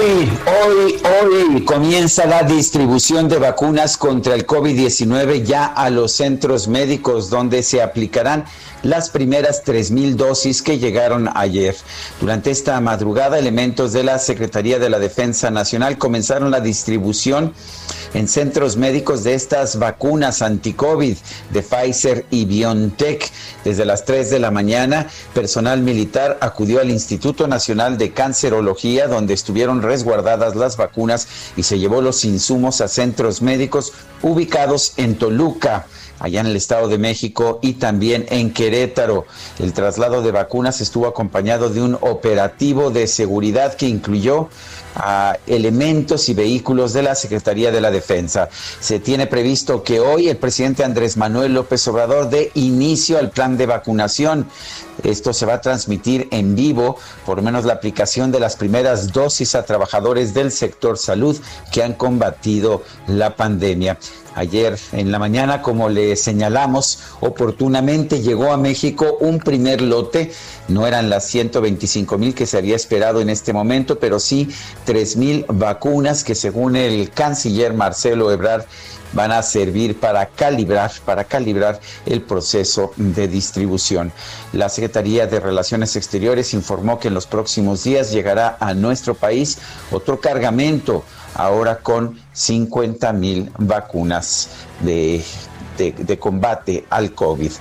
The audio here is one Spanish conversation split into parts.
Hoy, hoy, hoy comienza la distribución de vacunas contra el COVID-19 ya a los centros médicos donde se aplicarán las primeras 3.000 dosis que llegaron ayer. Durante esta madrugada, elementos de la Secretaría de la Defensa Nacional comenzaron la distribución en centros médicos de estas vacunas anti-COVID de Pfizer y BioNTech. Desde las 3 de la mañana, personal militar acudió al Instituto Nacional de Cancerología, donde estuvieron resguardadas las vacunas y se llevó los insumos a centros médicos ubicados en Toluca allá en el Estado de México y también en Querétaro. El traslado de vacunas estuvo acompañado de un operativo de seguridad que incluyó a elementos y vehículos de la Secretaría de la Defensa. Se tiene previsto que hoy el presidente Andrés Manuel López Obrador dé inicio al plan de vacunación. Esto se va a transmitir en vivo, por menos la aplicación de las primeras dosis a trabajadores del sector salud que han combatido la pandemia. Ayer en la mañana, como le señalamos, oportunamente llegó a México un primer lote. No eran las 125 mil que se había esperado en este momento, pero sí 3 mil vacunas que según el canciller Marcelo Ebrard van a servir para calibrar, para calibrar el proceso de distribución. La Secretaría de Relaciones Exteriores informó que en los próximos días llegará a nuestro país otro cargamento ahora con 50 mil vacunas de, de, combate al COVID.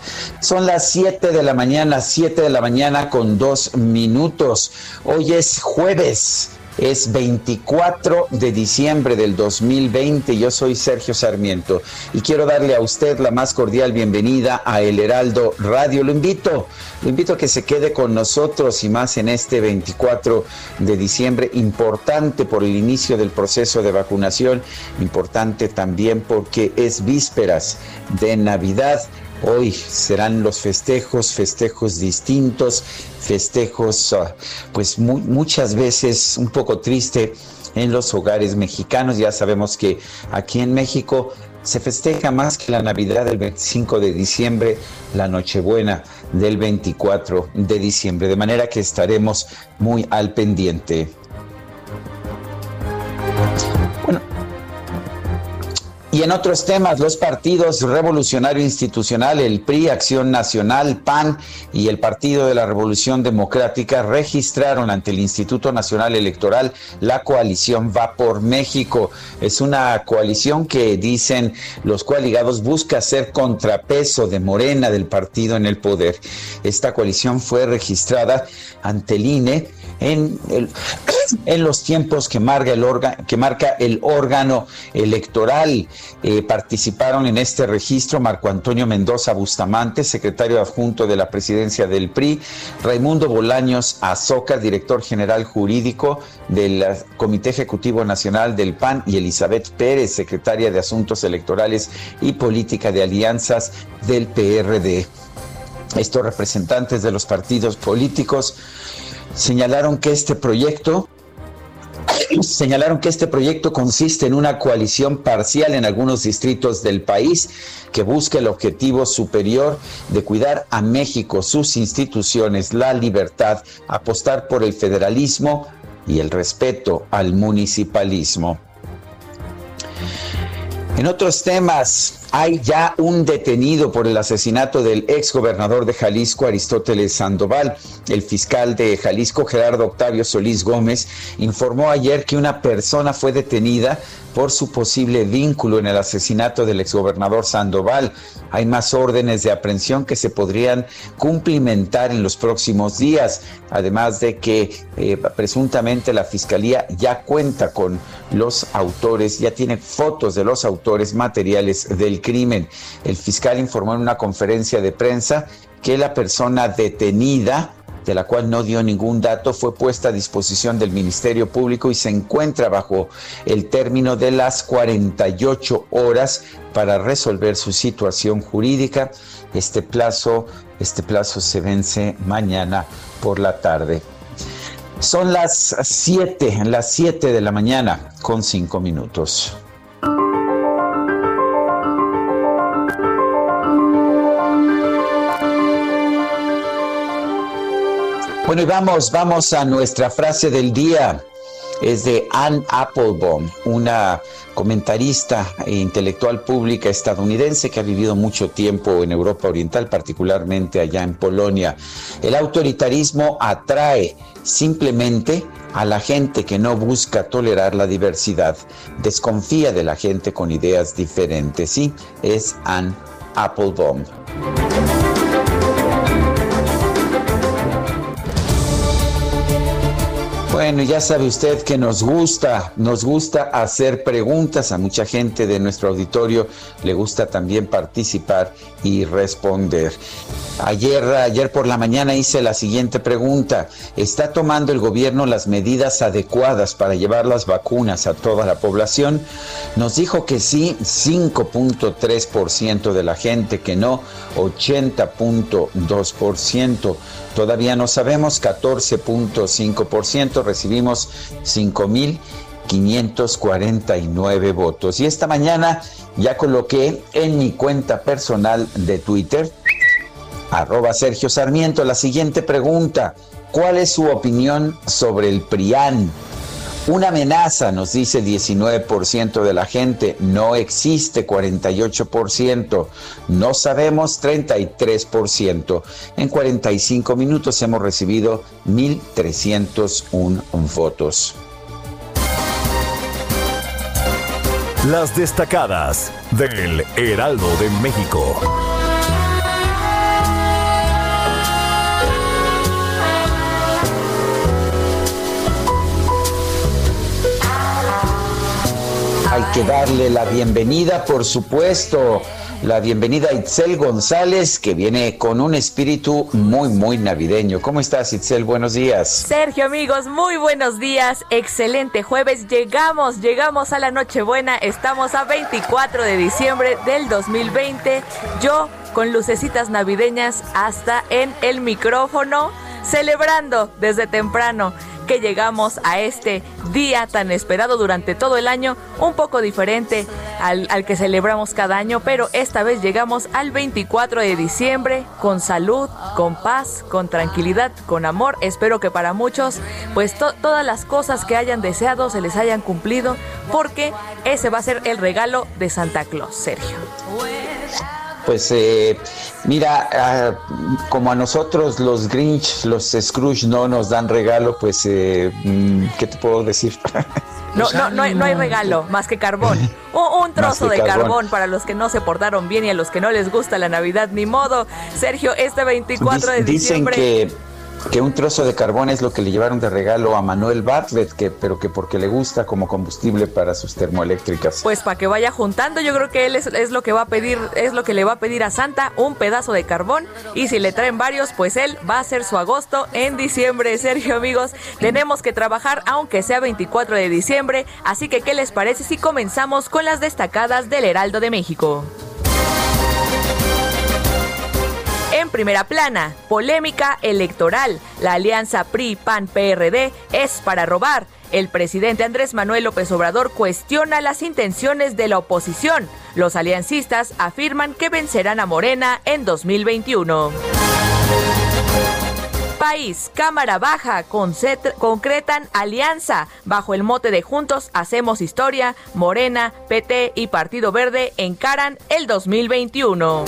Son las 7 de la mañana, 7 de la mañana con dos minutos. Hoy es jueves. Es 24 de diciembre del 2020. Yo soy Sergio Sarmiento y quiero darle a usted la más cordial bienvenida a El Heraldo Radio. Lo invito, lo invito a que se quede con nosotros y más en este 24 de diciembre, importante por el inicio del proceso de vacunación, importante también porque es vísperas de Navidad. Hoy serán los festejos, festejos distintos, festejos ah, pues muchas veces un poco triste en los hogares mexicanos. Ya sabemos que aquí en México se festeja más que la Navidad del 25 de diciembre, la Nochebuena del 24 de diciembre, de manera que estaremos muy al pendiente. Y en otros temas, los partidos Revolucionario Institucional, el PRI, Acción Nacional, PAN y el Partido de la Revolución Democrática registraron ante el Instituto Nacional Electoral la coalición Va por México. Es una coalición que dicen los coaligados busca ser contrapeso de Morena del partido en el poder. Esta coalición fue registrada ante el INE en, en los tiempos que marca el, que marca el órgano electoral. Eh, participaron en este registro Marco Antonio Mendoza Bustamante, secretario adjunto de la presidencia del PRI, Raimundo Bolaños Azócar, director general jurídico del Comité Ejecutivo Nacional del PAN, y Elizabeth Pérez, secretaria de Asuntos Electorales y Política de Alianzas del PRD. Estos representantes de los partidos políticos señalaron que este proyecto señalaron que este proyecto consiste en una coalición parcial en algunos distritos del país que busca el objetivo superior de cuidar a México, sus instituciones, la libertad, apostar por el federalismo y el respeto al municipalismo. En otros temas, hay ya un detenido por el asesinato del ex gobernador de Jalisco, Aristóteles Sandoval. El fiscal de Jalisco, Gerardo Octavio Solís Gómez, informó ayer que una persona fue detenida por su posible vínculo en el asesinato del exgobernador Sandoval. Hay más órdenes de aprehensión que se podrían cumplimentar en los próximos días, además de que eh, presuntamente la fiscalía ya cuenta con los autores, ya tiene fotos de los autores materiales del crimen. El fiscal informó en una conferencia de prensa que la persona detenida de la cual no dio ningún dato, fue puesta a disposición del Ministerio Público y se encuentra bajo el término de las 48 horas para resolver su situación jurídica. Este plazo, este plazo se vence mañana por la tarde. Son las 7, las 7 de la mañana con 5 minutos. Bueno, y vamos, vamos a nuestra frase del día. Es de Anne Applebaum, una comentarista e intelectual pública estadounidense que ha vivido mucho tiempo en Europa Oriental, particularmente allá en Polonia. El autoritarismo atrae simplemente a la gente que no busca tolerar la diversidad, desconfía de la gente con ideas diferentes. Sí, es Anne Applebaum. Bueno, ya sabe usted que nos gusta, nos gusta hacer preguntas a mucha gente de nuestro auditorio, le gusta también participar y responder. Ayer, ayer por la mañana hice la siguiente pregunta. ¿Está tomando el gobierno las medidas adecuadas para llevar las vacunas a toda la población? Nos dijo que sí, 5.3% de la gente, que no, 80.2%. Todavía no sabemos, 14.5%. Recibimos 5.549 votos. Y esta mañana ya coloqué en mi cuenta personal de Twitter Arroba Sergio Sarmiento. La siguiente pregunta. ¿Cuál es su opinión sobre el PRIAN? Una amenaza, nos dice el 19% de la gente, no existe 48%, no sabemos 33%. En 45 minutos hemos recibido 1.301 votos. Las destacadas del Heraldo de México. Hay que darle la bienvenida, por supuesto, la bienvenida a Itzel González, que viene con un espíritu muy, muy navideño. ¿Cómo estás, Itzel? Buenos días. Sergio, amigos, muy buenos días. Excelente jueves. Llegamos, llegamos a la Nochebuena. Estamos a 24 de diciembre del 2020. Yo con lucecitas navideñas hasta en el micrófono, celebrando desde temprano que llegamos a este día tan esperado durante todo el año, un poco diferente al, que celebramos cada año, pero esta vez llegamos al 24 de diciembre con salud, con paz, con tranquilidad, con amor. Espero que para muchos, pues todas las cosas que hayan deseado se les hayan cumplido, porque ese va a ser el regalo de Santa Claus, Sergio pues eh, mira, ah, como a nosotros los Grinch, los Scrooge no nos dan regalo, pues, eh, mm, ¿qué te puedo decir? No, no, no, hay, no hay regalo más que carbón. Un, trozo de carbón. para los que no se portaron bien y a los que no les gusta la Navidad, ni modo. Sergio, este 24 de diciembre. Dicen que que un trozo de carbón es lo que le llevaron de regalo a Manuel Bartlett, pero que porque le gusta como combustible para sus termoeléctricas. Pues para que vaya juntando, yo creo que él es, lo que va a pedir, es lo que le va a pedir a Santa, un pedazo de carbón. Y si le traen varios, pues él va a hacer su agosto en diciembre. Sergio, amigos, tenemos que trabajar aunque sea 24 de diciembre. Así que, ¿qué les parece si comenzamos con las destacadas del Heraldo de México? En primera plana, polémica electoral. La alianza PRI-PAN-PRD es para robar. El presidente Andrés Manuel López Obrador cuestiona las intenciones de la oposición. Los aliancistas afirman que vencerán a Morena en 2021. País, Cámara Baja, concretan alianza bajo el mote de Juntos Hacemos Historia, Morena, PT y Partido Verde encaran el 2021.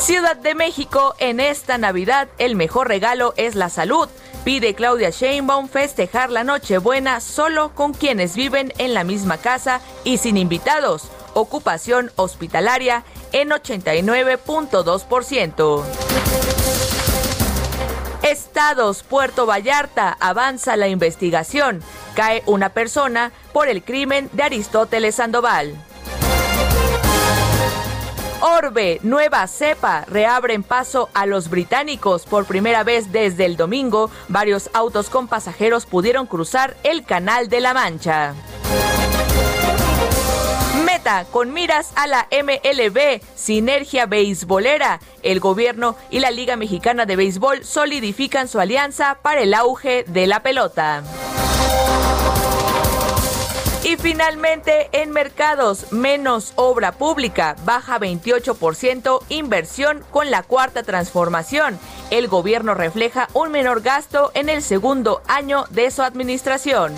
Ciudad de México, en esta Navidad el mejor regalo es la salud. Pide Claudia Sheinbaum festejar la Nochebuena solo con quienes viven en la misma casa y sin invitados. Ocupación hospitalaria en 89.2%. Estados, Puerto Vallarta, avanza la investigación. Cae una persona por el crimen de Aristóteles Sandoval. Orbe, nueva cepa, reabren paso a los británicos. Por primera vez desde el domingo, varios autos con pasajeros pudieron cruzar el Canal de la Mancha con miras a la MLB, Sinergia Beisbolera. El gobierno y la Liga Mexicana de Béisbol solidifican su alianza para el auge de la pelota. Y finalmente, en mercados, menos obra pública, baja 28% inversión con la cuarta transformación. El gobierno refleja un menor gasto en el segundo año de su administración.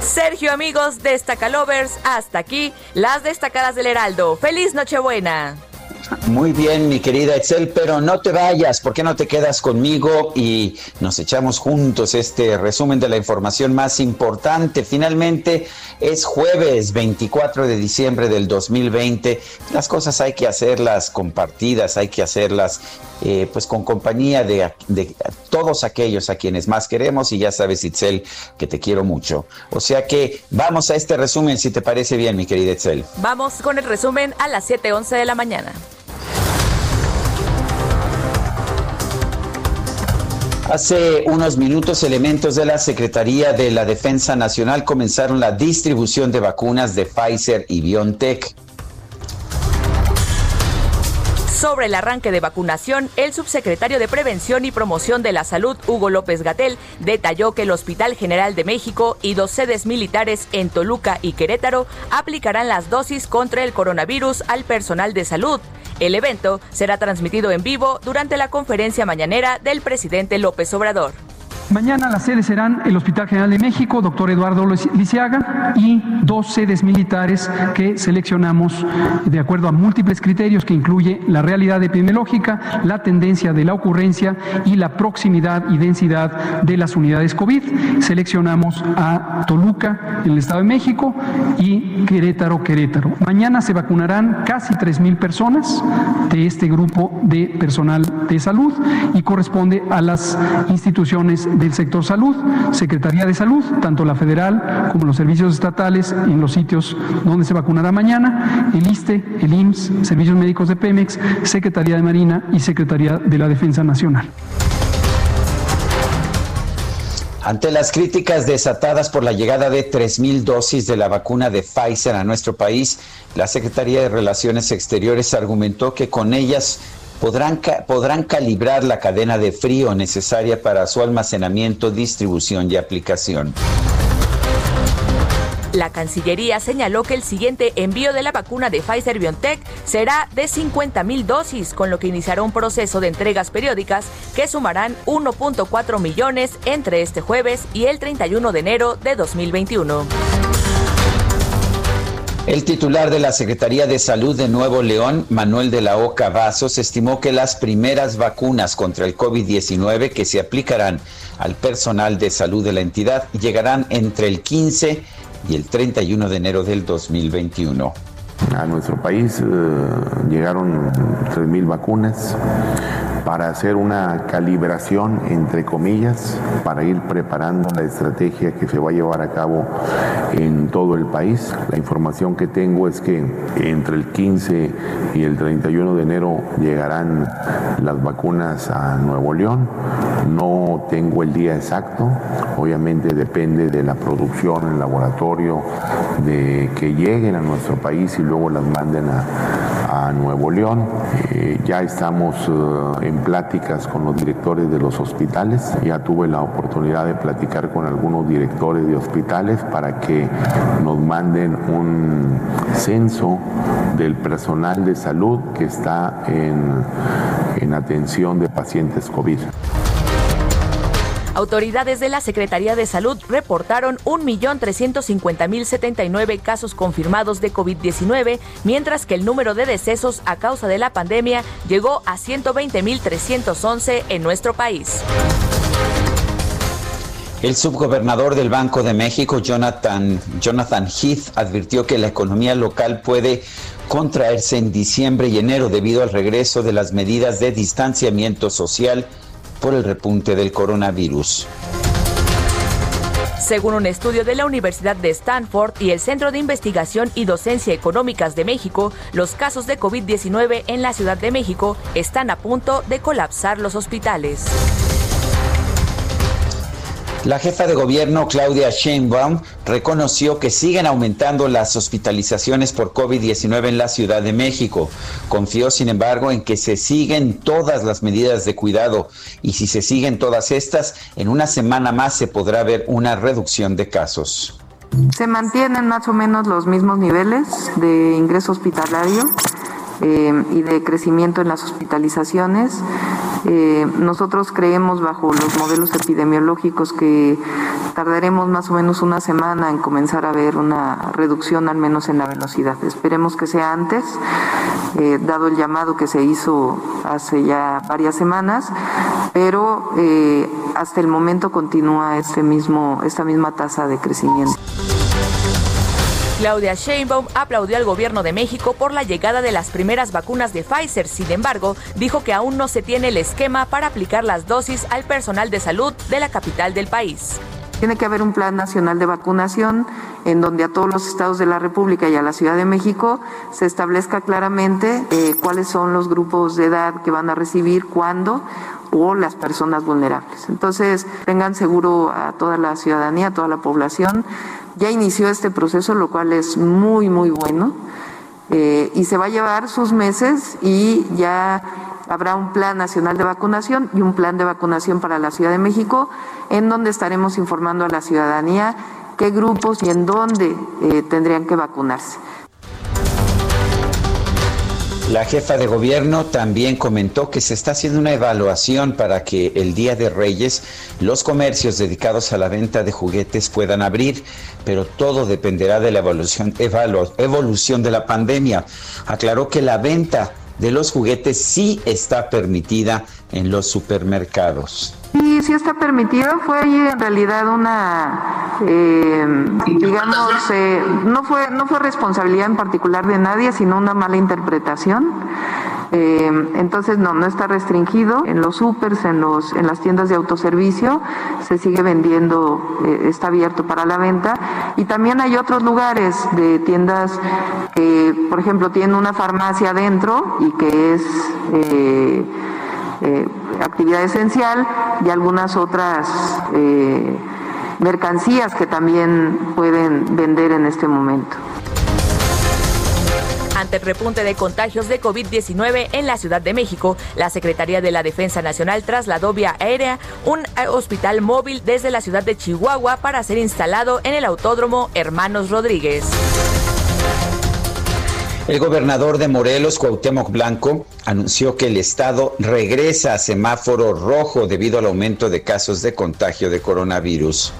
Sergio, amigos, Destacalovers, hasta aquí las destacadas del Heraldo. ¡Feliz Nochebuena! Muy bien, mi querida Excel, pero no te vayas, ¿por qué no te quedas conmigo y nos echamos juntos este resumen de la información más importante? Finalmente es jueves 24 de diciembre del 2020. Las cosas hay que hacerlas compartidas, hay que hacerlas eh, pues con compañía de, todos aquellos a quienes más queremos y ya sabes, Itzel, que te quiero mucho. O sea que vamos a este resumen, si te parece bien, mi querida Itzel. Vamos con el resumen a las 7.11 de la mañana. Hace unos minutos, elementos de la Secretaría de la Defensa Nacional comenzaron la distribución de vacunas de Pfizer y BioNTech. Sobre el arranque de vacunación, el subsecretario de Prevención y Promoción de la Salud, Hugo López Gatel, detalló que el Hospital General de México y dos sedes militares en Toluca y Querétaro aplicarán las dosis contra el coronavirus al personal de salud. El evento será transmitido en vivo durante la conferencia mañanera del presidente López Obrador. Mañana las sedes serán el Hospital General de México, doctor Eduardo Lisiaga, y dos sedes militares que seleccionamos de acuerdo a múltiples criterios que incluye la realidad epidemiológica, la tendencia de la ocurrencia y la proximidad y densidad de las unidades COVID. Seleccionamos a Toluca, en el Estado de México, y Querétaro, Querétaro. Mañana se vacunarán casi 3.000 personas de este grupo de personal de salud y corresponde a las instituciones del sector salud, Secretaría de Salud, tanto la federal como los servicios estatales en los sitios donde se vacunará mañana, el ISTE, el IMSS, Servicios Médicos de Pemex, Secretaría de Marina y Secretaría de la Defensa Nacional. Ante las críticas desatadas por la llegada de 3.000 dosis de la vacuna de Pfizer a nuestro país, la Secretaría de Relaciones Exteriores argumentó que con ellas podrán, podrán calibrar la cadena de frío necesaria para su almacenamiento, distribución y aplicación. La Cancillería señaló que el siguiente envío de la vacuna de Pfizer BioNTech será de 50 mil dosis, con lo que iniciará un proceso de entregas periódicas que sumarán 1.4 millones entre este jueves y el 31 de enero de 2021. El titular de la Secretaría de Salud de Nuevo León, Manuel de la Oca Vasos, estimó que las primeras vacunas contra el COVID-19 que se aplicarán al personal de salud de la entidad llegarán entre el 15 y el 31 de enero del 2021. A nuestro país eh, llegaron 3.000 vacunas para hacer una calibración, entre comillas, para ir preparando la estrategia que se va a llevar a cabo en todo el país. La información que tengo es que entre el 15 y el 31 de enero llegarán las vacunas a Nuevo León. No tengo el día exacto, obviamente depende de la producción en laboratorio, de que lleguen a nuestro país y luego las manden a Nuevo León. Eh, ya estamos eh, en pláticas con los directores de los hospitales. Ya tuve la oportunidad de platicar con algunos directores de hospitales para que nos manden un censo del personal de salud que está en, en atención de pacientes COVID. Autoridades de la Secretaría de Salud reportaron 1.350.079 casos confirmados de COVID-19, mientras que el número de decesos a causa de la pandemia llegó a 120.311 en nuestro país. El subgobernador del Banco de México, Jonathan, Jonathan Heath, advirtió que la economía local puede contraerse en diciembre y enero debido al regreso de las medidas de distanciamiento social por el repunte del coronavirus. Según un estudio de la Universidad de Stanford y el Centro de Investigación y Docencia Económicas de México, los casos de COVID-19 en la Ciudad de México están a punto de colapsar los hospitales. La jefa de gobierno, Claudia Sheinbaum, reconoció que siguen aumentando las hospitalizaciones por COVID-19 en la Ciudad de México. Confió, sin embargo, en que se siguen todas las medidas de cuidado y si se siguen todas estas, en una semana más se podrá ver una reducción de casos. Se mantienen más o menos los mismos niveles de ingreso hospitalario eh, y de crecimiento en las hospitalizaciones. Eh, nosotros creemos bajo los modelos epidemiológicos que tardaremos más o menos una semana en comenzar a ver una reducción al menos en la velocidad. Esperemos que sea antes, eh, dado el llamado que se hizo hace ya varias semanas, pero hasta el momento continúa este mismo, esta misma tasa de crecimiento. Claudia Sheinbaum aplaudió al gobierno de México por la llegada de las primeras vacunas de Pfizer. Sin embargo, dijo que aún no se tiene el esquema para aplicar las dosis al personal de salud de la capital del país. Tiene que haber un plan nacional de vacunación en donde a todos los estados de la República y a la Ciudad de México se establezca claramente eh, cuáles son los grupos de edad que van a recibir, cuándo o las personas vulnerables. Entonces, tengan seguro a toda la ciudadanía, a toda la población. Ya inició este proceso, lo cual es muy, muy bueno. Eh, y se va a llevar sus meses y ya habrá un plan nacional de vacunación y un plan de vacunación para la Ciudad de México, en donde estaremos informando a la ciudadanía qué grupos y en dónde eh, tendrían que vacunarse. La jefa de gobierno también comentó que se está haciendo una evaluación para que el Día de Reyes los comercios dedicados a la venta de juguetes puedan abrir, pero todo dependerá de la evolución, evolución de la pandemia. Aclaró que la venta de los juguetes sí está permitida en los supermercados. Sí, sí está permitido. Fue ahí en realidad una, eh, digamos, eh, no fue no fue responsabilidad en particular de nadie, sino una mala interpretación. Eh, entonces no, no está restringido. En los supers, en los, en las tiendas de autoservicio, se sigue vendiendo, está abierto para la venta. Y también hay otros lugares de tiendas que, por ejemplo, tienen una farmacia adentro y que es actividad esencial y algunas otras eh, mercancías que también pueden vender en este momento. Ante el repunte de contagios de COVID-19 en la Ciudad de México, la Secretaría de la Defensa Nacional trasladó vía aérea un hospital móvil desde la ciudad de Chihuahua para ser instalado en el Autódromo Hermanos Rodríguez. El gobernador de Morelos, Cuauhtémoc Blanco, anunció que el estado regresa a semáforo rojo debido al aumento de casos de contagio de coronavirus.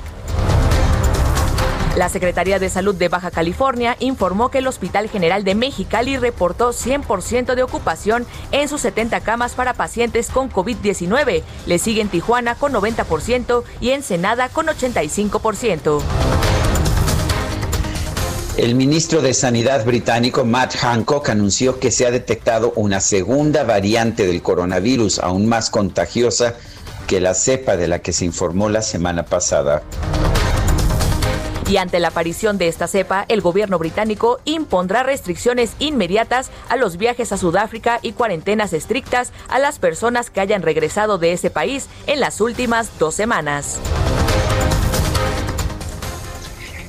La Secretaría de Salud de Baja California informó que el Hospital General de Mexicali reportó 100% de ocupación en sus 70 camas para pacientes con COVID-19. Le sigue en Tijuana con 90% y Ensenada con 85%. El ministro de Sanidad británico Matt Hancock anunció que se ha detectado una segunda variante del coronavirus, aún más contagiosa que la cepa de la que se informó la semana pasada. Y ante la aparición de esta cepa, el gobierno británico impondrá restricciones inmediatas a los viajes a Sudáfrica y cuarentenas estrictas a las personas que hayan regresado de ese país en las últimas dos semanas.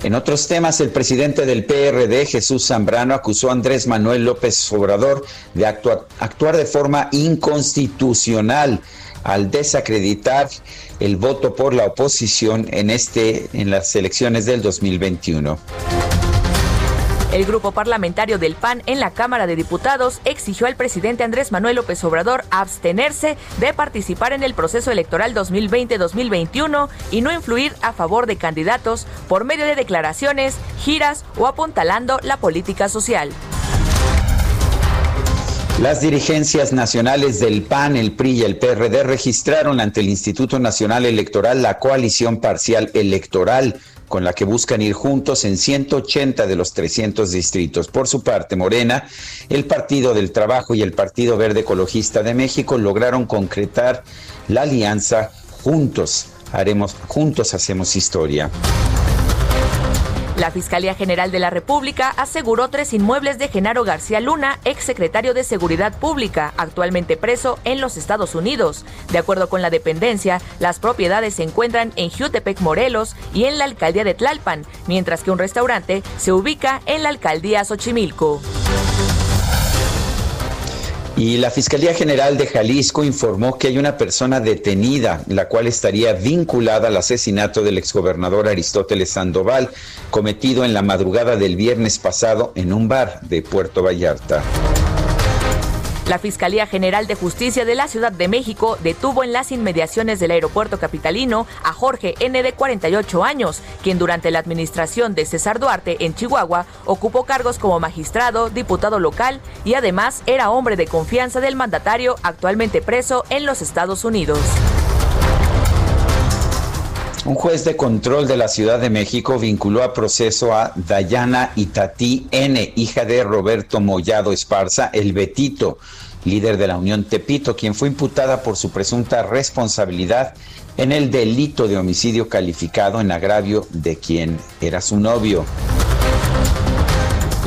En otros temas, el presidente del PRD, Jesús Zambrano, acusó a Andrés Manuel López Obrador de actuar de forma inconstitucional al desacreditar el voto por la oposición en este en las elecciones del 2021. El grupo parlamentario del PAN en la Cámara de Diputados exigió al presidente Andrés Manuel López Obrador abstenerse de participar en el proceso electoral 2020-2021 y no influir a favor de candidatos por medio de declaraciones, giras o apuntalando la política social. Las dirigencias nacionales del PAN, el PRI y el PRD registraron ante el Instituto Nacional Electoral la coalición parcial electoral con la que buscan ir juntos en 180 de los 300 distritos. Por su parte, Morena, el Partido del Trabajo y el Partido Verde Ecologista de México lograron concretar la alianza Juntos. Haremos, juntos hacemos historia. La Fiscalía General de la República aseguró tres inmuebles de Genaro García Luna, exsecretario de Seguridad Pública, actualmente preso en los Estados Unidos. De acuerdo con la dependencia, las propiedades se encuentran en Jutepec, Morelos y en la alcaldía de Tlalpan, mientras que un restaurante se ubica en la alcaldía Xochimilco. Y la Fiscalía General de Jalisco informó que hay una persona detenida, la cual estaría vinculada al asesinato del exgobernador Aristóteles Sandoval, cometido en la madrugada del viernes pasado en un bar de Puerto Vallarta. La Fiscalía General de Justicia de la Ciudad de México detuvo en las inmediaciones del aeropuerto capitalino a Jorge N. de 48 años, quien durante la administración de César Duarte en Chihuahua ocupó cargos como magistrado, diputado local y además era hombre de confianza del mandatario actualmente preso en los Estados Unidos. Un juez de control de la Ciudad de México vinculó a proceso a Dayana Itatí N., hija de Roberto Mollado Esparza, el Betito, líder de la Unión Tepito, quien fue imputada por su presunta responsabilidad en el delito de homicidio calificado en agravio de quien era su novio.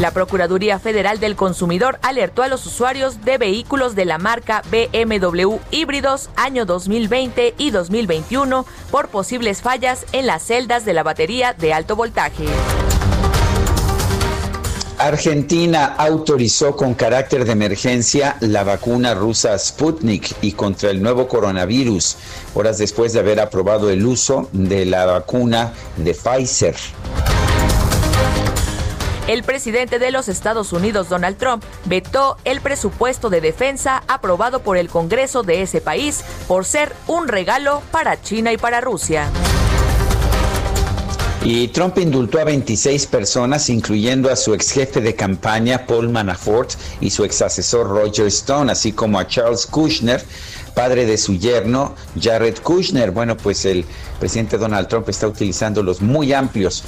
La Procuraduría Federal del Consumidor alertó a los usuarios de vehículos de la marca BMW híbridos año 2020 y 2021 por posibles fallas en las celdas de la batería de alto voltaje. Argentina autorizó con carácter de emergencia la vacuna rusa Sputnik y contra el nuevo coronavirus, horas después de haber aprobado el uso de la vacuna de Pfizer. El presidente de los Estados Unidos, Donald Trump, vetó el presupuesto de defensa aprobado por el Congreso de ese país por ser un regalo para China y para Rusia. Y Trump indultó a 26 personas, incluyendo a su ex jefe de campaña Paul Manafort y su ex asesor Roger Stone, así como a Charles Kushner, padre de su yerno Jared Kushner. Bueno, pues el presidente Donald Trump está utilizando los muy amplios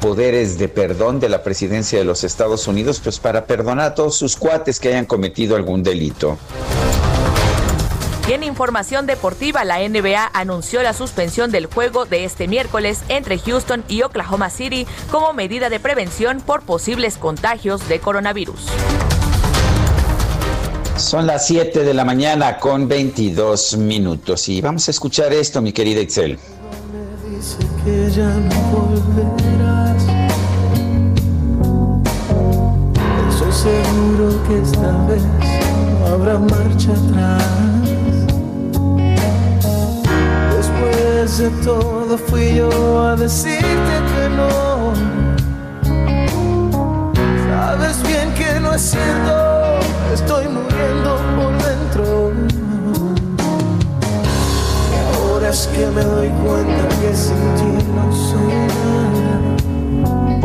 poderes de perdón de la presidencia de los Estados Unidos, pues para perdonar a todos sus cuates que hayan cometido algún delito. Y en información deportiva, la NBA anunció la suspensión del juego de este miércoles entre Houston y Oklahoma City como medida de prevención por posibles contagios de coronavirus. Son las 7 de la mañana con 22 minutos y vamos a escuchar esto, mi querida Excel. Seguro que esta vez no habrá marcha atrás. Después de todo fui yo a decirte que no. Sabes bien que no es cierto, estoy muriendo por dentro. Y ahora es que me doy cuenta que sin ti no soy.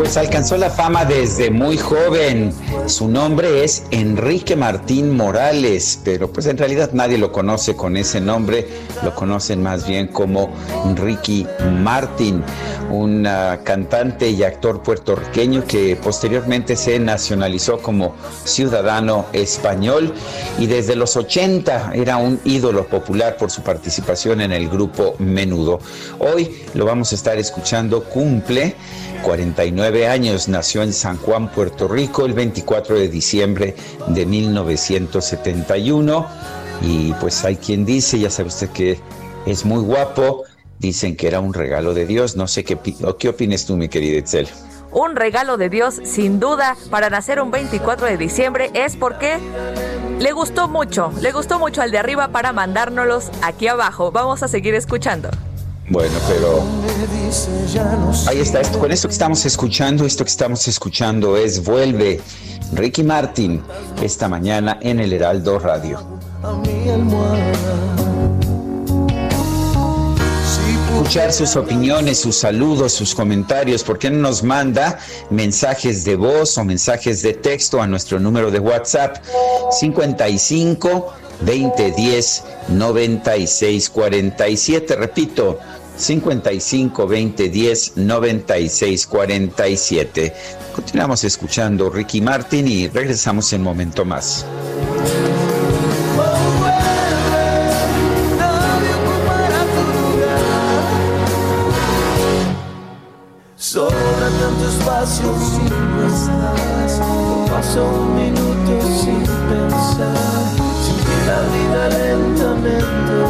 Pues alcanzó la fama desde muy joven. Su nombre es Enrique Martín Morales, pero pues en realidad nadie lo conoce con ese nombre, lo conocen más bien como Ricky Martin, un ah, cantante y actor puertorriqueño que posteriormente se nacionalizó como ciudadano español y desde los 80 era un ídolo popular por su participación en el grupo Menudo. Hoy lo vamos a estar escuchando, cumple 49 años, nació en San Juan, Puerto Rico, el 24 de diciembre de 1971. Y pues hay quien dice, ya sabe usted que es muy guapo, dicen que era un regalo de Dios. No sé qué, qué opinas tú, mi querida Itzel. Un regalo de Dios, sin duda, para nacer un 24 de diciembre es porque le gustó mucho, le gustó mucho al de arriba para mandárnoslos aquí abajo. Vamos a seguir escuchando. Bueno, pero ahí está, esto, con esto que estamos escuchando, esto que estamos escuchando es Vuelve Ricky Martin esta mañana en el Heraldo Radio. Escuchar sus opiniones, sus saludos, sus comentarios, ¿por qué no nos manda mensajes de voz o mensajes de texto a nuestro número de WhatsApp 55 2010 9647? Repito, 55 2010 9647. Continuamos escuchando Ricky Martin y regresamos en momento más. Sobra tanto espacio si no estás. Un minuto sin pensar,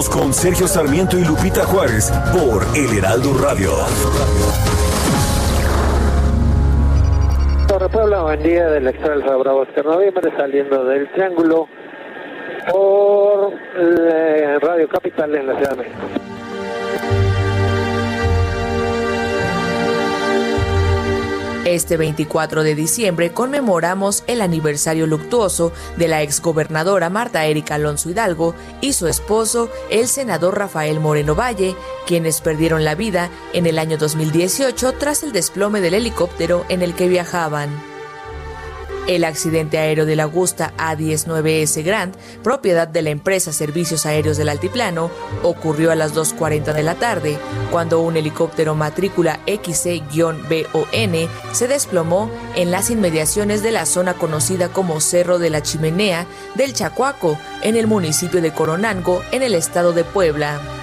Continuamos con Sergio Sarmiento y Lupita Juárez por El Heraldo Radio. Torre Puebla, buen día del Extra Bravo este noviembre, saliendo del Triángulo por eh, Radio Capital en la Ciudad de México. Este 24 de diciembre conmemoramos el aniversario luctuoso de la exgobernadora Marta Erika Alonso Hidalgo y su esposo, el senador Rafael Moreno Valle, quienes perdieron la vida en el año 2018 tras el desplome del helicóptero en el que viajaban. El accidente aéreo de la Augusta A-19S Grand, propiedad de la empresa Servicios Aéreos del Altiplano, ocurrió a las 2.40 de la tarde, cuando un helicóptero matrícula XC-BON se desplomó en las inmediaciones de la zona conocida como Cerro de la Chimenea del Chacuaco, en el municipio de Coronango, en el estado de Puebla.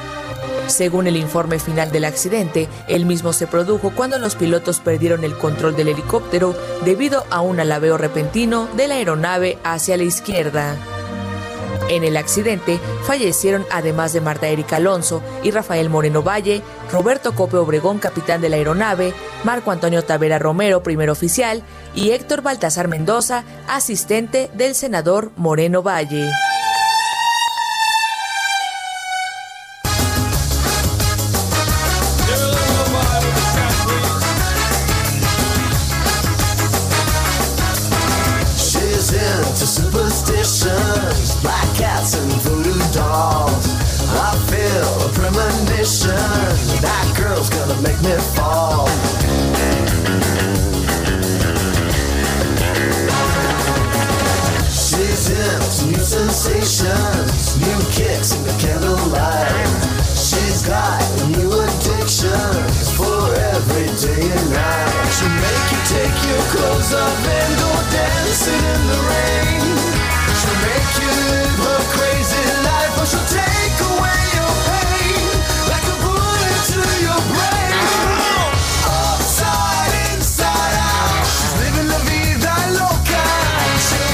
Según el informe final del accidente, el mismo se produjo cuando los pilotos perdieron el control del helicóptero debido a un alabeo repentino de la aeronave hacia la izquierda. En el accidente fallecieron además de Marta Erika Alonso y Rafael Moreno Valle, Roberto Cope Obregón, capitán de la aeronave, Marco Antonio Tavera Romero, primer oficial, y Héctor Baltasar Mendoza, asistente del senador Moreno Valle.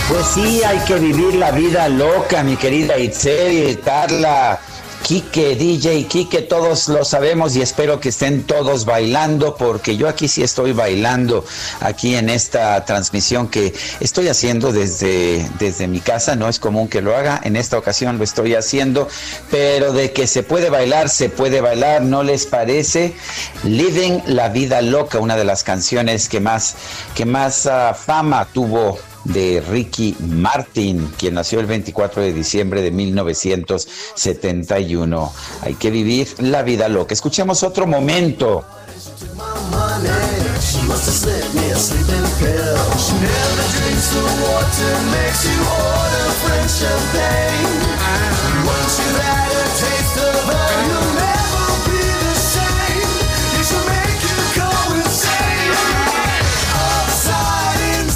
Pues sí, hay que vivir la vida loca, mi querida Itzel, Carla, Quique, DJ, Quique, todos lo sabemos y espero que estén todos bailando porque yo aquí sí estoy bailando aquí en esta transmisión que estoy haciendo desde, desde mi casa, no es común que lo haga, en esta ocasión lo estoy haciendo, pero de que se puede bailar, se puede bailar, ¿no les parece? Living la vida loca, una de las canciones que más, que más ah, fama tuvo de Ricky Martin, quien nació el 24 de diciembre de 1971. Hay que vivir la vida loca. Escuchemos otro momento.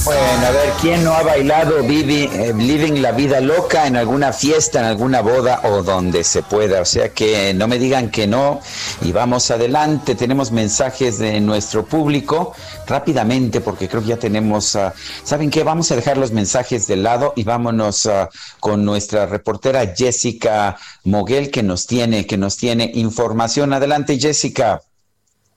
Once you've had ¿quién no ha bailado eh, Living la Vida Loca en alguna fiesta, en alguna boda o donde se pueda? O sea que no me digan que no y vamos adelante. Tenemos mensajes de nuestro público rápidamente porque creo que ya tenemos, ah, ¿saben qué? Vamos a dejar los mensajes de lado y vámonos ah, con nuestra reportera Jessica Moguel que nos tiene, que nos tiene información. Adelante Jessica.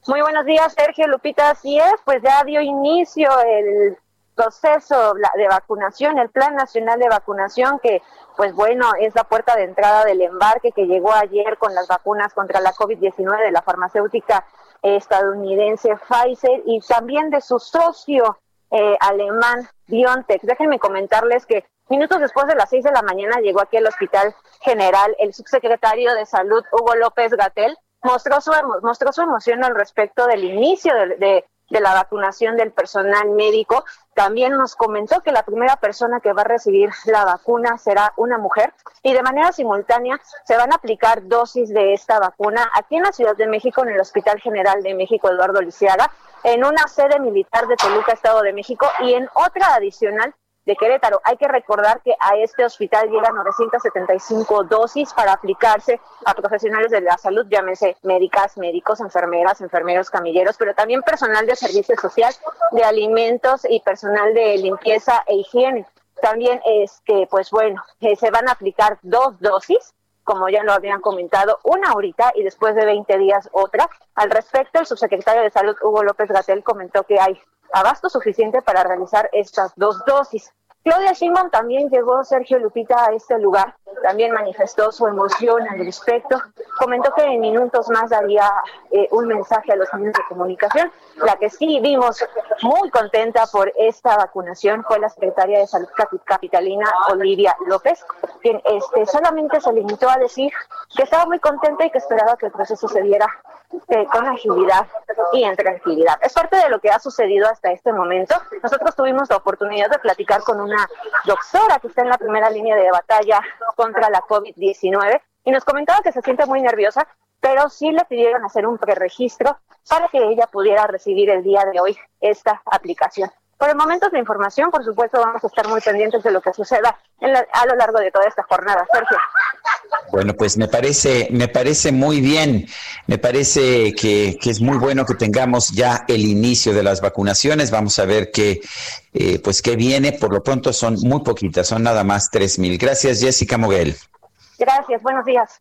Muy buenos días, Sergio Lupita. Así es, pues ya dio inicio el proceso de vacunación, el Plan Nacional de Vacunación, que, pues bueno, es la puerta de entrada del embarque que llegó ayer con las vacunas contra la COVID-19 de la farmacéutica estadounidense Pfizer y también de su socio eh, alemán BioNTech. Déjenme comentarles que minutos después de las seis de la mañana llegó aquí al Hospital General el subsecretario de Salud, Hugo López Gatel, mostró su, mostró su emoción al respecto del inicio de- de la vacunación del personal médico. También nos comentó que la primera persona que va a recibir la vacuna será una mujer y de manera simultánea se van a aplicar dosis de esta vacuna aquí en la Ciudad de México, en el Hospital General de México Eduardo Lisiaga, en una sede militar de Toluca, Estado de México, y en otra adicional de Querétaro. Hay que recordar que a este hospital llegan 975 dosis para aplicarse a profesionales de la salud, llámese médicas, médicos, enfermeras, enfermeros, camilleros, pero también personal de servicio social, de alimentos y personal de limpieza e higiene. También es que, pues bueno, eh, se van a aplicar dos dosis como ya lo habían comentado, una ahorita y después de 20 días otra. Al respecto, el subsecretario de Salud, Hugo López Gatel, comentó que hay abasto suficiente para realizar estas dos dosis. Claudia Sheinbaum también llegó, Sergio Lupita, a este lugar, también manifestó su emoción al respecto, comentó que en minutos más daría eh, un mensaje a los medios de comunicación. La que sí vimos muy contenta por esta vacunación fue la secretaria de Salud capi- capitalina, Olivia López, quien este, solamente se limitó a decir que estaba muy contenta y que esperaba que el proceso se diera eh, con agilidad y en tranquilidad. Es parte de lo que ha sucedido hasta este momento. Nosotros tuvimos la oportunidad de platicar con una doctora que está en la primera línea de batalla contra la COVID-19 y nos comentaba que se siente muy nerviosa, pero sí le pidieron hacer un preregistro para que ella pudiera recibir el día de hoy esta aplicación. Por el momento es la información, por supuesto vamos a estar muy pendientes de lo que suceda en la- a lo largo de toda esta jornada. Sergio. Bueno, pues me parece, me parece muy bien, me parece que, que es muy bueno que tengamos ya el inicio de las vacunaciones. Vamos a ver qué, eh, pues qué viene. Por lo pronto son muy poquitas, son nada más tres mil. Gracias, Jessica Moguel. Gracias, buenos días.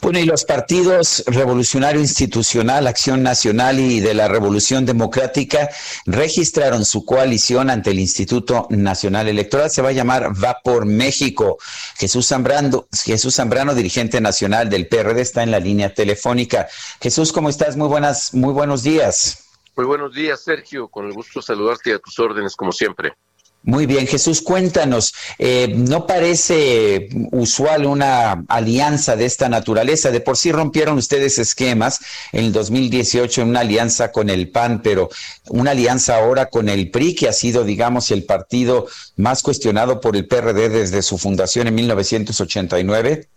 Bueno, y los partidos Revolucionario Institucional, Acción Nacional y de la Revolución Democrática registraron su coalición ante el Instituto Nacional Electoral. Se va a llamar Va por México. Jesús Zambrano, Jesús Zambrano, dirigente nacional del PRD, está en la línea telefónica. Jesús, ¿cómo estás? Muy buenas, muy buenos días. Muy buenos días, Sergio. Con el gusto de saludarte y a tus órdenes, como siempre. Muy bien, Jesús, cuéntanos, eh, ¿no parece usual una alianza de esta naturaleza? De por sí rompieron ustedes esquemas en el 2018 en una alianza con el PAN, pero una alianza ahora con el PRI, que ha sido, digamos, el partido más cuestionado por el PRD desde su fundación en 1989.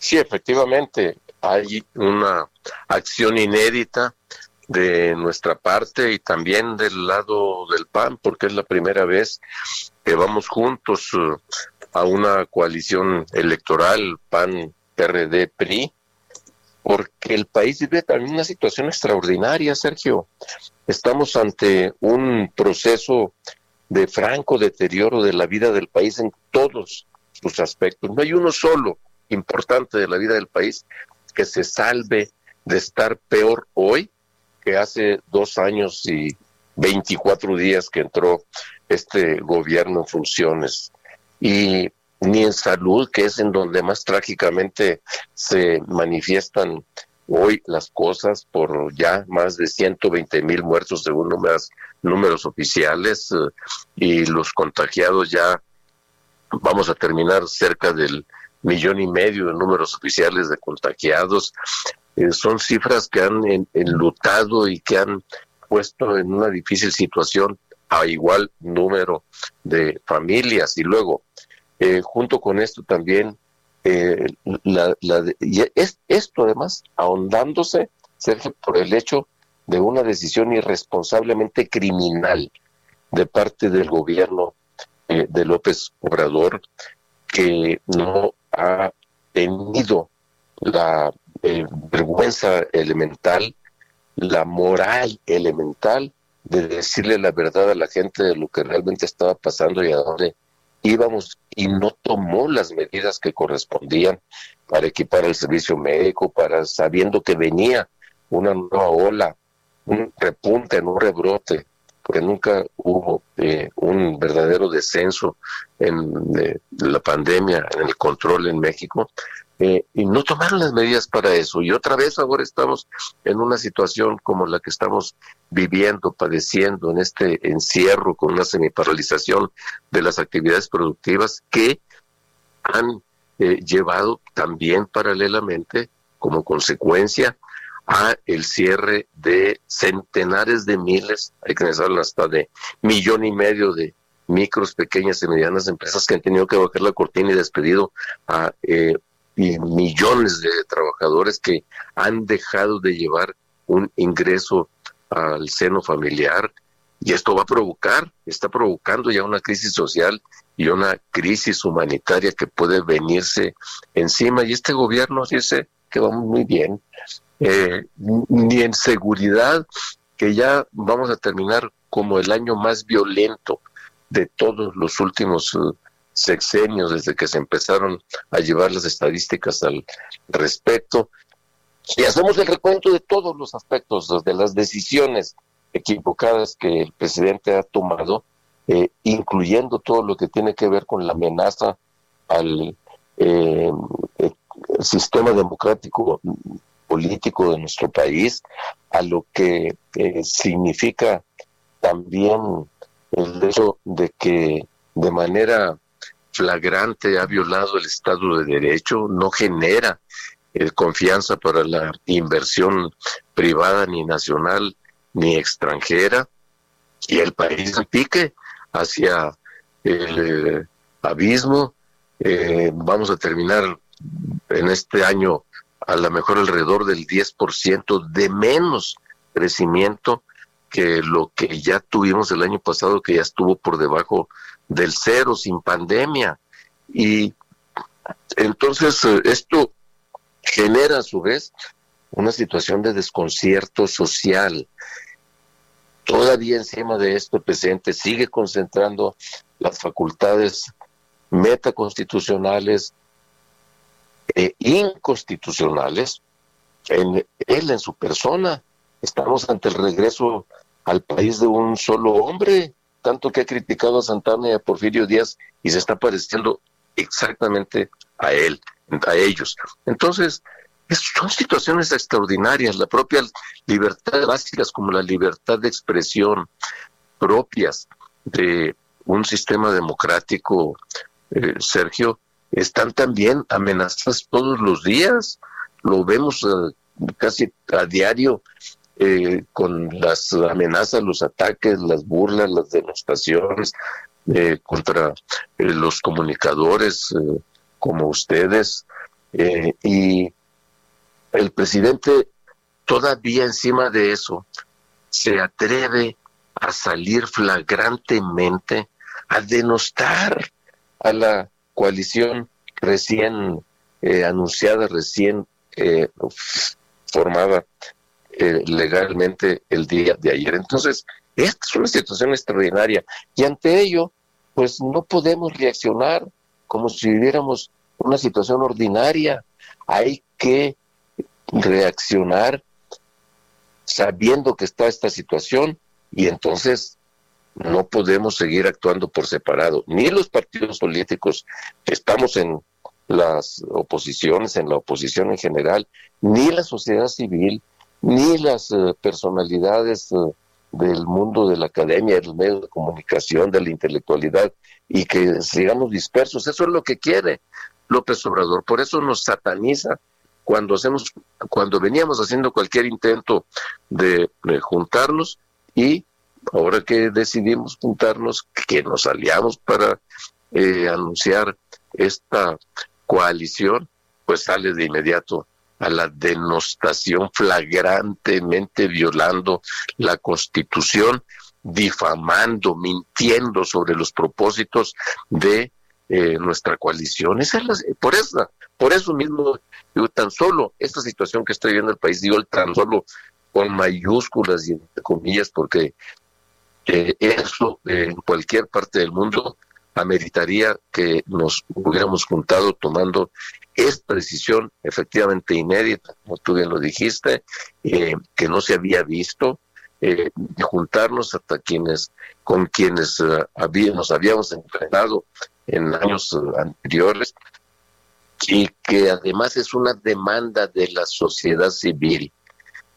Sí, efectivamente, hay una acción inédita de nuestra parte y también del lado del PAN, porque es la primera vez que vamos juntos eh, a una coalición electoral PAN, PRD, PRI, porque el país vive también una situación extraordinaria, Sergio. Estamos ante un proceso de franco deterioro de la vida del país en todos sus aspectos. No hay uno solo importante de la vida del país que se salve de estar peor hoy que hace dos años y 24 días que entró este gobierno en funciones. Y ni en salud, que es en donde más trágicamente se manifiestan hoy las cosas por ya más de 120 mil muertos según números, números oficiales eh, y los contagiados ya vamos a terminar cerca del millón y medio de números oficiales de contagiados. Eh, son cifras que han en- enlutado y que han puesto en una difícil situación a igual número de familias. Y luego, eh, junto con esto también, eh, es, esto además ahondándose, Sergio, por el hecho de una decisión irresponsablemente criminal de parte del gobierno eh, de López Obrador que no ha tenido la eh, vergüenza elemental, la moral elemental de decirle la verdad a la gente de lo que realmente estaba pasando y a dónde íbamos y no tomó las medidas que correspondían para equipar el servicio médico, para sabiendo que venía una nueva ola, un repunte, un rebrote, porque nunca hubo eh, un verdadero descenso en eh, la pandemia, en el control en México, eh, y no tomaron las medidas para eso. Y otra vez ahora estamos en una situación como la que estamos viviendo, padeciendo en este encierro con una semiparalización de las actividades productivas que han eh, llevado también paralelamente como consecuencia a el cierre de centenares de miles, hay que hablan hasta de millón y medio de micros, pequeñas y medianas empresas que han tenido que bajar la cortina y despedido a eh, y millones de trabajadores que han dejado de llevar un ingreso al seno familiar y esto va a provocar, está provocando ya una crisis social y una crisis humanitaria que puede venirse encima y este gobierno dice que vamos muy bien, eh, ni en seguridad, que ya vamos a terminar como el año más violento de todos los últimos uh, sexenios desde que se empezaron a llevar las estadísticas al respecto. Y hacemos el recuento de todos los aspectos, de las decisiones equivocadas que el presidente ha tomado, eh, incluyendo todo lo que tiene que ver con la amenaza al eh, sistema democrático político de nuestro país, a lo que eh, significa también el hecho de que de manera flagrante ha violado el Estado de Derecho, no genera eh, confianza para la inversión privada ni nacional ni extranjera y el país pique hacia el eh, abismo. Eh, vamos a terminar en este año a lo mejor alrededor del 10% de menos crecimiento que lo que ya tuvimos el año pasado, que ya estuvo por debajo del cero, sin pandemia. Y entonces eh, esto genera a su vez una situación de desconcierto social. Todavía encima de esto el presidente sigue concentrando las facultades metaconstitucionales e inconstitucionales en él, en su persona. Estamos ante el regreso al país de un solo hombre, tanto que ha criticado a Santana y a Porfirio Díaz y se está pareciendo exactamente a él, a ellos. Entonces, son situaciones extraordinarias, la propia libertad básicas como la libertad de expresión propias de un sistema democrático, eh, Sergio, están también amenazadas todos los días. Lo vemos eh, casi a diario eh, con las amenazas, los ataques, las burlas, las demostraciones eh, contra eh, los comunicadores como ustedes. y el presidente todavía encima de eso se atreve a salir flagrantemente a denostar a la coalición recién anunciada, recién formada eh, legalmente el día de ayer. Entonces, esta es una situación extraordinaria y ante ello, pues no podemos reaccionar como si viviéramos una situación ordinaria. Hay que reaccionar sabiendo que está esta situación y entonces no podemos seguir actuando por separado. Ni los partidos políticos estamos en las oposiciones, en la oposición en general, ni la sociedad civil, ni las eh, personalidades eh, del mundo de la academia, del medio de comunicación, de la intelectualidad, y que sigamos dispersos. Eso es lo que quiere López Obrador. Por eso nos sataniza cuando hacemos, cuando veníamos haciendo cualquier intento de, juntarnos y ahora que decidimos juntarnos, que nos aliamos para eh, anunciar esta coalición, pues sale de inmediato a la denostación flagrantemente violando la Constitución difamando, mintiendo sobre los propósitos de eh, nuestra coalición. Esa es la- por eso, por eso mismo, digo, tan solo esta situación que estoy viendo en el país, digo tan solo con mayúsculas y entre comillas, porque eh, eso eh, en cualquier parte del mundo ameritaría que nos hubiéramos juntado tomando esta decisión efectivamente inédita, como tú bien lo dijiste, eh, que no se había visto, eh, juntarnos hasta quienes con quienes eh, nos habíamos enfrentado en años anteriores y que además es una demanda de la sociedad civil.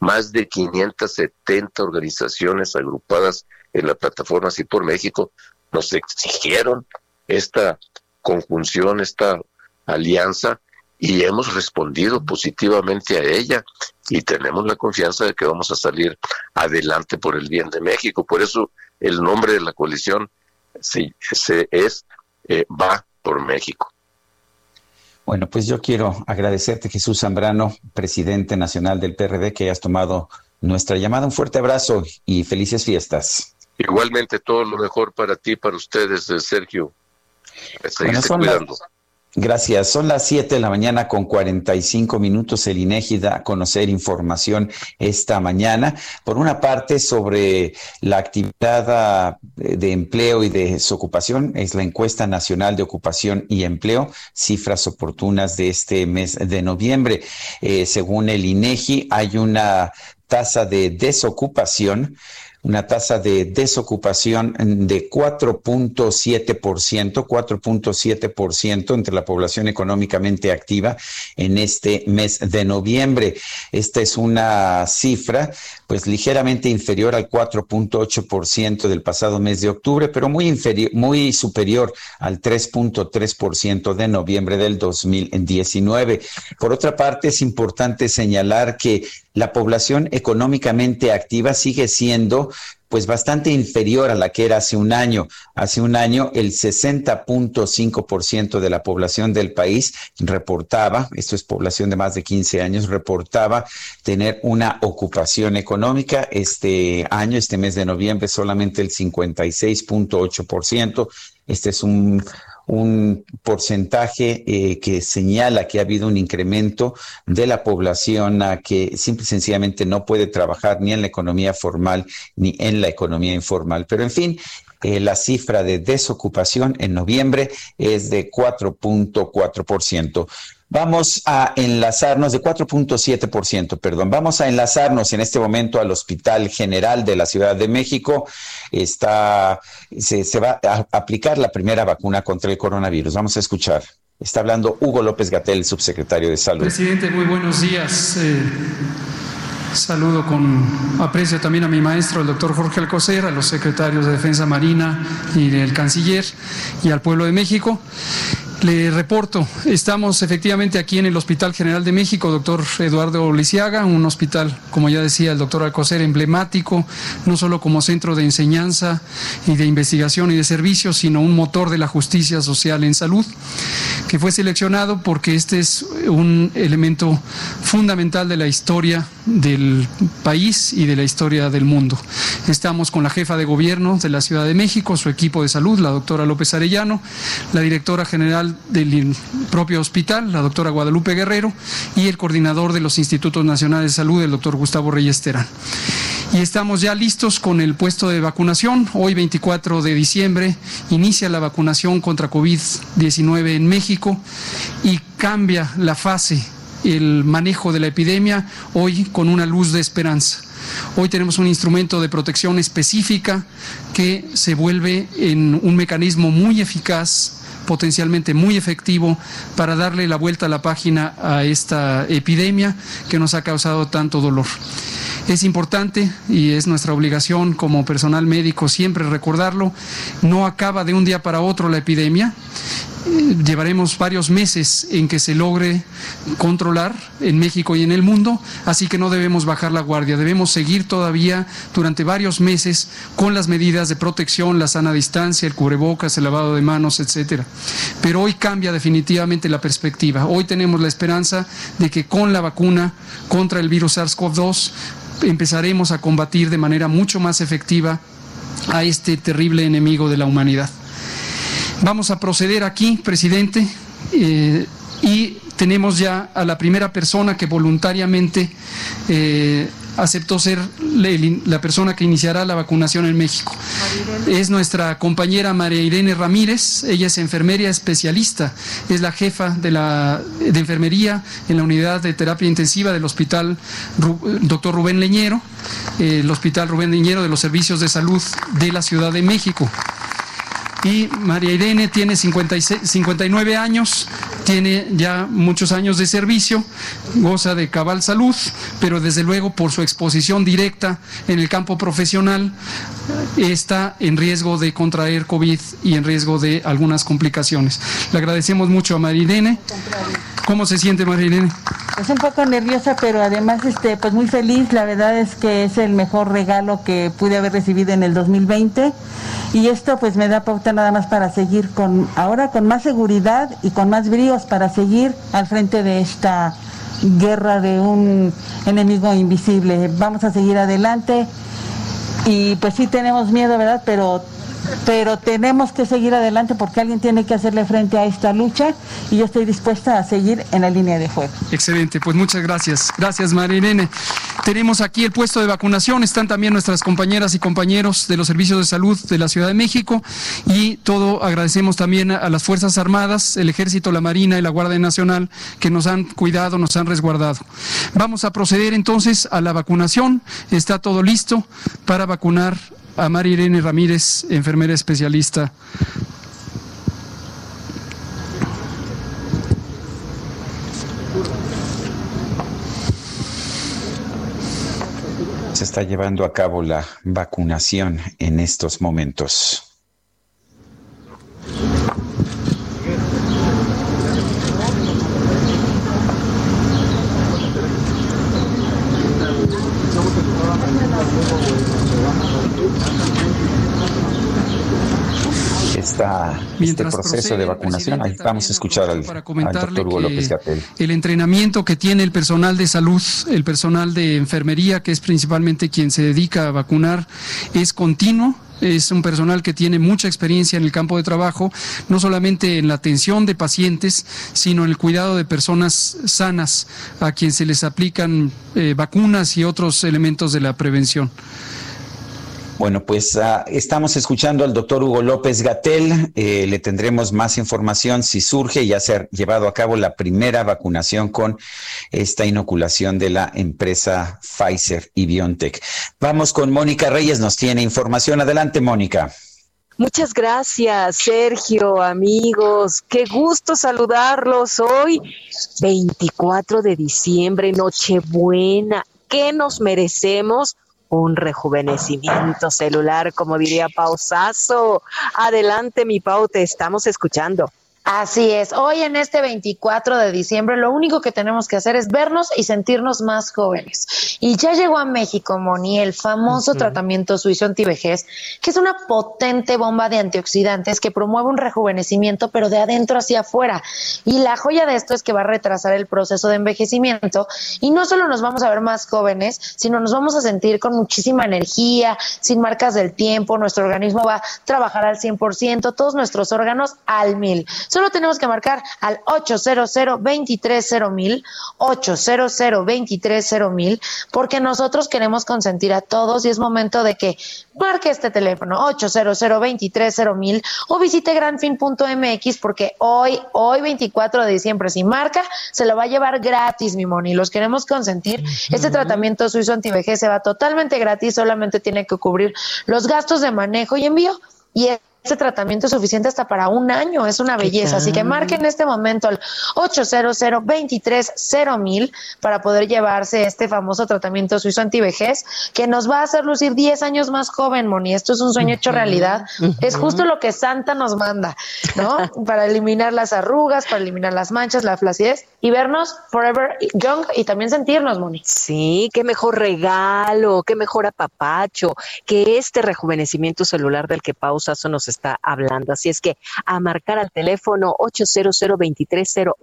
Más de 570 organizaciones agrupadas en la plataforma Sí por México nos exigieron esta conjunción, esta alianza y hemos respondido positivamente a ella y tenemos la confianza de que vamos a salir adelante por el bien de México. Por eso el nombre de la coalición sí, se es eh, Va por México. Bueno, pues yo quiero agradecerte, Jesús Zambrano, presidente nacional del PRD, que hayas tomado nuestra llamada. Un fuerte abrazo y felices fiestas. Igualmente todo lo mejor para ti, para ustedes, eh, Sergio. Las- cuidando. Gracias. Son las 7 de la mañana con 45 minutos. El INEGI da a conocer información esta mañana. Por una parte, sobre la actividad ah, de empleo y de desocupación, es la encuesta nacional de ocupación y empleo, cifras oportunas de este mes de noviembre. Eh, según el INEGI, hay una tasa de desocupación una tasa de desocupación de 4.7%, 4.7% entre la población económicamente activa en este mes de noviembre. Esta es una cifra pues ligeramente inferior al 4.8% del pasado mes de octubre, pero muy inferior, muy superior al 3.3% de noviembre del 2019. Por otra parte, es importante señalar que la población económicamente activa sigue siendo pues bastante inferior a la que era hace un año. Hace un año el 60.5% de la población del país reportaba, esto es población de más de 15 años, reportaba tener una ocupación económica. Este año, este mes de noviembre, solamente el 56.8%. Este es un, un porcentaje eh, que señala que ha habido un incremento de la población que simple y sencillamente no puede trabajar ni en la economía formal ni en la economía informal. Pero en fin, eh, la cifra de desocupación en noviembre es de 4.4%. Vamos a enlazarnos de 4.7%, perdón. Vamos a enlazarnos en este momento al Hospital General de la Ciudad de México. Está, se, va a aplicar la primera vacuna contra el coronavirus. Vamos a escuchar. Está hablando Hugo López Gatel, subsecretario de Salud. Presidente, muy buenos días. Eh, saludo con aprecio también a mi maestro, el doctor Jorge Alcocer, a los secretarios de Defensa Marina y del Canciller y al pueblo de México. Le reporto, estamos efectivamente aquí en el Hospital General de México, doctor Eduardo Lisiaga, un hospital, como ya decía el doctor Alcocer, emblemático, no solo como centro de enseñanza y de investigación y de servicios, sino un motor de la justicia social en salud, que fue seleccionado porque este es un elemento fundamental de la historia del país y de la historia del mundo. Estamos con la jefa de gobierno de la Ciudad de México, su equipo de salud, la doctora López Arellano, la directora general del propio hospital, la doctora Guadalupe Guerrero, y el coordinador de los Institutos Nacionales de Salud, el doctor Gustavo Reyes Terán. Y estamos ya listos con el puesto de vacunación. Hoy, 24 de diciembre, inicia la vacunación contra COVID-19 en México y cambia la fase el manejo de la epidemia hoy con una luz de esperanza. Hoy tenemos un instrumento de protección específica que se vuelve en un mecanismo muy eficaz potencialmente muy efectivo para darle la vuelta a la página a esta epidemia que nos ha causado tanto dolor. Es importante y es nuestra obligación como personal médico siempre recordarlo, no acaba de un día para otro la epidemia, llevaremos varios meses en que se logre controlar en México y en el mundo, así que no debemos bajar la guardia, debemos seguir todavía durante varios meses con las medidas de protección, la sana distancia, el cubrebocas, el lavado de manos, etcétera. Pero hoy cambia definitivamente la perspectiva. Hoy tenemos la esperanza de que con la vacuna contra el virus SARS-CoV-2 empezaremos a combatir de manera mucho más efectiva a este terrible enemigo de la humanidad. Vamos a proceder aquí, presidente, eh, y tenemos ya a la primera persona que voluntariamente eh, aceptó ser la persona que iniciará la vacunación en México. Es nuestra compañera María Irene Ramírez, ella es enfermería especialista, es la jefa de, la, de enfermería en la unidad de terapia intensiva del hospital Doctor Rubén Leñero, eh, el hospital Rubén Leñero de los servicios de salud de la Ciudad de México y María Irene tiene 59 años, tiene ya muchos años de servicio, goza de cabal salud, pero desde luego por su exposición directa en el campo profesional está en riesgo de contraer COVID y en riesgo de algunas complicaciones. Le agradecemos mucho a María Irene. ¿Cómo se siente María Irene? Pues un poco nerviosa, pero además este, pues muy feliz. La verdad es que es el mejor regalo que pude haber recibido en el 2020 y esto pues me da pauta nada más para seguir con ahora con más seguridad y con más bríos para seguir al frente de esta guerra de un enemigo invisible. Vamos a seguir adelante y pues sí tenemos miedo, ¿verdad? Pero pero tenemos que seguir adelante porque alguien tiene que hacerle frente a esta lucha y yo estoy dispuesta a seguir en la línea de fuego. Excelente, pues muchas gracias. Gracias, María Irene. Tenemos aquí el puesto de vacunación, están también nuestras compañeras y compañeros de los servicios de salud de la Ciudad de México y todo agradecemos también a las Fuerzas Armadas, el Ejército, la Marina y la Guardia Nacional que nos han cuidado, nos han resguardado. Vamos a proceder entonces a la vacunación. Está todo listo para vacunar a María Irene Ramírez, enfermera especialista. Se está llevando a cabo la vacunación en estos momentos. Este proceso de vacunación. Ahí vamos a escuchar al, doctor Hugo López Gatel. El entrenamiento que tiene el personal de salud, el personal de enfermería, que es principalmente quien se dedica a vacunar, es continuo, es un personal que tiene mucha experiencia en el campo de trabajo, no solamente en la atención de pacientes, sino en el cuidado de personas sanas a quien se les aplican eh, vacunas y otros elementos de la prevención. Bueno, pues uh, estamos escuchando al doctor Hugo López Gatel. Eh, le tendremos más información si surge. Ya se ha llevado a cabo la primera vacunación con esta inoculación de la empresa Pfizer y BioNTech. Vamos con Mónica Reyes, nos tiene información. Adelante, Mónica. Muchas gracias, Sergio, amigos. Qué gusto saludarlos hoy, 24 de diciembre, Nochebuena. ¿Qué nos merecemos? Un rejuvenecimiento celular, como diría Pausazo. Adelante, mi Pau, te estamos escuchando. Así es, hoy en este 24 de diciembre lo único que tenemos que hacer es vernos y sentirnos más jóvenes. Y ya llegó a México, Moni, el famoso tratamiento suizo antivejez, que es una potente bomba de antioxidantes que promueve un rejuvenecimiento, pero de adentro hacia afuera. Y la joya de esto es que va a retrasar el proceso de envejecimiento y no solo nos vamos a ver más jóvenes, sino nos vamos a sentir con muchísima energía, sin marcas del tiempo, nuestro organismo va a trabajar al 100%, todos nuestros órganos al mil. Solo tenemos que marcar al 800 230 800 230 porque nosotros queremos consentir a todos y es momento de que marque este teléfono 800 230 o visite granfin.mx porque hoy, hoy 24 de diciembre, si marca, se lo va a llevar gratis, mi moni. Los queremos consentir. Este tratamiento suizo antivejez se va totalmente gratis, solamente tiene que cubrir los gastos de manejo y envío. Y este tratamiento es suficiente hasta para un año, es una belleza. Así que marquen en este momento el 800 mil para poder llevarse este famoso tratamiento suizo antivejez que nos va a hacer lucir 10 años más joven, Moni. Esto es un sueño hecho realidad. Es justo lo que Santa nos manda, ¿no? para eliminar las arrugas, para eliminar las manchas, la flacidez y vernos forever young y también sentirnos, Moni. Sí, qué mejor regalo, qué mejor apapacho que este rejuvenecimiento celular del que Pausa nos está hablando. Así es que a marcar al teléfono 800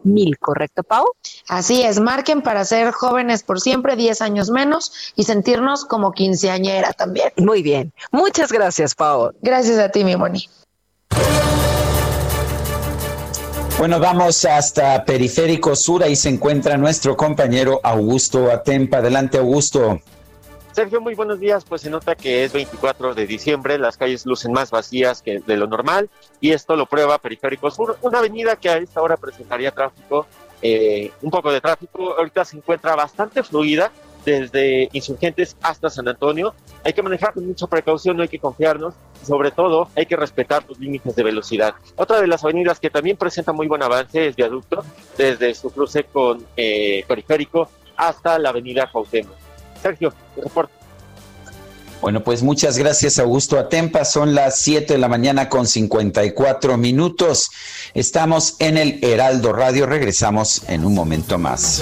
mil, ¿correcto, Pau? Así es, marquen para ser jóvenes por siempre, 10 años menos y sentirnos como quinceañera también. Muy bien. Muchas gracias, Pau. Gracias a ti, mi Moni. Bueno, vamos hasta Periférico Sur, ahí se encuentra nuestro compañero Augusto Atempa. Adelante, Augusto. Sergio, muy buenos días. Pues se nota que es 24 de diciembre, las calles lucen más vacías que de lo normal y esto lo prueba Periférico Sur, una avenida que a esta hora presentaría tráfico, eh, un poco de tráfico. Ahorita se encuentra bastante fluida desde Insurgentes hasta San Antonio. Hay que manejar con mucha precaución, no hay que confiarnos. Sobre todo, hay que respetar los límites de velocidad. Otra de las avenidas que también presenta muy buen avance es Viaducto, desde su cruce con eh, Periférico hasta la avenida Cuauhtémoc. Sergio, reporte. Bueno, pues muchas gracias, Augusto Atempa. Son las 7 de la mañana con 54 minutos. Estamos en el Heraldo Radio. Regresamos en un momento más.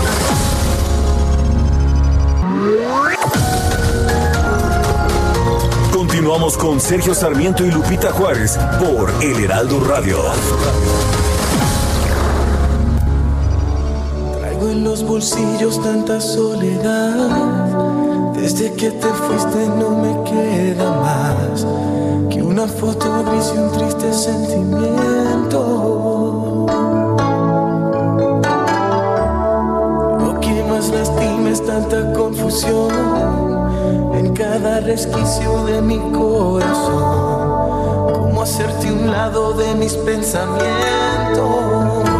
Continuamos con Sergio Sarmiento y Lupita Juárez por El Heraldo Radio. Traigo en los bolsillos tanta soledad. Desde que te fuiste no me queda más que una foto gris y un triste sentimiento. Lo que más lastima es tanta confusión cada resquicio de mi corazón. Cómo hacerte un lado de mis pensamientos.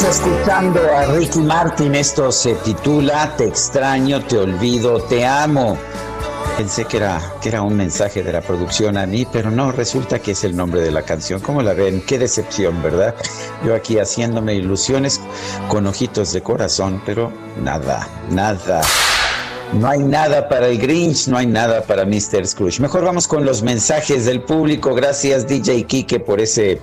Seguimos escuchando a Ricky Martin. Esto se titula Te extraño, te olvido, te amo. Pensé que era, que era un mensaje de la producción a mí, pero no, resulta que es el nombre de la canción. ¿Cómo la ven? Qué decepción, ¿verdad? Yo aquí haciéndome ilusiones con ojitos de corazón, pero nada, nada. No hay nada para el Grinch, no hay nada para Mr. Scrooge. Mejor vamos con los mensajes del público. Gracias DJ Kike por ese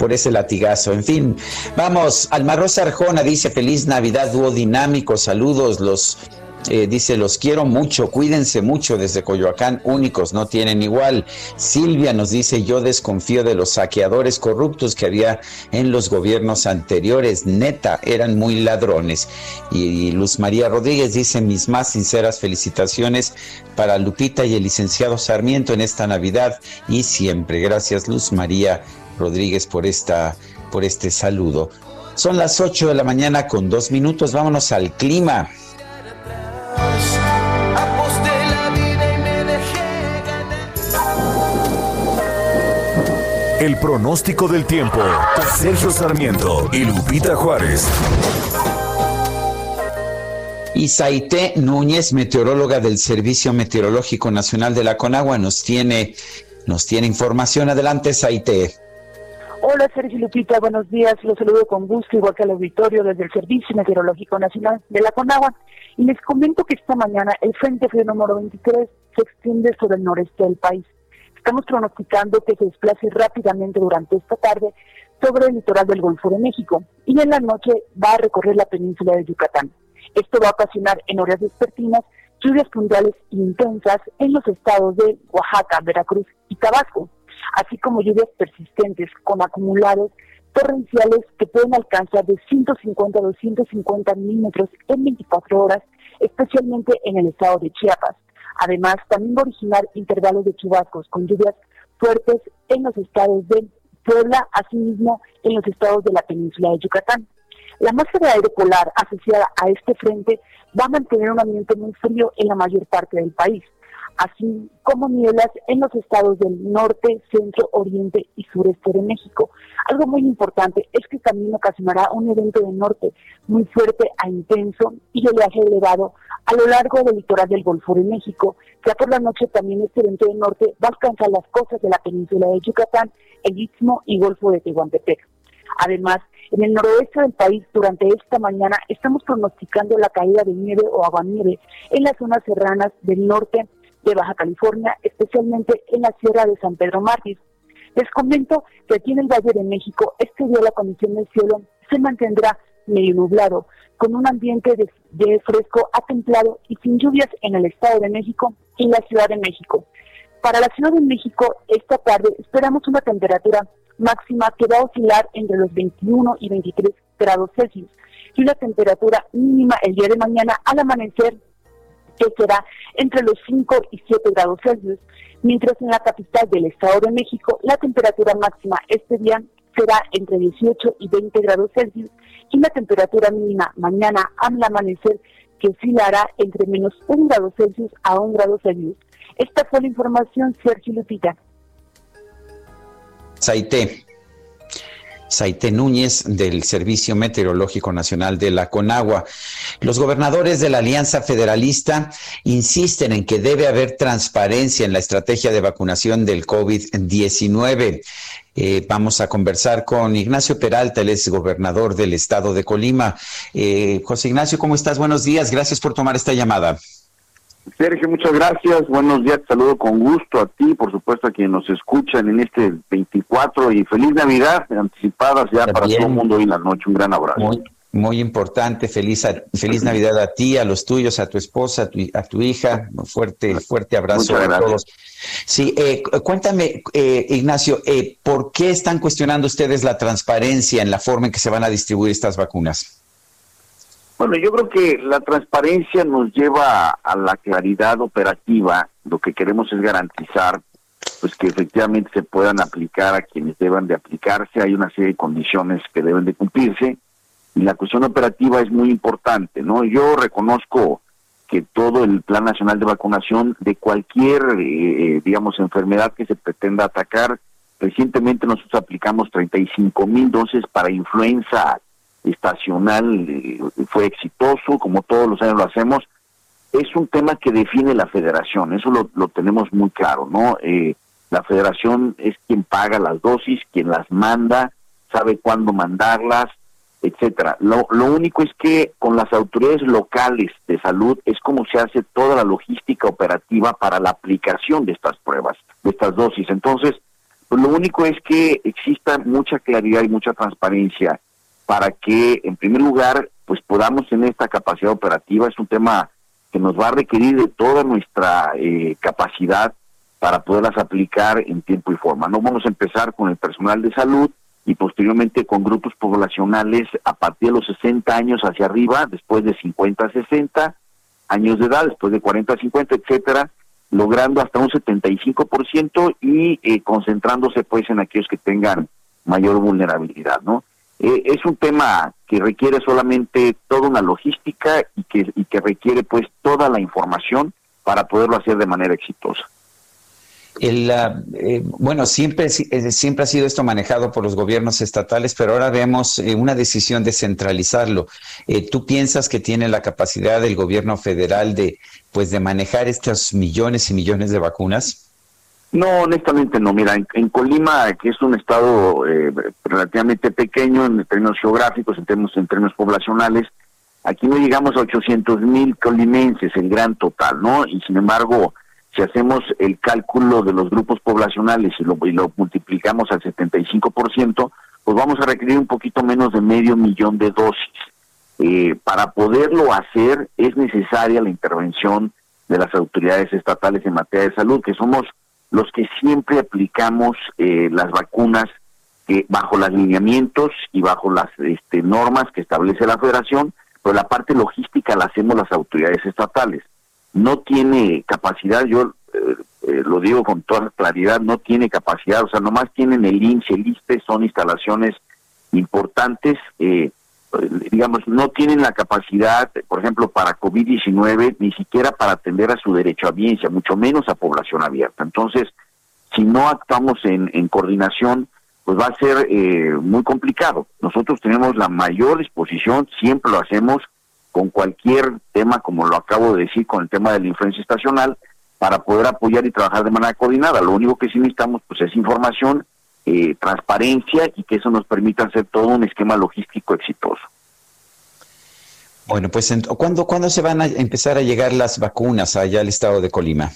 por ese latigazo. En fin, vamos. Alma Rosa Arjona dice feliz Navidad, dúo dinámico. Saludos, los eh, dice los quiero mucho, cuídense mucho desde Coyoacán, únicos, no tienen igual. Silvia nos dice yo desconfío de los saqueadores corruptos que había en los gobiernos anteriores, neta, eran muy ladrones. Y, Luz María Rodríguez dice mis más sinceras felicitaciones para Lupita y el licenciado Sarmiento en esta Navidad y siempre. Gracias Luz María Rodríguez por esta por este saludo. Son las 8 de la mañana con dos minutos. Vámonos al clima. El pronóstico del tiempo. Sergio Sarmiento y Lupita Juárez. Isaite Núñez, meteoróloga del Servicio Meteorológico Nacional de la Conagua, nos tiene, nos tiene información. Adelante, Saite. Hola Sergio Lupita, buenos días. Los saludo con gusto, igual que al auditorio desde el Servicio Meteorológico Nacional de la Conagua. Y les comento que esta mañana el Frente Frío número 23 se extiende sobre el noreste del país. Estamos pronosticando que se desplace rápidamente durante esta tarde sobre el litoral del Golfo de México y en la noche va a recorrer la península de Yucatán. Esto va a ocasionar en horas vespertinas lluvias puntuales intensas en los estados de Oaxaca, Veracruz y Tabasco, así como lluvias persistentes con acumulados torrenciales que pueden alcanzar de 150 a 250 milímetros en 24 horas, especialmente en el estado de Chiapas. Además, también va a originar intervalos de chubascos con lluvias fuertes en los estados de Puebla, asimismo en los estados de la península de Yucatán. La masa de aire polar asociada a este frente va a mantener un ambiente muy frío en la mayor parte del país, así como nieblas en los estados del norte, centro, oriente y sureste de México. Algo muy importante es que también ocasionará un evento de norte muy fuerte a intenso y oleaje elevado a lo largo del litoral del Golfo de México. Ya por la noche también este evento de norte va a alcanzar las costas de la península de Yucatán, el Istmo y Golfo de Tehuantepec. Además, en el noroeste del país, durante esta mañana, estamos pronosticando la caída de nieve o aguanieve en las zonas serranas del norte de Baja California, especialmente en la Sierra de San Pedro Mártir. Les comento que aquí en el Valle de México, este día la condición del cielo se mantendrá medio nublado, con un ambiente de, de fresco a templado y sin lluvias en el Estado de México y la Ciudad de México. Para la Ciudad de México, esta tarde esperamos una temperatura máxima que va a oscilar entre los 21 y 23 grados Celsius y una temperatura mínima el día de mañana al amanecer que será entre los 5 y 7 grados Celsius, mientras en la capital del Estado de México la temperatura máxima este día será entre 18 y 20 grados Celsius y la temperatura mínima mañana al amanecer que oscilará entre menos 1 grado Celsius a 1 grado Celsius. Esta fue la información, Sergio Lupita. Saite. Saite Núñez del Servicio Meteorológico Nacional de la Conagua. Los gobernadores de la Alianza Federalista insisten en que debe haber transparencia en la estrategia de vacunación del COVID-19. Eh, vamos a conversar con Ignacio Peralta, el es gobernador del estado de Colima. Eh, José Ignacio, ¿cómo estás? Buenos días. Gracias por tomar esta llamada. Sergio, muchas gracias. Buenos días, te saludo con gusto a ti, por supuesto a quienes nos escuchan en este 24 y feliz Navidad anticipadas ya para todo el mundo hoy en la noche. Un gran abrazo. Muy, muy importante. Feliz, a- feliz Navidad a ti, a los tuyos, a tu esposa, a tu, a tu hija. Un fuerte, fuerte abrazo a todos. Sí, eh, cu- cuéntame, eh, Ignacio, eh, ¿por qué están cuestionando ustedes la transparencia en la forma en que se van a distribuir estas vacunas? Bueno, yo creo que la transparencia nos lleva a la claridad operativa. Lo que queremos es garantizar pues que efectivamente se puedan aplicar a quienes deban de aplicarse. Hay una serie de condiciones que deben de cumplirse y la cuestión operativa es muy importante, ¿no? Yo reconozco que todo el Plan Nacional de Vacunación de cualquier, eh, digamos, enfermedad que se pretenda atacar, recientemente nosotros aplicamos 35 mil dosis para influenza estacional, eh, fue exitoso, como todos los años lo hacemos. Es un tema que define la federación, eso lo, tenemos muy claro, ¿no? Eh, la federación es quien paga las dosis, quien las manda, sabe cuándo mandarlas, etcétera. Lo, lo único es que con las autoridades locales de salud es como se hace toda la logística operativa para la aplicación de estas pruebas, de estas dosis. Entonces, pues lo único es que exista mucha claridad y mucha transparencia para que, en primer lugar, pues podamos tener esta capacidad operativa. Es un tema que nos va a requerir de toda nuestra eh, capacidad para poderlas aplicar en tiempo y forma. No vamos a empezar con el personal de salud y posteriormente con grupos poblacionales a partir de los 60 años hacia arriba, después de 50 a 60 años de edad, después de 40 a 50, etcétera, logrando hasta un 75% y eh, concentrándose pues en aquellos que tengan mayor vulnerabilidad, ¿no? Eh, es un tema que requiere solamente toda una logística y que, requiere pues toda la información para poderlo hacer de manera exitosa. El, eh, bueno, siempre, eh, siempre ha sido esto manejado por los gobiernos estatales, pero ahora vemos una decisión de centralizarlo. ¿Tú piensas que tiene la capacidad del gobierno federal de, pues, de manejar estos millones y millones de vacunas? No, honestamente no. Mira, en, Colima, que es un estado eh, relativamente pequeño en términos geográficos, en términos, en términos poblacionales, aquí no llegamos a 800 mil colimenses, el gran total, ¿no? Y sin embargo, si hacemos el cálculo de los grupos poblacionales y lo, y lo multiplicamos al 75%, pues vamos a requerir un poquito menos de medio millón de dosis. Eh, para poderlo hacer es necesaria la intervención de las autoridades estatales en materia de salud, que somos los que siempre aplicamos eh, las vacunas que bajo los lineamientos y bajo las este, normas que establece la federación, pero la parte logística la hacemos las autoridades estatales. No tiene capacidad, yo eh, eh, lo digo con toda claridad, no tiene capacidad, o sea, nomás tienen el INSE, el ISTE, son instalaciones importantes, eh, digamos, no tienen la capacidad, por ejemplo, para COVID-19, ni siquiera para atender a su derecho a biencia, mucho menos a población abierta. Entonces, si no actuamos en, en coordinación, pues va a ser eh, muy complicado. Nosotros tenemos la mayor exposición, siempre lo hacemos con cualquier tema, como lo acabo de decir, con el tema de la influencia estacional, para poder apoyar y trabajar de manera coordinada. Lo único que sí necesitamos pues es información, eh, transparencia y que eso nos permita hacer todo un esquema logístico exitoso. Bueno, pues ¿cuándo, ¿cuándo se van a empezar a llegar las vacunas allá al estado de Colima?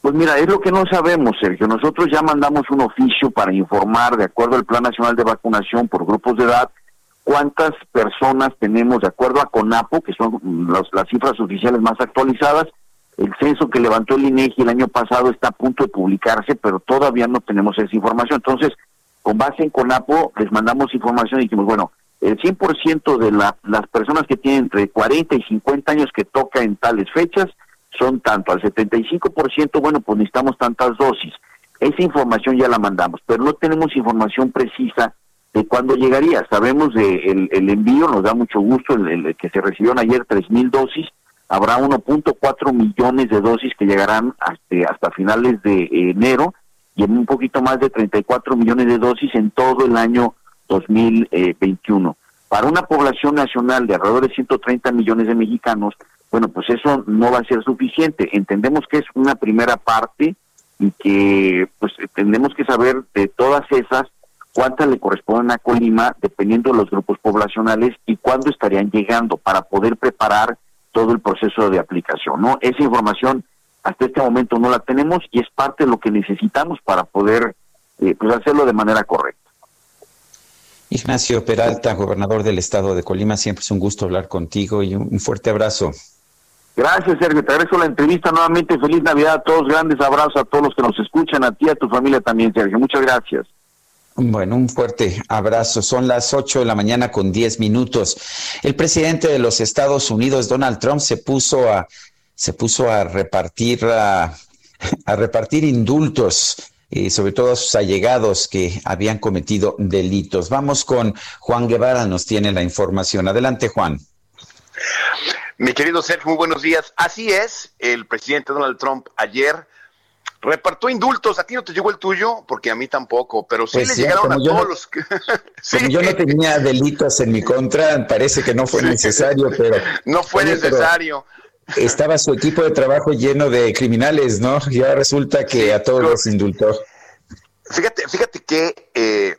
Pues mira, es lo que no sabemos, Sergio. Nosotros ya mandamos un oficio para informar, de acuerdo al Plan Nacional de Vacunación por grupos de edad, cuántas personas tenemos, de acuerdo a CONAPO, que son las, las cifras oficiales más actualizadas. El censo que levantó el INEGI el año pasado está a punto de publicarse, pero todavía no tenemos esa información. Entonces, con base en CONAPO, les mandamos información y dijimos, bueno, el 100% de la, las personas que tienen entre 40 y 50 años que toca en tales fechas, son tanto, al 75%, bueno, pues necesitamos tantas dosis. Esa información ya la mandamos, pero no tenemos información precisa de cuándo llegaría. Sabemos de el, el envío, nos da mucho gusto el, que se recibieron ayer 3.000 dosis, habrá 1.4 millones de dosis que llegarán hasta, hasta finales de enero y en un poquito más de 34 millones de dosis en todo el año 2021. Para una población nacional de alrededor de 130 millones de mexicanos, bueno, pues eso no va a ser suficiente. Entendemos que es una primera parte y que pues tenemos que saber de todas esas cuántas le corresponden a Colima dependiendo de los grupos poblacionales y cuándo estarían llegando para poder preparar todo el proceso de aplicación, ¿no? Esa información hasta este momento no la tenemos y es parte de lo que necesitamos para poder eh, pues hacerlo de manera correcta. Ignacio Peralta, gobernador del estado de Colima, siempre es un gusto hablar contigo y un fuerte abrazo. Gracias, Sergio. Te agradezco la entrevista nuevamente. Feliz Navidad a todos. Grandes abrazos a todos los que nos escuchan, a ti, a tu familia también, Sergio. Muchas gracias. Bueno, un fuerte abrazo. Son las 8 de la mañana con 10 minutos. El presidente de los Estados Unidos, Donald Trump, se puso a, se puso a repartir, a, repartir indultos y sobre todo a sus allegados que habían cometido delitos. Vamos con Juan Guevara, nos tiene la información. Adelante, Juan. Mi querido Sergio, muy buenos días. Así es, el presidente Donald Trump ayer repartió indultos. A ti no te llegó el tuyo, porque a mí tampoco, pero sí Pues le sí, llegaron a todos no- los que... Como yo no tenía delitos en mi contra, parece que no fue necesario, pero... No fue Oye, necesario. Estaba su equipo de trabajo lleno de criminales, ¿no? Y ahora resulta que a todos los indultó. Fíjate, fíjate que, eh,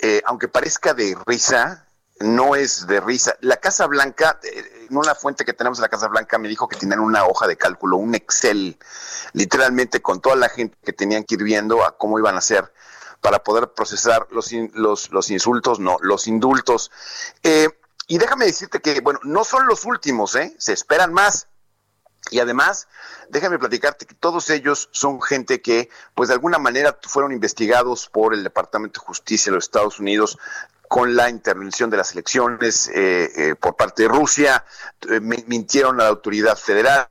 eh, aunque parezca de risa, no es de risa. La Casa Blanca, eh, una fuente que tenemos en la Casa Blanca, me dijo que tenían una hoja de cálculo, un Excel, literalmente con toda la gente que tenían que ir viendo a cómo iban a hacer para poder procesar los, los, los insultos, no, los indultos. Eh, y déjame decirte que, bueno, no son los últimos, ¿eh? Se esperan más. Y además, déjame platicarte que todos ellos son gente que, pues de alguna manera, fueron investigados por el Departamento de Justicia de los Estados Unidos con la intervención de las elecciones eh, eh, por parte de Rusia, eh, mi- mintieron a la autoridad federal,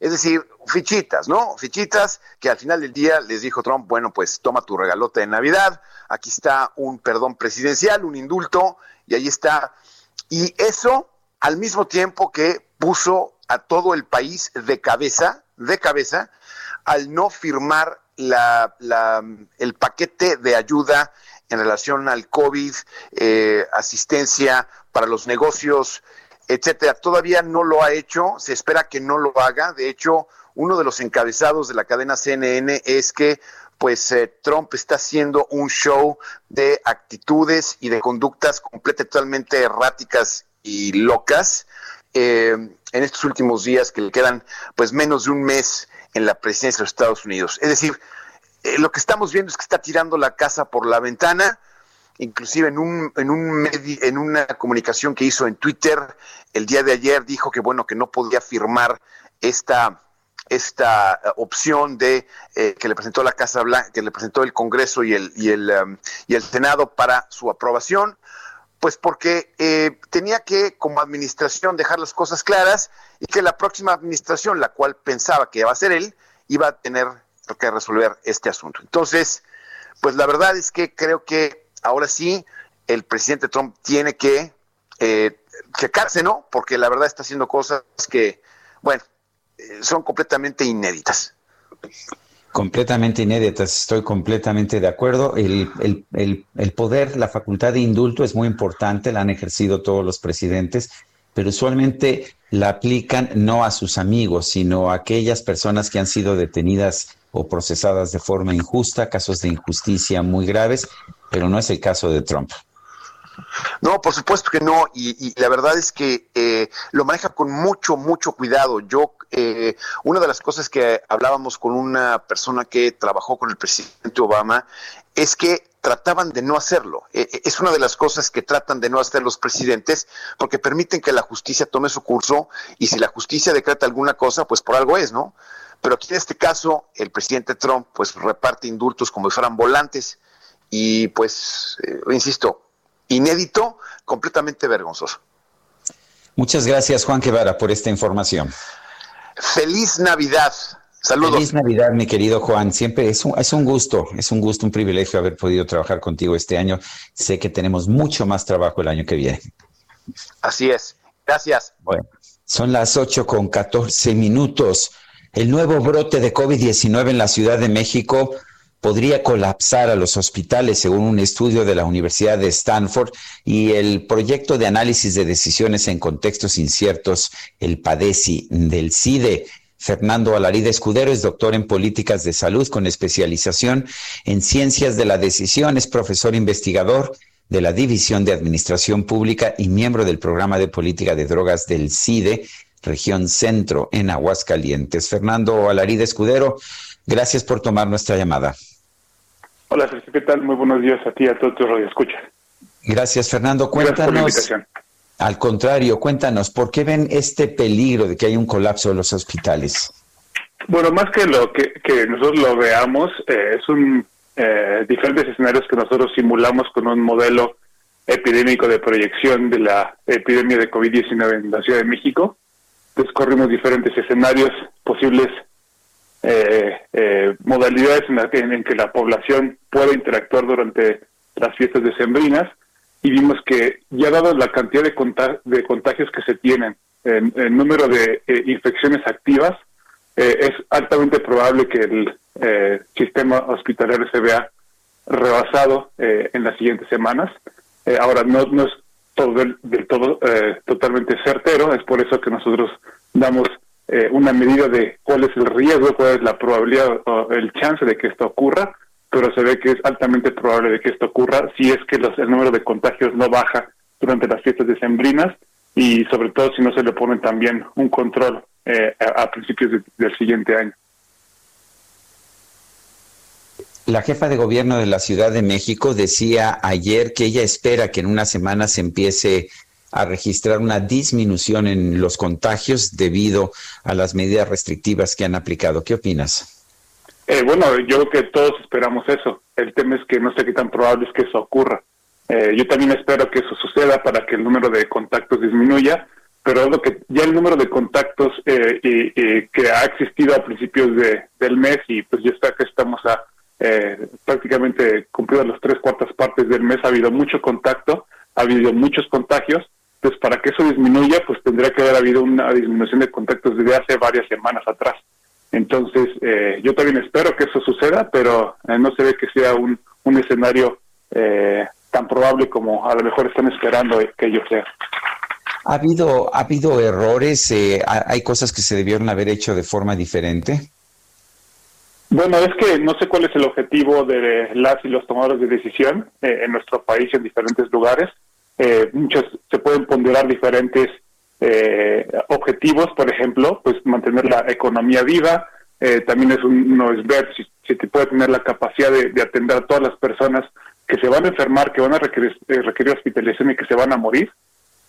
es decir, fichitas, ¿no? Fichitas que al final del día les dijo Trump, bueno, pues toma tu regalote de Navidad, aquí está un perdón presidencial, un indulto, y ahí está. Y eso al mismo tiempo que puso a todo el país de cabeza, de cabeza, al no firmar la- el paquete de ayuda en relación al COVID, eh, asistencia para los negocios, etcétera. Todavía no lo ha hecho, se espera que no lo haga. De hecho, uno de los encabezados de la cadena CNN es que pues eh, Trump está haciendo un show de actitudes y de conductas completamente erráticas y locas eh, en estos últimos días que le quedan pues menos de un mes en la presidencia de los Estados Unidos. Es decir, eh, lo que estamos viendo es que está tirando la casa por la ventana, inclusive en un, en un en una comunicación que hizo en Twitter el día de ayer dijo que bueno que no podía firmar esta esta eh, opción de eh, que le presentó la Casa Blanca, que le presentó el Congreso y el y el um, y el Senado para su aprobación, pues porque tenía que como administración dejar las cosas claras y que la próxima administración, la cual pensaba que iba a ser él, iba a tener que resolver este asunto. Entonces, pues la verdad es que creo que ahora sí el presidente Trump tiene que eh, checarse, ¿no? Porque la verdad está haciendo cosas que, bueno, eh, son completamente inéditas. Completamente inéditas, estoy completamente de acuerdo. El, el, el, el, poder, la facultad de indulto es muy importante, la han ejercido todos los presidentes, pero usualmente la aplican no a sus amigos, sino a aquellas personas que han sido detenidas o procesadas de forma injusta, casos de injusticia muy graves, pero no es el caso de Trump. No, por supuesto que no, y, y la verdad es que eh, lo maneja con mucho, mucho cuidado. Yo, eh, una de las cosas que hablábamos con una persona que trabajó con el presidente Obama es que trataban de no hacerlo. Eh, es una de las cosas que tratan de no hacer los presidentes porque permiten que la justicia tome su curso y si la justicia decreta alguna cosa, pues por algo es, ¿no? Pero aquí en este caso, el presidente Trump pues reparte indultos como si fueran volantes y pues, eh, insisto, inédito, completamente vergonzoso. Muchas gracias, Juan Guevara, por esta información. Feliz Navidad. Saludos. Feliz Navidad, mi querido Juan. Siempre es un, es un gusto, es un gusto, un privilegio haber podido trabajar contigo este año. Sé que tenemos mucho más trabajo el año que viene. Así es. Gracias. Bueno, son las 8 con 14 minutos. El nuevo brote de COVID-19 en la Ciudad de México podría colapsar a los hospitales, según un estudio de la Universidad de Stanford, y el proyecto de análisis de decisiones en contextos inciertos, el PADECI del CIDE. Fernando Alarida Escudero es doctor en políticas de salud con especialización en ciencias de la decisión, es profesor investigador de la División de Administración Pública y miembro del programa de política de drogas del CIDE, región centro en Aguascalientes. Fernando Alarida Escudero, gracias por tomar nuestra llamada. Hola, Sergio, ¿qué tal? Muy buenos días a ti y a todos tus radioescuchas. Gracias, Fernando. Cuéntanos. Al contrario, cuéntanos, ¿por qué ven este peligro de que hay un colapso de los hospitales? Bueno, más que lo que, que nosotros lo veamos, eh, es un eh, diferentes escenarios que nosotros simulamos con un modelo epidémico de proyección de la epidemia de COVID-19 en la Ciudad de México. Entonces corrimos diferentes escenarios, posibles eh, eh, modalidades en, la que, en que la población puede interactuar durante las fiestas decembrinas y vimos que ya dado la cantidad de, contag de contagios que se tienen, el, el número de eh, infecciones activas, eh, es altamente probable que el eh, sistema hospitalario se vea rebasado en las siguientes semanas. ahora, no, no todo del, todo totalmente certero, es por eso que nosotros damos una medida de cuál es el riesgo, cuál es la probabilidad o el chance de que esto ocurra, pero se ve que es altamente probable de que esto ocurra si es que los, el número de contagios no baja durante las fiestas decembrinas y sobre todo si no se le pone también un control eh, a, principios de, del siguiente año. La jefa de gobierno de la Ciudad de México decía ayer que ella espera que en una semana se empiece a registrar una disminución en los contagios debido a las medidas restrictivas que han aplicado. ¿Qué opinas? Eh, bueno, yo creo que todos esperamos eso. El tema es que no sé qué tan probable es que eso ocurra. Eh, yo también espero que eso suceda para que el número de contactos disminuya, pero ya el número de contactos eh, y, y que ha existido a principios de, del mes y pues ya está que estamos a eh, prácticamente cumplido las tres cuartas partes del mes, ha habido mucho contacto, ha habido muchos contagios, pues para que eso disminuya, pues tendría que haber habido una disminución de contactos desde hace varias semanas atrás. Entonces, eh, yo también espero que eso suceda, pero eh, no se ve que sea un, un escenario eh, tan probable como a lo mejor están esperando que ello sea. ¿Ha habido, ha habido errores? Eh, ¿Hay cosas que se debieron haber hecho de forma diferente? Bueno, es que no sé cuál es el objetivo de las y los tomadores de decisión eh, en nuestro país en diferentes lugares. Eh, muchos se pueden ponderar diferentes eh, objetivos, por ejemplo, pues mantener la economía viva. también es un, no es ver si, si te puede tener la capacidad de, de, atender a todas las personas que se van a enfermar, que van a requerir, requerir hospitalización y que se van a morir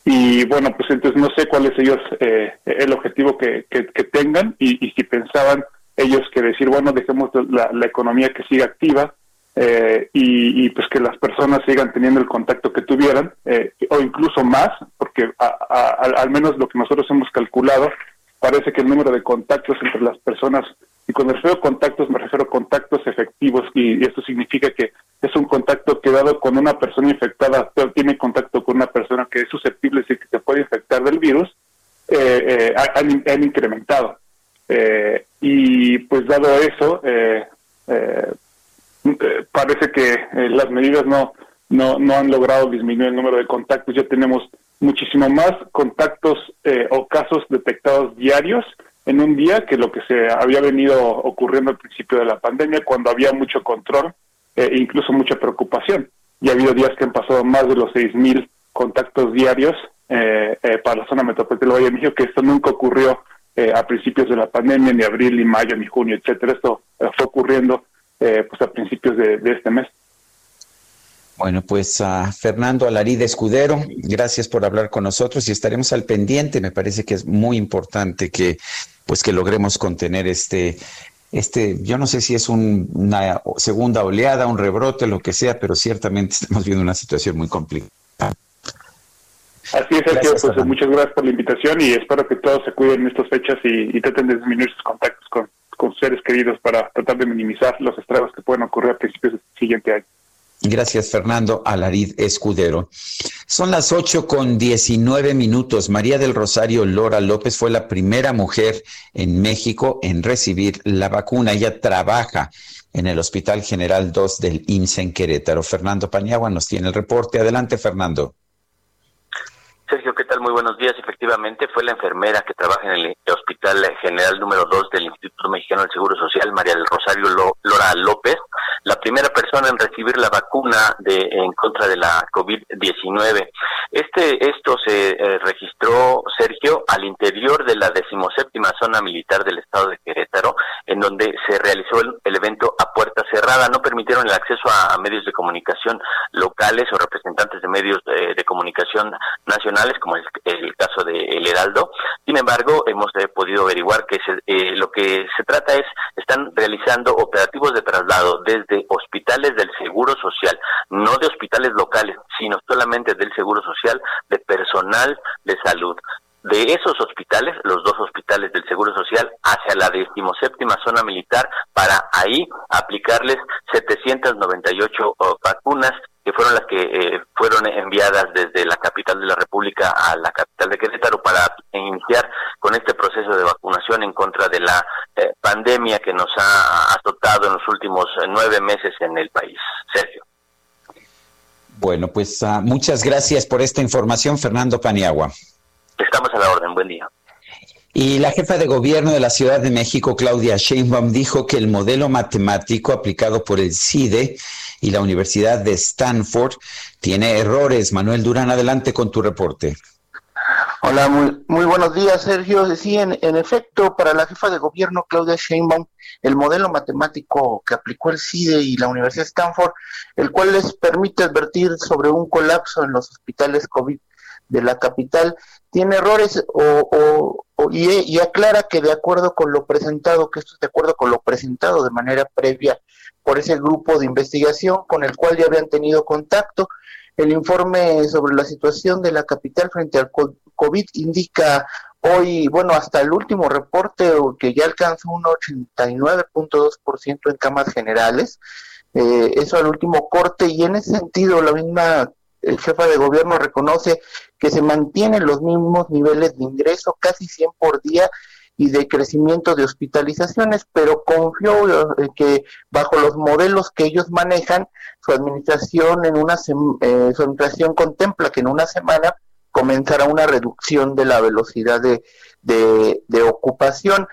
Y bueno, pues entonces no sé cuál es ellos eh, el objetivo que, que, tengan y, y, si pensaban ellos que decir, bueno, dejemos la, la economía que siga activa eh, y, y, pues que las personas sigan teniendo el contacto que tuvieran eh, o incluso más, porque al menos lo que nosotros hemos calculado, parece que el número de contactos entre las personas y cuando refiero a contactos, me refiero a contactos efectivos y, esto significa que es un contacto que dado con una persona infectada, tiene contacto con una persona que es susceptible y que se puede infectar del virus, eh, eh han, incrementado. Eh, y pues dado eso, eh, parece que las medidas no, no, no han logrado disminuir el número de contactos. Ya tenemos muchísimo más contactos o casos detectados diarios en un día que lo que se había venido ocurriendo al principio de la pandemia, cuando había mucho control e incluso mucha preocupación. Y ha habido días que han pasado más de los 6.000 contactos diarios eh, eh, para la zona metropolitana de México, que esto nunca ocurrió a principios de la pandemia, ni abril, ni mayo, ni junio, etcétera. Esto fue ocurriendo pues a principios de este mes. Bueno, pues a Fernando Alaride Escudero, gracias por hablar con nosotros y estaremos al pendiente. Me parece que es muy importante que, pues, que logremos contener este, este, yo no sé si es una segunda oleada, un rebrote, lo que sea, pero ciertamente estamos viendo una situación muy complicada. Así es, Sergio, pues muchas gracias por la invitación y espero que todos se cuiden en estas fechas y, traten de disminuir sus contactos con, con seres queridos para tratar de minimizar los estragos que pueden ocurrir a principios del siguiente año. Gracias, Fernando Alarid Escudero. Son las ocho con diecinueve minutos. María del Rosario Lora López fue la primera mujer en México en recibir la vacuna. Ella trabaja en el Hospital General 2 del IMSS en Querétaro. Fernando Pañagua nos tiene el reporte. Adelante, Fernando. Sergio, ¿qué tal? Muy buenos días. Efectivamente, fue la enfermera que trabaja en el Hospital General número 2 del Instituto Mexicano del Seguro Social, María del Rosario Lora López, la primera persona en recibir la vacuna de en contra de la COVID-19. Este esto se eh, registró Sergio al interior de la decimoséptima zona militar del estado de Querétaro, en donde se realizó el, evento a puerta cerrada. No permitieron el acceso a, medios de comunicación locales o representantes de medios de, comunicación como el, el caso de El Heraldo. Sin embargo, hemos eh, podido averiguar que eh, lo que se trata es están realizando operativos de traslado desde hospitales del Seguro Social, no de hospitales locales, sino solamente del Seguro Social, de personal de salud de esos hospitales, los dos hospitales del Seguro Social, hacia la decimoséptima zona militar para ahí aplicarles 798 vacunas que fueron las que eh, fueron enviadas desde la capital de la República a la capital de Querétaro para iniciar con este proceso de vacunación en contra de la eh, pandemia que nos ha azotado en los últimos eh, nueve meses en el país. Sergio. Bueno, pues ah, muchas gracias por esta información, Fernando Paniagua. Estamos a la orden. Buen día. Y la jefa de gobierno de la Ciudad de México, Claudia Sheinbaum, dijo que el modelo matemático aplicado por el CIDE y la Universidad de Stanford tiene errores. Manuel Durán, adelante con tu reporte. Hola, muy, muy buenos días, Sergio. Sí, en, en, efecto, para la jefa de gobierno, Claudia Sheinbaum, el modelo matemático que aplicó el CIDE y la Universidad de Stanford, el cual les permite advertir sobre un colapso en los hospitales COVID de la capital tiene errores o, y, aclara que de acuerdo con lo presentado, que esto es de acuerdo con lo presentado de manera previa por ese grupo de investigación con el cual ya habían tenido contacto, el informe sobre la situación de la capital frente al COVID indica hoy, bueno, hasta el último reporte que ya alcanzó un 89.2% en camas generales, eh, eso al último corte y en ese sentido la misma jefa de gobierno reconoce que se mantienen los mismos niveles de ingreso, casi 100 por día, y de crecimiento de hospitalizaciones, pero confió en que bajo los modelos que ellos manejan, su administración en una eh, su administración contempla que en una semana comenzará una reducción de la velocidad de, de, ocupación.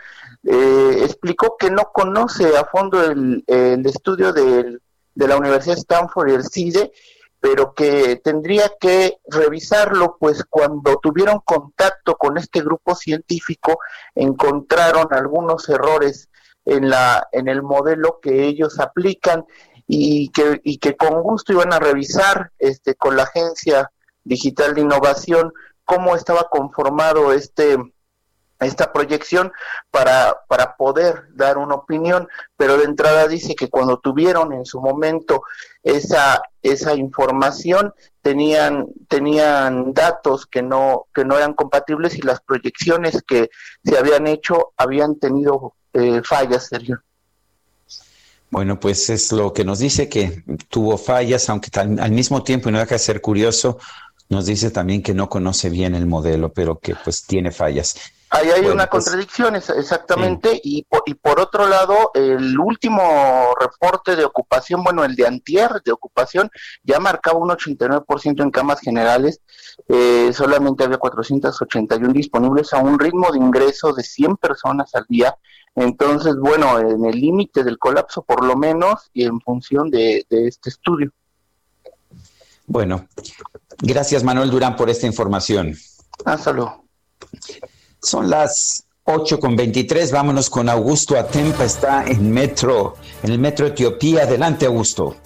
Eh, explicó que no conoce a fondo el, el estudio de la Universidad Stanford y el CIDE pero que tendría que revisarlo, pues cuando tuvieron contacto con este grupo científico encontraron algunos errores en la en el modelo que ellos aplican y que y que con gusto iban a revisar este con la agencia digital de innovación cómo estaba conformado este esta proyección para, para poder dar una opinión, pero de entrada dice que cuando tuvieron en su momento esa, esa información, tenían, tenían datos que no, que no eran compatibles y las proyecciones que se habían hecho habían tenido eh, fallas, Sergio. Bueno, pues es lo que nos dice que tuvo fallas, aunque al mismo tiempo, y no deja de ser curioso, nos dice también que no conoce bien el modelo, pero que pues tiene fallas. Ahí hay Bueno, una pues, contradicción, exactamente, y, por, y por otro lado, el último reporte de ocupación, bueno, el de antier de ocupación, ya marcaba un 89% en camas generales, eh, solamente había 481 disponibles a un ritmo de ingreso de 100 personas al día, entonces, bueno, en el límite del colapso por lo menos, y en función de, de este estudio. Bueno, gracias Manuel Durán por esta información. Hasta luego. Son las 8 con 23, vámonos con Augusto Atempa, está en Metro, en el Metro Etiopía. Adelante, Augusto.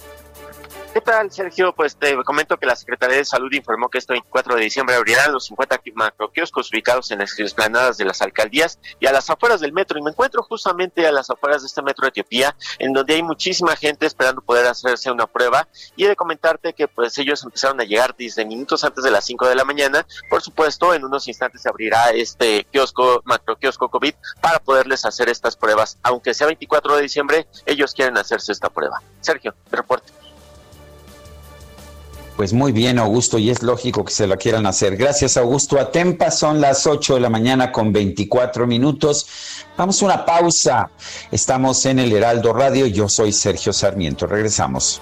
¿Qué tal, Sergio? Pues te comento que la Secretaría de Salud informó que este 24 de diciembre abrirán los 50 macroquioscos ubicados en las esplanadas de las alcaldías y a las afueras del metro. Y me encuentro justamente a las afueras de este metro de Etiopía, en donde hay muchísima gente esperando poder hacerse una prueba. Y he de comentarte que pues ellos empezaron a llegar desde minutos antes de las 5 de la mañana. Por supuesto, en unos instantes se abrirá este kiosco, macroquiosco COVID, para poderles hacer estas pruebas. Aunque sea 24 de diciembre, ellos quieren hacerse esta prueba. Sergio, te reporte. Pues muy bien, Augusto, y es lógico que se la quieran hacer. Gracias, Augusto Atempa. Son las 8 de la mañana con 24 minutos. Vamos a una pausa. Estamos en el Heraldo Radio. Yo soy Sergio Sarmiento. Regresamos.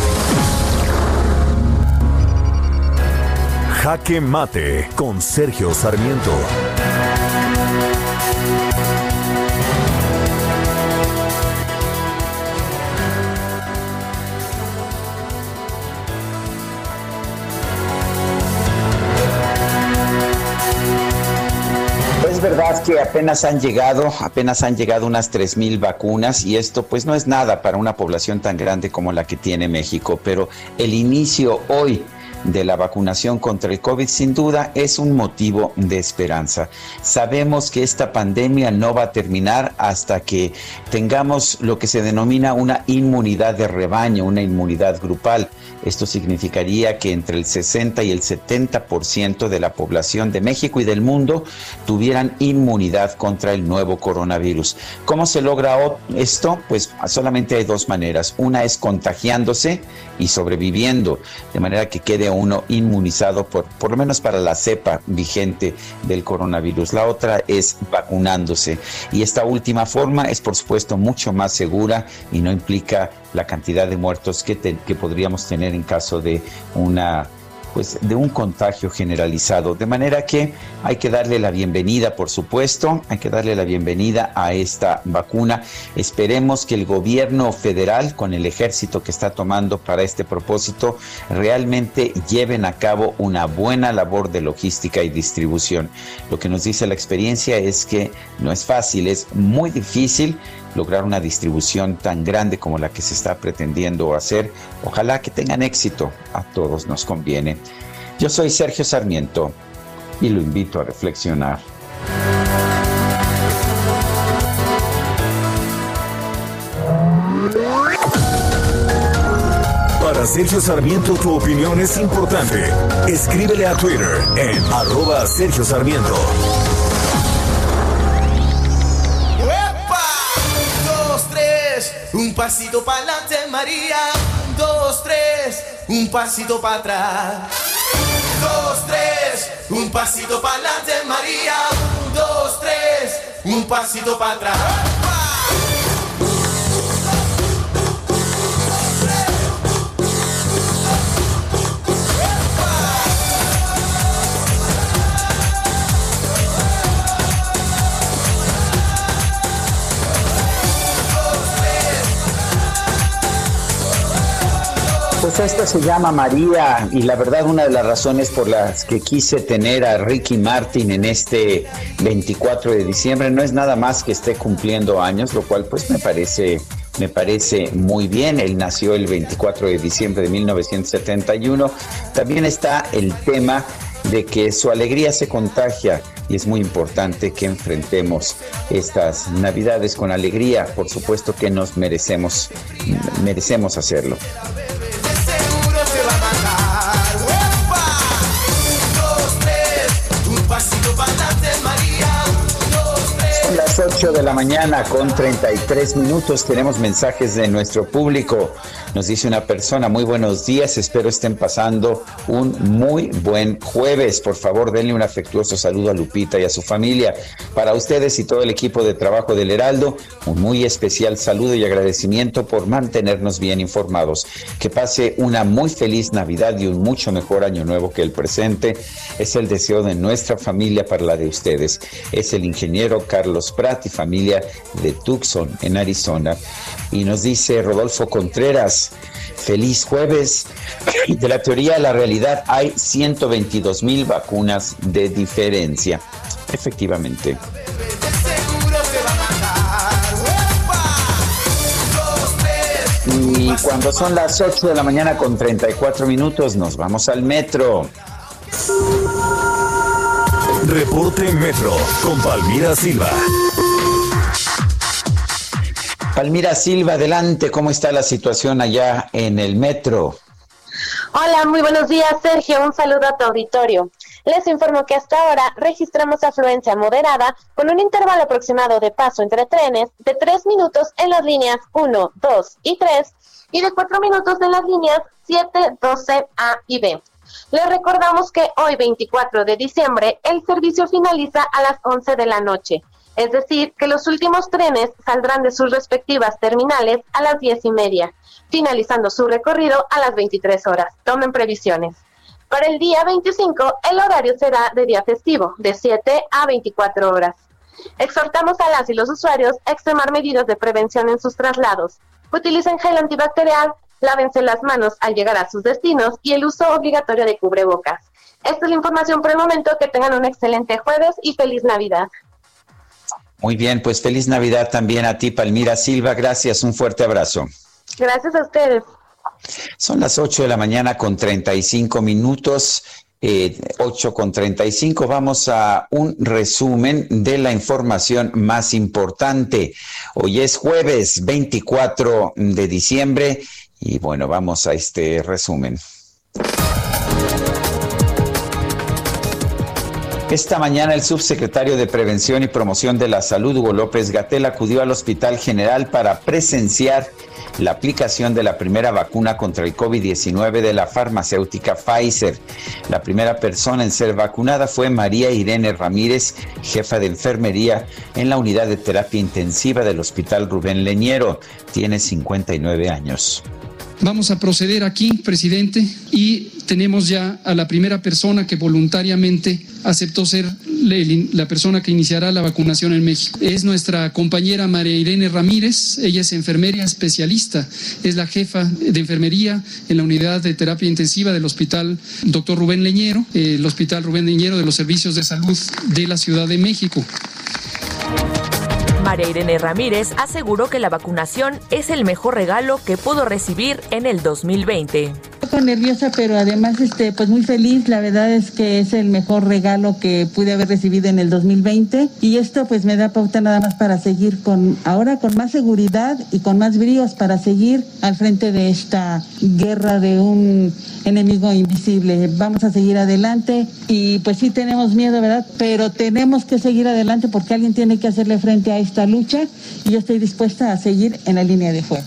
Jaque Mate con Sergio Sarmiento. Es verdad que apenas han llegado, apenas han llegado unas 3.000 vacunas y esto pues no es nada para una población tan grande como la que tiene México, pero el inicio hoy de la vacunación contra el COVID sin duda es un motivo de esperanza. Sabemos que esta pandemia no va a terminar hasta que tengamos lo que se denomina una inmunidad de rebaño, una inmunidad grupal. Esto significaría que entre el 60 y el 70% de la población de México y del mundo tuvieran inmunidad contra el nuevo coronavirus. ¿Cómo se logra esto? Pues solamente hay dos maneras. Una es contagiándose y sobreviviendo, de manera que quede uno inmunizado por, por lo menos para la cepa vigente del coronavirus. La otra es vacunándose. Y esta última forma es por supuesto mucho más segura y no implica la cantidad de muertos que, que podríamos tener en caso de una pues de un contagio generalizado. De manera que hay que darle la bienvenida, por supuesto, hay que darle la bienvenida a esta vacuna. Esperemos que el gobierno federal, con el ejército que está tomando para este propósito, realmente lleven a cabo una buena labor de logística y distribución. Lo que nos dice la experiencia es que no es fácil, es muy difícil lograr una distribución tan grande como la que se está pretendiendo hacer. Ojalá que tengan éxito, a todos nos conviene. Yo soy Sergio Sarmiento y lo invito a reflexionar. Para Sergio Sarmiento tu opinión es importante. Escríbele a Twitter en arroba Sergio Sarmiento. Un, pasito para adelante, María. Dos, tres, un pasito para atrás. Dos, tres, un pasito para adelante, María. Dos, tres, un pasito para atrás. Pues esta se llama María y la verdad una de las razones por las que quise tener a Ricky Martin en este 24 de diciembre no es nada más que esté cumpliendo años, lo cual pues me parece me parece muy bien. Él nació el 24 de diciembre de 1971. También está el tema de que su alegría se contagia y es muy importante que enfrentemos estas Navidades con alegría. Por supuesto que nos merecemos merecemos hacerlo. 8 de la mañana con 33 minutos. Tenemos mensajes de nuestro público. Nos dice una persona, muy buenos días, espero estén pasando un muy buen jueves. Por favor, denle un afectuoso saludo a Lupita y a su familia. Para ustedes y todo el equipo de trabajo del Heraldo, un muy especial saludo y agradecimiento por mantenernos bien informados. Que pase una muy feliz Navidad y un mucho mejor año nuevo que el presente. Es el deseo de nuestra familia para la de ustedes. Es el ingeniero Carlos Prat familia de Tucson, en Arizona. Y nos dice Rodolfo Contreras, feliz jueves. De la teoría a la realidad hay 122 mil vacunas de diferencia. Efectivamente. Y cuando son las 8 de la mañana con 34 minutos, nos vamos al metro. Reporte Metro con Palmira Silva. Palmira Silva, adelante, ¿cómo está la situación allá en el metro? Hola, muy buenos días, Sergio. Un saludo a tu auditorio. Les informo que hasta ahora registramos afluencia moderada con un intervalo aproximado de paso entre trenes de 3 minutos en las líneas 1, 2 y 3 y de 4 minutos en las líneas 7, 12, A y B. Les recordamos que hoy, 24 de diciembre, el servicio finaliza a las 11 de la noche. Es decir, que los últimos trenes saldrán de sus respectivas terminales a las 10 y media, finalizando su recorrido a las 23 horas. Tomen previsiones. Para el día 25, el horario será de día festivo, de 7 a 24 horas. Exhortamos a las y los usuarios a extremar medidas de prevención en sus traslados. Utilicen gel antibacterial, lávense las manos al llegar a sus destinos y el uso obligatorio de cubrebocas. Esta es la información por el momento. Que tengan un excelente jueves y feliz Navidad. Muy bien, pues feliz Navidad también a ti, Palmira Silva. Gracias, un fuerte abrazo. Gracias a ustedes. Son las 8 de la mañana con 35 minutos. Eh, 8 con 35. Vamos a un resumen de la información más importante. Hoy es jueves 24 de diciembre y bueno, vamos a este resumen. Esta mañana el subsecretario de Prevención y Promoción de la Salud, Hugo López Gatel, acudió al Hospital General para presenciar la aplicación de la primera vacuna contra el COVID-19 de la farmacéutica Pfizer. La primera persona en ser vacunada fue María Irene Ramírez, jefa de enfermería en la unidad de terapia intensiva del Hospital Rubén Leñero. Tiene 59 años. Vamos a proceder aquí, presidente, y tenemos ya a la primera persona que voluntariamente aceptó ser la persona que iniciará la vacunación en México. Es nuestra compañera María Irene Ramírez, ella es enfermera especialista, es la jefa de enfermería en la unidad de terapia intensiva del Hospital Dr. Rubén Leñero, el Hospital Rubén Leñero de los Servicios de Salud de la Ciudad de México. María Irene Ramírez aseguró que la vacunación es el mejor regalo que pudo recibir en el 2020. Poco nerviosa, pero además este, pues muy feliz. La verdad es que es el mejor regalo que pude haber recibido en el 2020 y esto pues me da pauta nada más para seguir con ahora con más seguridad y con más bríos para seguir al frente de esta guerra de un enemigo invisible. Vamos a seguir adelante y pues sí tenemos miedo, ¿verdad? Pero tenemos que seguir adelante porque alguien tiene que hacerle frente a esta lucha y yo estoy dispuesta a seguir en la línea de fuego.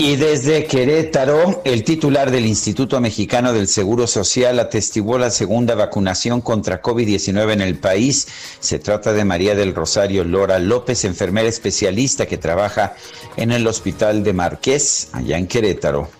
Y desde Querétaro, el titular del Instituto Mexicano del Seguro Social atestiguó la segunda vacunación contra COVID-19 en el país. Se trata de María del Rosario Lora López, enfermera especialista que trabaja en el Hospital de Marqués, allá en Querétaro.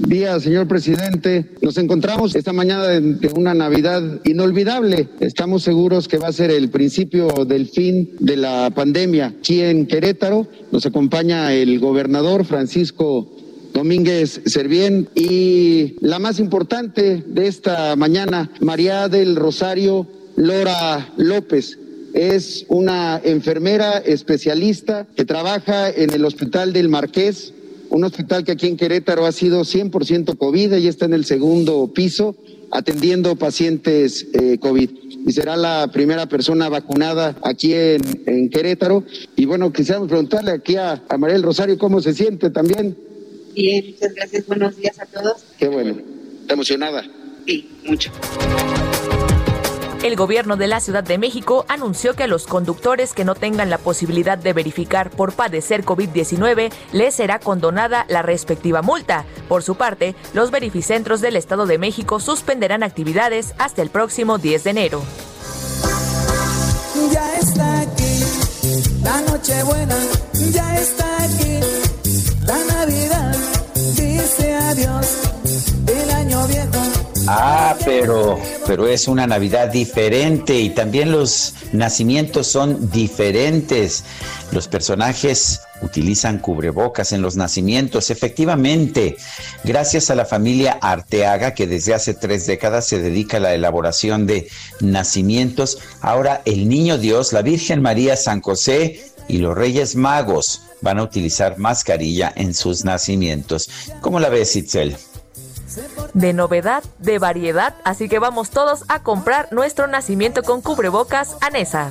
Día, señor presidente. Nos encontramos esta mañana de, una Navidad inolvidable. Estamos seguros que va a ser el principio del fin de la pandemia. Aquí en Querétaro nos acompaña el gobernador Francisco Domínguez Servién y la más importante de esta mañana, María del Rosario Lora López. Es una enfermera especialista que trabaja en el Hospital del Marqués, un hospital que aquí en Querétaro ha sido 100% COVID y está en el segundo piso atendiendo pacientes eh, COVID. Y será la primera persona vacunada aquí en, en Querétaro. Y bueno, quisiéramos preguntarle aquí a, a María del Rosario cómo se siente también. Bien, muchas gracias. Buenos días a todos. Qué bueno. ¿Está emocionada? Sí, mucho. El gobierno de la Ciudad de México anunció que a los conductores que no tengan la posibilidad de verificar por padecer COVID-19 les será condonada la respectiva multa. Por su parte, los verificentros del Estado de México suspenderán actividades hasta el próximo 10 de enero. Ya está aquí la Nochebuena, ya está Ah, pero, pero es una Navidad diferente y también los nacimientos son diferentes. Los personajes utilizan cubrebocas en los nacimientos. Efectivamente, gracias a la familia Arteaga, que desde hace tres décadas se dedica a la elaboración de nacimientos, ahora el Niño Dios, la Virgen María, San José y los Reyes Magos van a utilizar mascarilla en sus nacimientos. ¿Cómo la ves, Itzel? De novedad, de variedad, así que vamos todos a comprar nuestro nacimiento con cubrebocas a Nesa.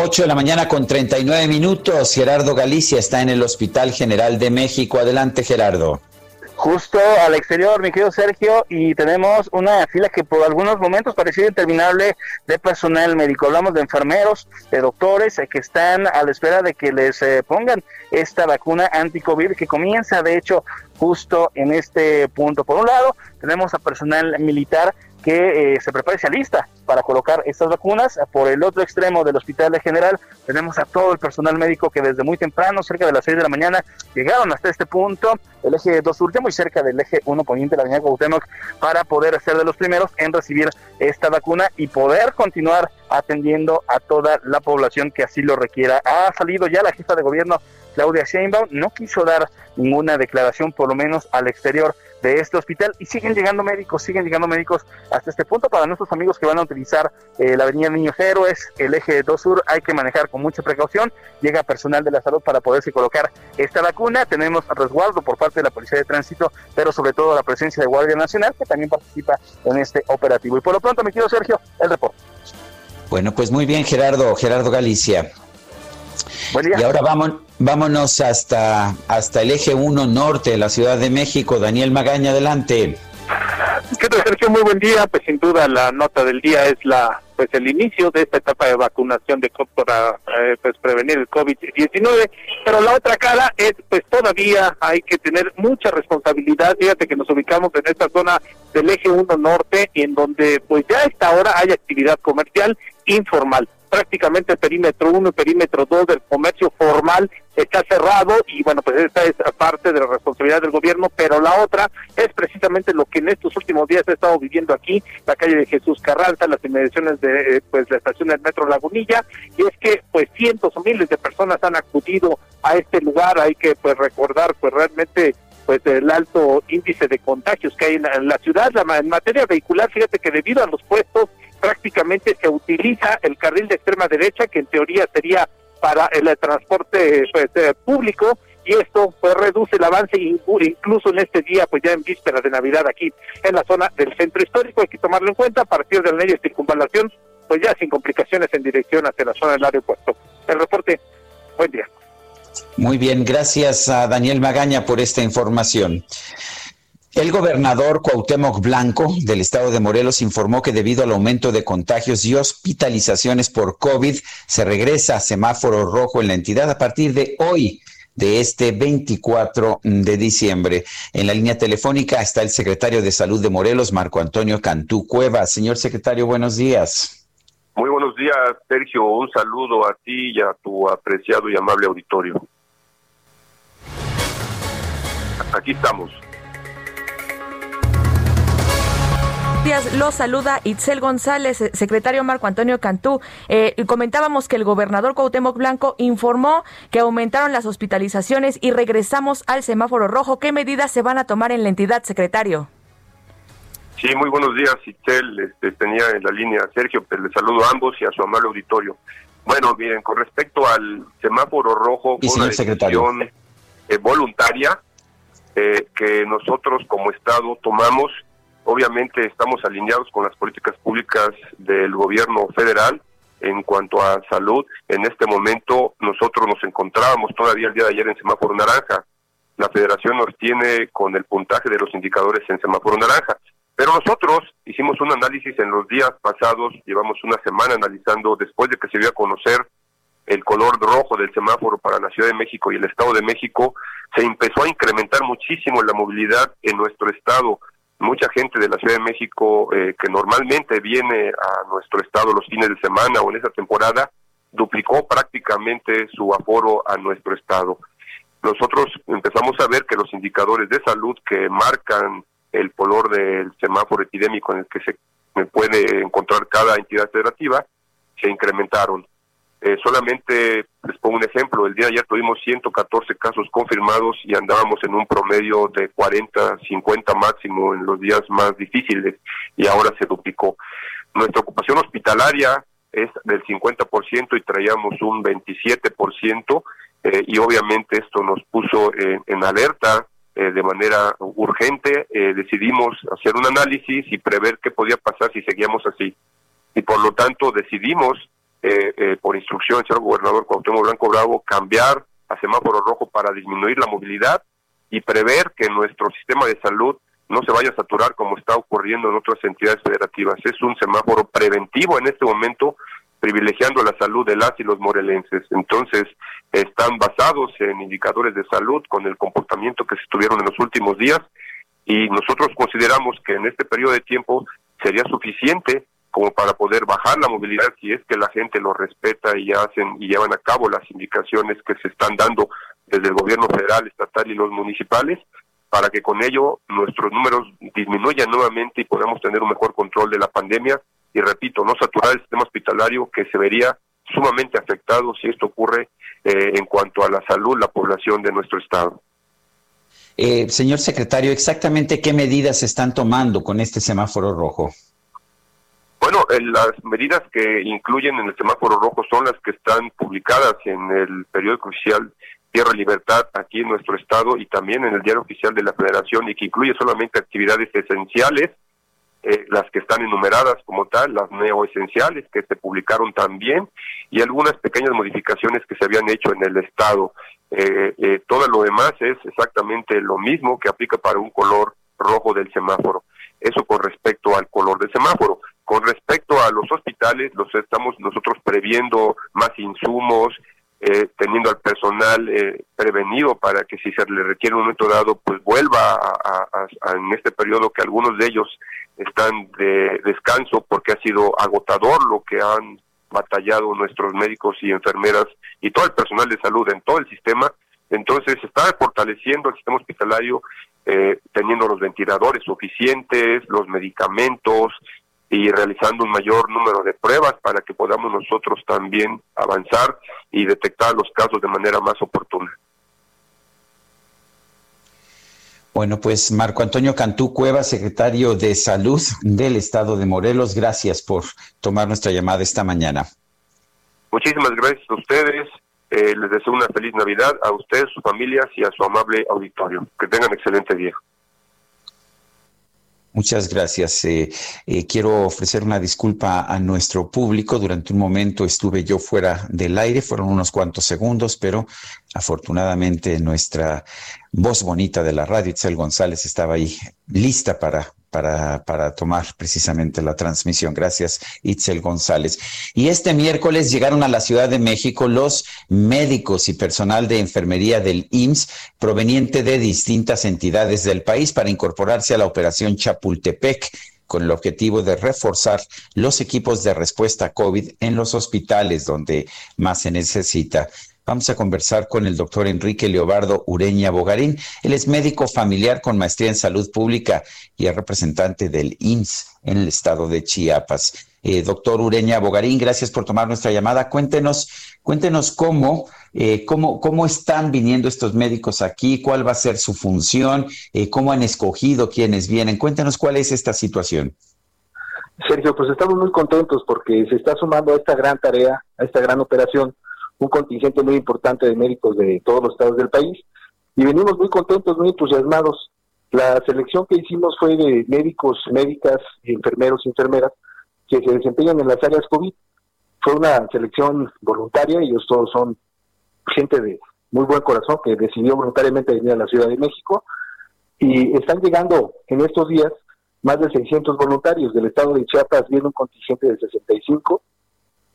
8 de la mañana con 39 minutos. Gerardo Galicia está en el Hospital General de México. Adelante, Gerardo. Justo al exterior, mi querido Sergio, y tenemos una fila que por algunos momentos parecía interminable de personal médico. Hablamos de enfermeros, de doctores eh, que están a la espera de que les eh, pongan esta vacuna anti-COVID que comienza, de hecho, justo en este punto. Por un lado, tenemos a personal militar que eh, se prepara y se alista para colocar estas vacunas. Por el otro extremo del Hospital General tenemos a todo el personal médico que desde muy temprano, cerca de las 6 de la mañana, llegaron hasta este punto, el eje 2 sur, muy cerca del eje 1 poniente de la avenida Cuauhtémoc, para poder ser de los primeros en recibir esta vacuna y poder continuar atendiendo a toda la población que así lo requiera. Ha salido ya la jefa de gobierno, Claudia Sheinbaum, no quiso dar ninguna declaración, por lo menos al exterior de este hospital y siguen llegando médicos, siguen llegando médicos hasta este punto para nuestros amigos que van a utilizar eh, la avenida Niños Héroes, el eje 2 Sur, hay que manejar con mucha precaución, llega personal de la salud para poderse colocar esta vacuna, tenemos resguardo por parte de la Policía de Tránsito, pero sobre todo la presencia de Guardia Nacional que también participa en este operativo. Y por lo pronto, mi querido Sergio, el reporte. Bueno, pues muy bien, Gerardo, Gerardo Galicia. Y ahora vamos, vámonos hasta, hasta el eje 1 norte de la Ciudad de México. Daniel Magaña, adelante. ¿Qué tal, Sergio? Muy buen día. Pues sin duda la nota del día es la pues el inicio de esta etapa de vacunación de para eh, pues prevenir el COVID-19, pero la otra cara es pues todavía hay que tener mucha responsabilidad. Fíjate que nos ubicamos en esta zona del eje 1 norte en donde pues ya a esta hora hay actividad comercial informal prácticamente el perímetro 1 y perímetro 2 del comercio formal está cerrado y bueno, pues esta es parte de la responsabilidad del gobierno, pero la otra es precisamente lo que en estos últimos días he estado viviendo aquí, la calle de Jesús Carranza, las inmediaciones de eh, pues la estación del Metro Lagunilla, y es que pues cientos o miles de personas han acudido a este lugar, hay que pues recordar pues realmente pues el alto índice de contagios que hay en la, ciudad, en materia vehicular, fíjate que debido a los puestos prácticamente se utiliza el carril de extrema derecha, que en teoría sería para el transporte pues, eh, público, y esto pues reduce el avance incluso en este día, pues ya en vísperas de Navidad aquí en la zona del centro histórico, hay que tomarlo en cuenta a partir de la ley de circunvalación, pues ya sin complicaciones en dirección hacia la zona del aeropuerto. El reporte, buen día. Muy bien, gracias a Daniel Magaña por esta información. El gobernador Cuauhtémoc Blanco del estado de Morelos informó que debido al aumento de contagios y hospitalizaciones por COVID, se regresa a semáforo rojo en la entidad a partir de hoy de este 24 de diciembre. En la línea telefónica está el secretario de Salud de Morelos, Marco Antonio Cantú Cueva. Señor secretario, buenos días. Muy buenos días, Sergio. Un saludo a ti y a tu apreciado y amable auditorio. Aquí estamos. Días lo saluda Itzel González, eh, secretario Marco Antonio Cantú. Eh, comentábamos que el gobernador Cuauhtémoc Blanco informó que aumentaron las hospitalizaciones y regresamos al semáforo rojo. ¿Qué medidas se van a tomar en la entidad, secretario? Sí, muy buenos días, Itzel. Este, tenía en la línea a Sergio, pero le saludo a ambos y a su amable auditorio. Bueno, bien, con respecto al semáforo rojo, Y una señor secretario. decisión eh, voluntaria eh, que nosotros como Estado tomamos. Obviamente estamos alineados con las políticas públicas del gobierno federal en cuanto a salud. En este momento nosotros nos encontrábamos todavía el día de ayer en semáforo naranja. La federación nos tiene con el puntaje de los indicadores en semáforo naranja. Pero nosotros hicimos un análisis en los días pasados, llevamos una semana analizando después de que se dio a conocer el color rojo del semáforo para la Ciudad de México y el Estado de México, se empezó a incrementar muchísimo la movilidad en nuestro estado. Mucha gente de la Ciudad de México eh, que normalmente viene a nuestro estado los fines de semana o en esa temporada, duplicó prácticamente su aforo a nuestro estado. Nosotros empezamos a ver que los indicadores de salud que marcan el color del semáforo epidémico en el que se puede encontrar cada entidad federativa se incrementaron. Eh, solamente les pongo un ejemplo, el día de ayer tuvimos 114 casos confirmados y andábamos en un promedio de 40, 50 máximo en los días más difíciles y ahora se duplicó. Nuestra ocupación hospitalaria es del 50% y traíamos un 27% eh, y obviamente esto nos puso en, alerta eh, de manera urgente. Eh, decidimos hacer un análisis y prever qué podía pasar si seguíamos así. Y por lo tanto decidimos eh, eh, por instrucción del señor gobernador Cuauhtémoc Blanco Bravo, cambiar a semáforo rojo para disminuir la movilidad y prever que nuestro sistema de salud no se vaya a saturar como está ocurriendo en otras entidades federativas. Es un semáforo preventivo en este momento, privilegiando la salud de las y los morelenses. Entonces, están basados en indicadores de salud con el comportamiento que se tuvieron en los últimos días y nosotros consideramos que en este periodo de tiempo sería suficiente como para poder bajar la movilidad si es que la gente lo respeta y hacen y llevan a cabo las indicaciones que se están dando desde el gobierno federal, estatal y los municipales para que con ello nuestros números disminuyan nuevamente y podamos tener un mejor control de la pandemia y repito, no saturar el sistema hospitalario que se vería sumamente afectado si esto ocurre eh, en cuanto a la salud, la población de nuestro estado. Eh, señor secretario, exactamente qué medidas se están tomando con este semáforo rojo. Bueno, las medidas que incluyen en el semáforo rojo son las que están publicadas en el periódico oficial Tierra Libertad aquí en nuestro estado y también en el diario oficial de la Federación y que incluye solamente actividades esenciales, eh, las que están enumeradas como tal, las neoesenciales que se publicaron también y algunas pequeñas modificaciones que se habían hecho en el estado. Eh, eh, todo lo demás es exactamente lo mismo que aplica para un color rojo del semáforo. Eso con respecto al color del semáforo. Con respecto a los hospitales, los estamos nosotros previendo más insumos, eh, teniendo al personal eh, prevenido para que si se le requiere un momento dado, pues vuelva a, en este periodo que algunos de ellos están de descanso porque ha sido agotador lo que han batallado nuestros médicos y enfermeras y todo el personal de salud en todo el sistema. Entonces se está fortaleciendo el sistema hospitalario, eh, teniendo los ventiladores suficientes, los medicamentos y realizando un mayor número de pruebas para que podamos nosotros también avanzar y detectar los casos de manera más oportuna. Bueno, pues Marco Antonio Cantú Cueva, secretario de Salud del Estado de Morelos, gracias por tomar nuestra llamada esta mañana. Muchísimas gracias a ustedes. Eh, les deseo una feliz Navidad a ustedes, sus familias y a su amable auditorio. Que tengan excelente día. Muchas gracias. Eh, eh, quiero ofrecer una disculpa a nuestro público. Durante un momento estuve yo fuera del aire, fueron unos cuantos segundos, pero afortunadamente nuestra voz bonita de la radio, Itzel González, estaba ahí lista para, para, tomar precisamente la transmisión. Gracias, Itzel González. Y este miércoles llegaron a la Ciudad de México los médicos y personal de enfermería del IMSS proveniente de distintas entidades del país para incorporarse a la operación Chapultepec con el objetivo de reforzar los equipos de respuesta COVID en los hospitales donde más se necesita. Vamos a conversar con el doctor Enrique Leobardo Ureña Bogarín. Él es médico familiar con maestría en salud pública y es representante del IMSS en el estado de Chiapas. Eh, doctor Ureña Bogarín, gracias por tomar nuestra llamada. Cuéntenos, cuéntenos cómo, eh, cómo, cómo están viniendo estos médicos aquí, cuál va a ser su función, eh, cómo han escogido quienes vienen. Cuéntenos cuál es esta situación. Sergio, pues estamos muy contentos porque se está sumando a esta gran tarea, a esta gran operación, un contingente muy importante de médicos de todos los estados del país y venimos muy contentos, muy entusiasmados. La selección que hicimos fue de médicos, médicas, enfermeros enfermeras que se desempeñan en las áreas COVID. Fue una selección voluntaria, ellos todos son gente de muy buen corazón que decidió voluntariamente venir a la Ciudad de México y están llegando en estos días más de 600 voluntarios del estado de Chiapas, viene un contingente de 65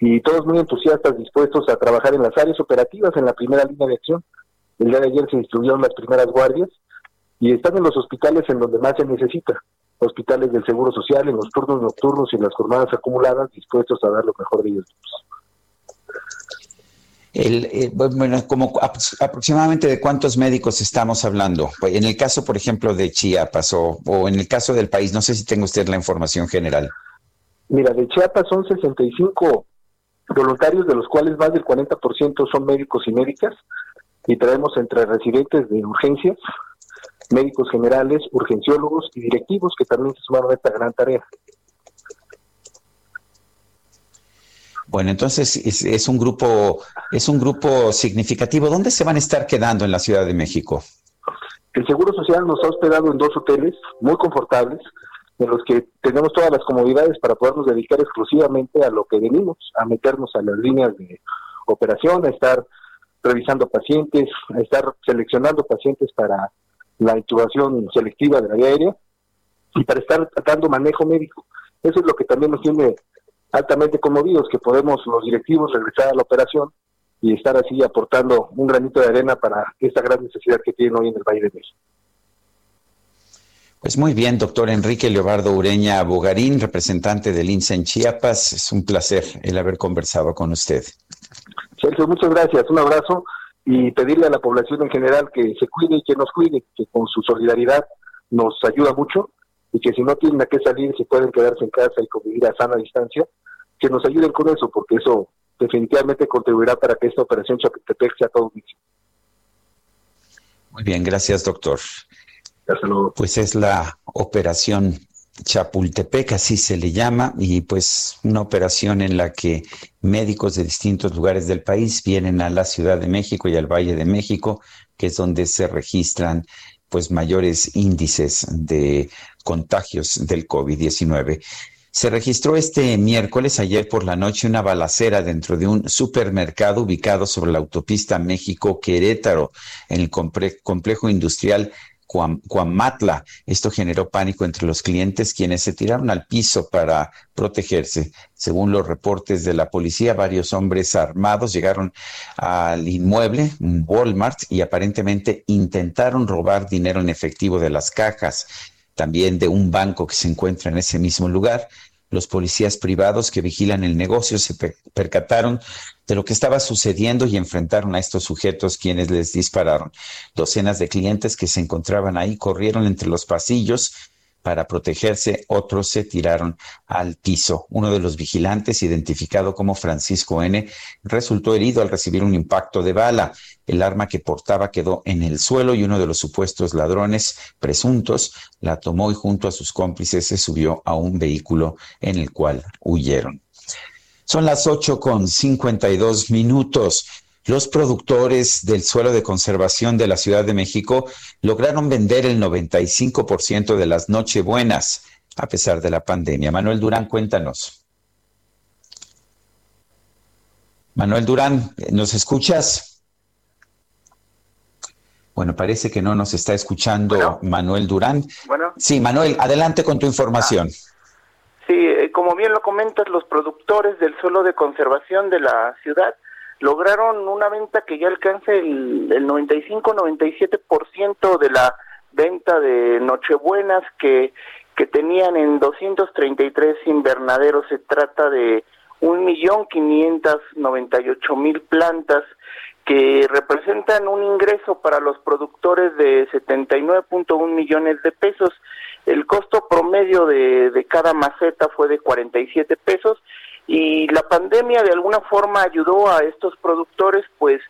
y todos muy entusiastas, dispuestos a trabajar en las áreas operativas, en la primera línea de acción. El día de ayer se instruyeron las primeras guardias y están en los hospitales en donde más se necesita, hospitales del Seguro Social, en los turnos nocturnos y en las jornadas acumuladas, dispuestos a dar lo mejor de ellos. El, eh, bueno, como aproximadamente de cuántos médicos estamos hablando. En el caso, por ejemplo, de Chiapas o, o en el caso del país, no sé si tenga usted la información general. Mira, de Chiapas son 65 voluntarios, de los cuales más del 40% son médicos y médicas, y traemos entre residentes de urgencias, médicos generales, urgenciólogos y directivos que también se sumaron a esta gran tarea. Bueno, entonces es, es, un grupo es un grupo significativo. ¿Dónde se van a estar quedando en la Ciudad de México? El Seguro Social nos ha hospedado en dos hoteles muy confortables, en los que tenemos todas las comodidades para podernos dedicar exclusivamente a lo que venimos, a meternos a las líneas de operación, a estar revisando pacientes, a estar seleccionando pacientes para la intubación selectiva de la vía aérea y para estar dando manejo médico. Eso es lo que también nos tiene altamente conmovidos, que podemos los directivos regresar a la operación y estar así aportando un granito de arena para esta gran necesidad que tienen hoy en el Valle de México. Pues muy bien, doctor Enrique Leobardo Ureña Bogarín, representante del INSA en Chiapas. Es un placer el haber conversado con usted. Sergio, muchas gracias. Un abrazo y pedirle a la población en general que se cuide y que nos cuide, que con su solidaridad nos ayuda mucho y que si no tienen a qué salir, si pueden quedarse en casa y convivir a sana distancia, que nos ayuden con eso, porque eso definitivamente contribuirá para que esta operación Chapultepec sea todo un éxito. Muy bien, gracias, doctor. Pues es la operación Chapultepec, así se le llama, y pues una operación en la que médicos de distintos lugares del país vienen a la Ciudad de México y al Valle de México, que es donde se registran pues mayores índices de contagios del COVID-19. Se registró este miércoles, ayer por la noche, una balacera dentro de un supermercado ubicado sobre la autopista México-Querétaro, en el complejo industrial Cuamatla. Esto generó pánico entre los clientes, quienes se tiraron al piso para protegerse. Según los reportes de la policía, varios hombres armados llegaron al inmueble, un Walmart, y aparentemente intentaron robar dinero en efectivo de las cajas, también de un banco que se encuentra en ese mismo lugar. Los policías privados que vigilan el negocio se percataron de lo que estaba sucediendo y enfrentaron a estos sujetos quienes les dispararon. Docenas de clientes que se encontraban ahí corrieron entre los pasillos para protegerse, otros se tiraron al piso. Uno de los vigilantes, identificado como Francisco N., resultó herido al recibir un impacto de bala. El arma que portaba quedó en el suelo y uno de los supuestos ladrones presuntos la tomó y junto a sus cómplices se subió a un vehículo en el cual huyeron. Son las ocho con cincuenta y dos minutos. Los productores del suelo de conservación de la Ciudad de México lograron vender el 95% de las Nochebuenas a pesar de la pandemia. Manuel Durán, cuéntanos. Manuel Durán, ¿nos escuchas? Bueno. Parece que no nos está escuchando Manuel Durán. Bueno. Sí, Manuel, adelante con tu información. Sí, eh, como bien lo comentas, los productores del suelo de conservación de la ciudad lograron una venta que ya alcanza el, el 95-97% de la venta de Nochebuenas que, que tenían en 233 invernaderos. Se trata de 1.598.000 plantas que representan un ingreso para los productores de 79.1 millones de pesos. El costo promedio de, de cada maceta fue de 47 pesos y la pandemia de alguna forma ayudó a estos productores pues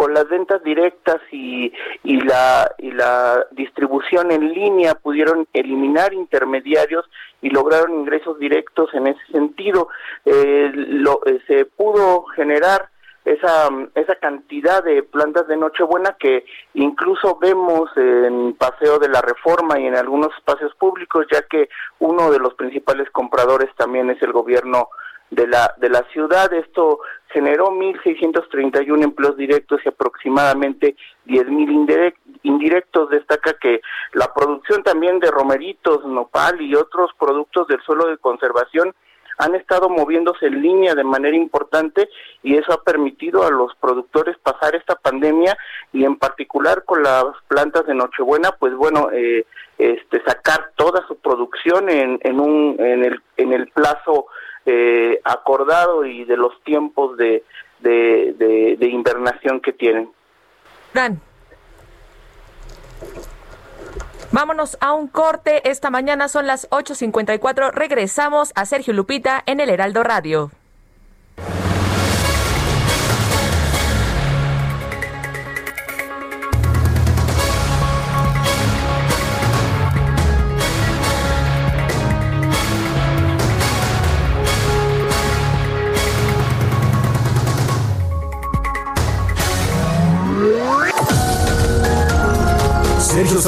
con las ventas directas y, y, la, y la distribución en línea pudieron eliminar intermediarios y lograron ingresos directos en ese sentido. Eh, lo, eh, se pudo generar esa, esa cantidad de plantas de Nochebuena que incluso vemos en Paseo de la Reforma y en algunos espacios públicos, ya que uno de los principales compradores también es el gobierno de la, de la ciudad. Esto generó 1.631 empleos directos y aproximadamente 10.000 indirectos. Destaca que la producción también de romeritos, nopal y otros productos del suelo de conservación han estado moviéndose en línea de manera importante y eso ha permitido a los productores pasar esta pandemia y en particular con las plantas de Nochebuena, pues bueno, eh, este, sacar toda su producción en, en, un, en, el, en el plazo eh, acordado y de los tiempos de, de, invernación que tienen. Dan. Vámonos a un corte. Esta mañana son las 8.54. Regresamos a Sergio Lupita en el Heraldo Radio.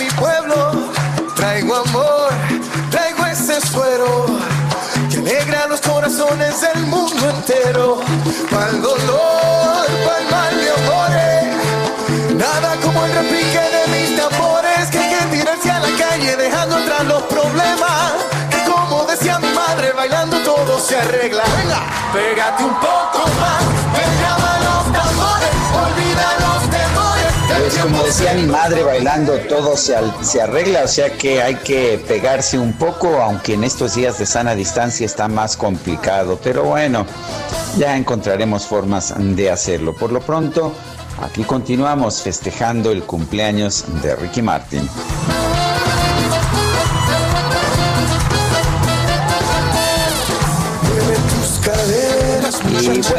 Mi pueblo. Traigo amor, traigo ese suero que alegra los corazones del mundo entero. Pa'l dolor, pa'l mal de amores. Nada como el repique de mis tambores que hay que tirarse a la calle dejando atrás los problemas. Que como decía mi madre, bailando todo se arregla. Venga, pégate un poco más, como decía mi madre, bailando todo se, se arregla, o sea que hay que pegarse un poco, aunque en estos días de sana distancia está más complicado. Pero bueno, ya encontraremos formas de hacerlo. Por lo pronto, aquí continuamos festejando el cumpleaños de Ricky Martin.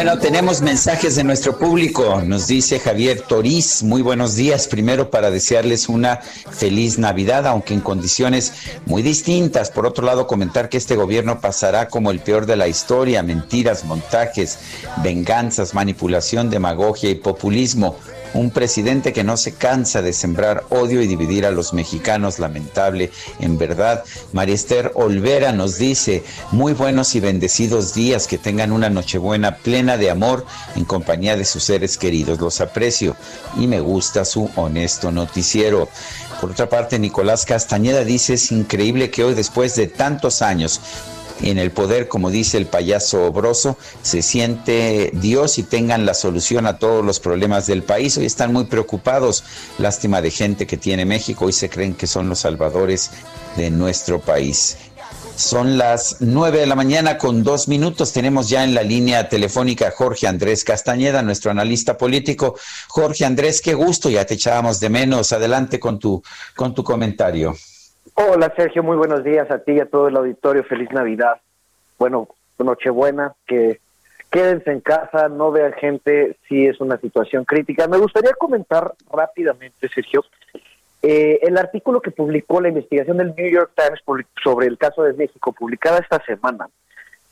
Bueno, tenemos mensajes de nuestro público. Nos dice Javier Toriz, muy buenos días. Primero para desearles una feliz Navidad, aunque en condiciones muy distintas. Por otro lado, comentar que este gobierno pasará como el peor de la historia. Mentiras, montajes, venganzas, manipulación, demagogia y populismo. Un presidente que no se cansa de sembrar odio y dividir a los mexicanos, lamentable. En verdad, María Esther Olvera nos dice, muy buenos y bendecidos días, que tengan una Nochebuena plena de amor en compañía de sus seres queridos. Los aprecio y me gusta su honesto noticiero. Por otra parte, Nicolás Castañeda dice, es increíble que hoy, después de tantos años, en el poder, como dice el payaso obroso, se siente Dios y tengan la solución a todos los problemas del país. Hoy están muy preocupados. Lástima de gente que tiene México. Hoy se creen que son los salvadores de nuestro país. Son las nueve de la mañana con dos minutos. Tenemos ya en la línea telefónica a Jorge Andrés Castañeda, nuestro analista político. Jorge Andrés, qué gusto, ya te echábamos de menos. Adelante con tu, con tu comentario. Hola Sergio, muy buenos días a ti y a todo el auditorio. Feliz Navidad. Bueno, Nochebuena, que, quédense en casa, no vean gente, sí es una situación crítica. Me gustaría comentar rápidamente, Sergio, eh, el artículo que publicó la investigación del New York Times sobre el caso de México, publicada esta semana,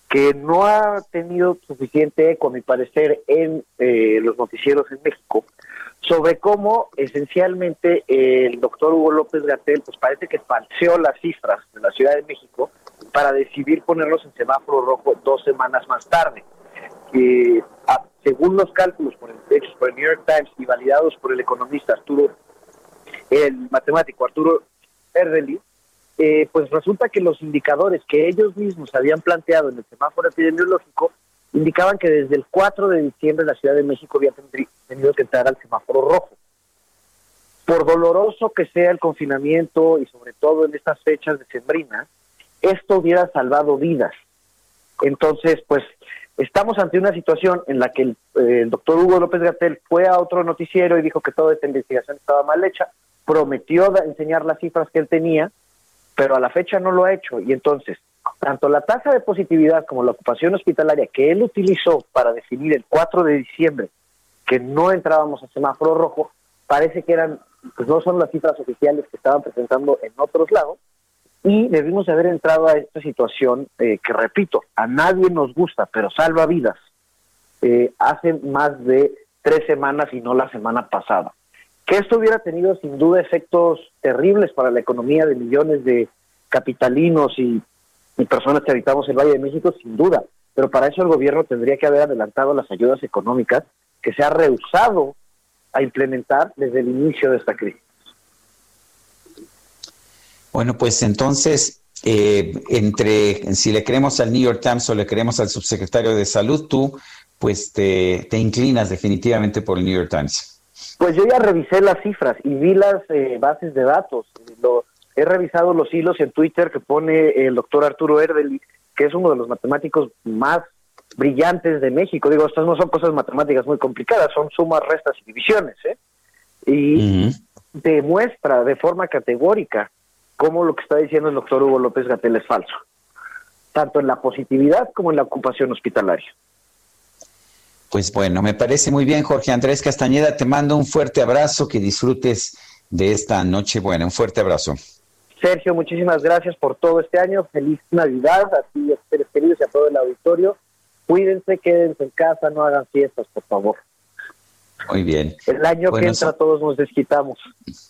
que no ha tenido suficiente eco, a mi parecer, en eh, los noticieros en México, sobre cómo esencialmente el doctor Hugo López Gatel, pues parece que falseó las cifras de la Ciudad de México para decidir ponerlos en semáforo rojo dos semanas más tarde. A- según los cálculos por el, hechos por el New York Times y validados por el economista Arturo, el matemático Arturo Erdely, eh, pues resulta que los indicadores que ellos mismos habían planteado en el semáforo epidemiológico indicaban que desde el 4 de diciembre la Ciudad de México había tenido que entrar al semáforo rojo. Por doloroso que sea el confinamiento y sobre todo en estas fechas de sembrina, esto hubiera salvado vidas. Entonces, pues estamos ante una situación en la que el, eh, el doctor Hugo López Gatel fue a otro noticiero y dijo que toda esta investigación estaba mal hecha, prometió enseñar las cifras que él tenía, pero a la fecha no lo ha hecho. Y entonces, tanto la tasa de positividad como la ocupación hospitalaria que él utilizó para definir el 4 de diciembre que no entrábamos a semáforo rojo, parece que eran, pues no son las cifras oficiales que estaban presentando en otros lados, y debimos haber entrado a esta situación eh, que, repito, a nadie nos gusta, pero salva vidas. Eh, hace más de tres semanas y no la semana pasada. Que esto hubiera tenido sin duda efectos terribles para la economía de millones de capitalinos y, y personas que habitamos el Valle de México, sin duda. Pero para eso el gobierno tendría que haber adelantado las ayudas económicas que se ha rehusado a implementar desde el inicio de esta crisis. Bueno, pues entonces, eh, entre si le creemos al New York Times o le creemos al subsecretario de Salud, tú pues te, te inclinas definitivamente por el New York Times. Pues yo ya revisé las cifras y vi las eh, bases de datos. Lo, he revisado los hilos en Twitter que pone el doctor Arturo Erdely, que es uno de los matemáticos más brillantes de México. Digo, estas no son cosas matemáticas muy complicadas, son sumas, restas y divisiones. ¿eh? Y demuestra de forma categórica cómo lo que está diciendo el doctor Hugo López Gatel es falso, tanto en la positividad como en la ocupación hospitalaria. Pues bueno, me parece muy bien, Jorge Andrés Castañeda. Te mando un fuerte abrazo, que disfrutes de esta noche buena. Un fuerte abrazo. Sergio, muchísimas gracias por todo este año. Feliz Navidad a ti, a tus seres queridos y a todo el auditorio. Cuídense, quédense en casa, no hagan fiestas, por favor. Muy bien. El año Bueno, que entra todos nos desquitamos.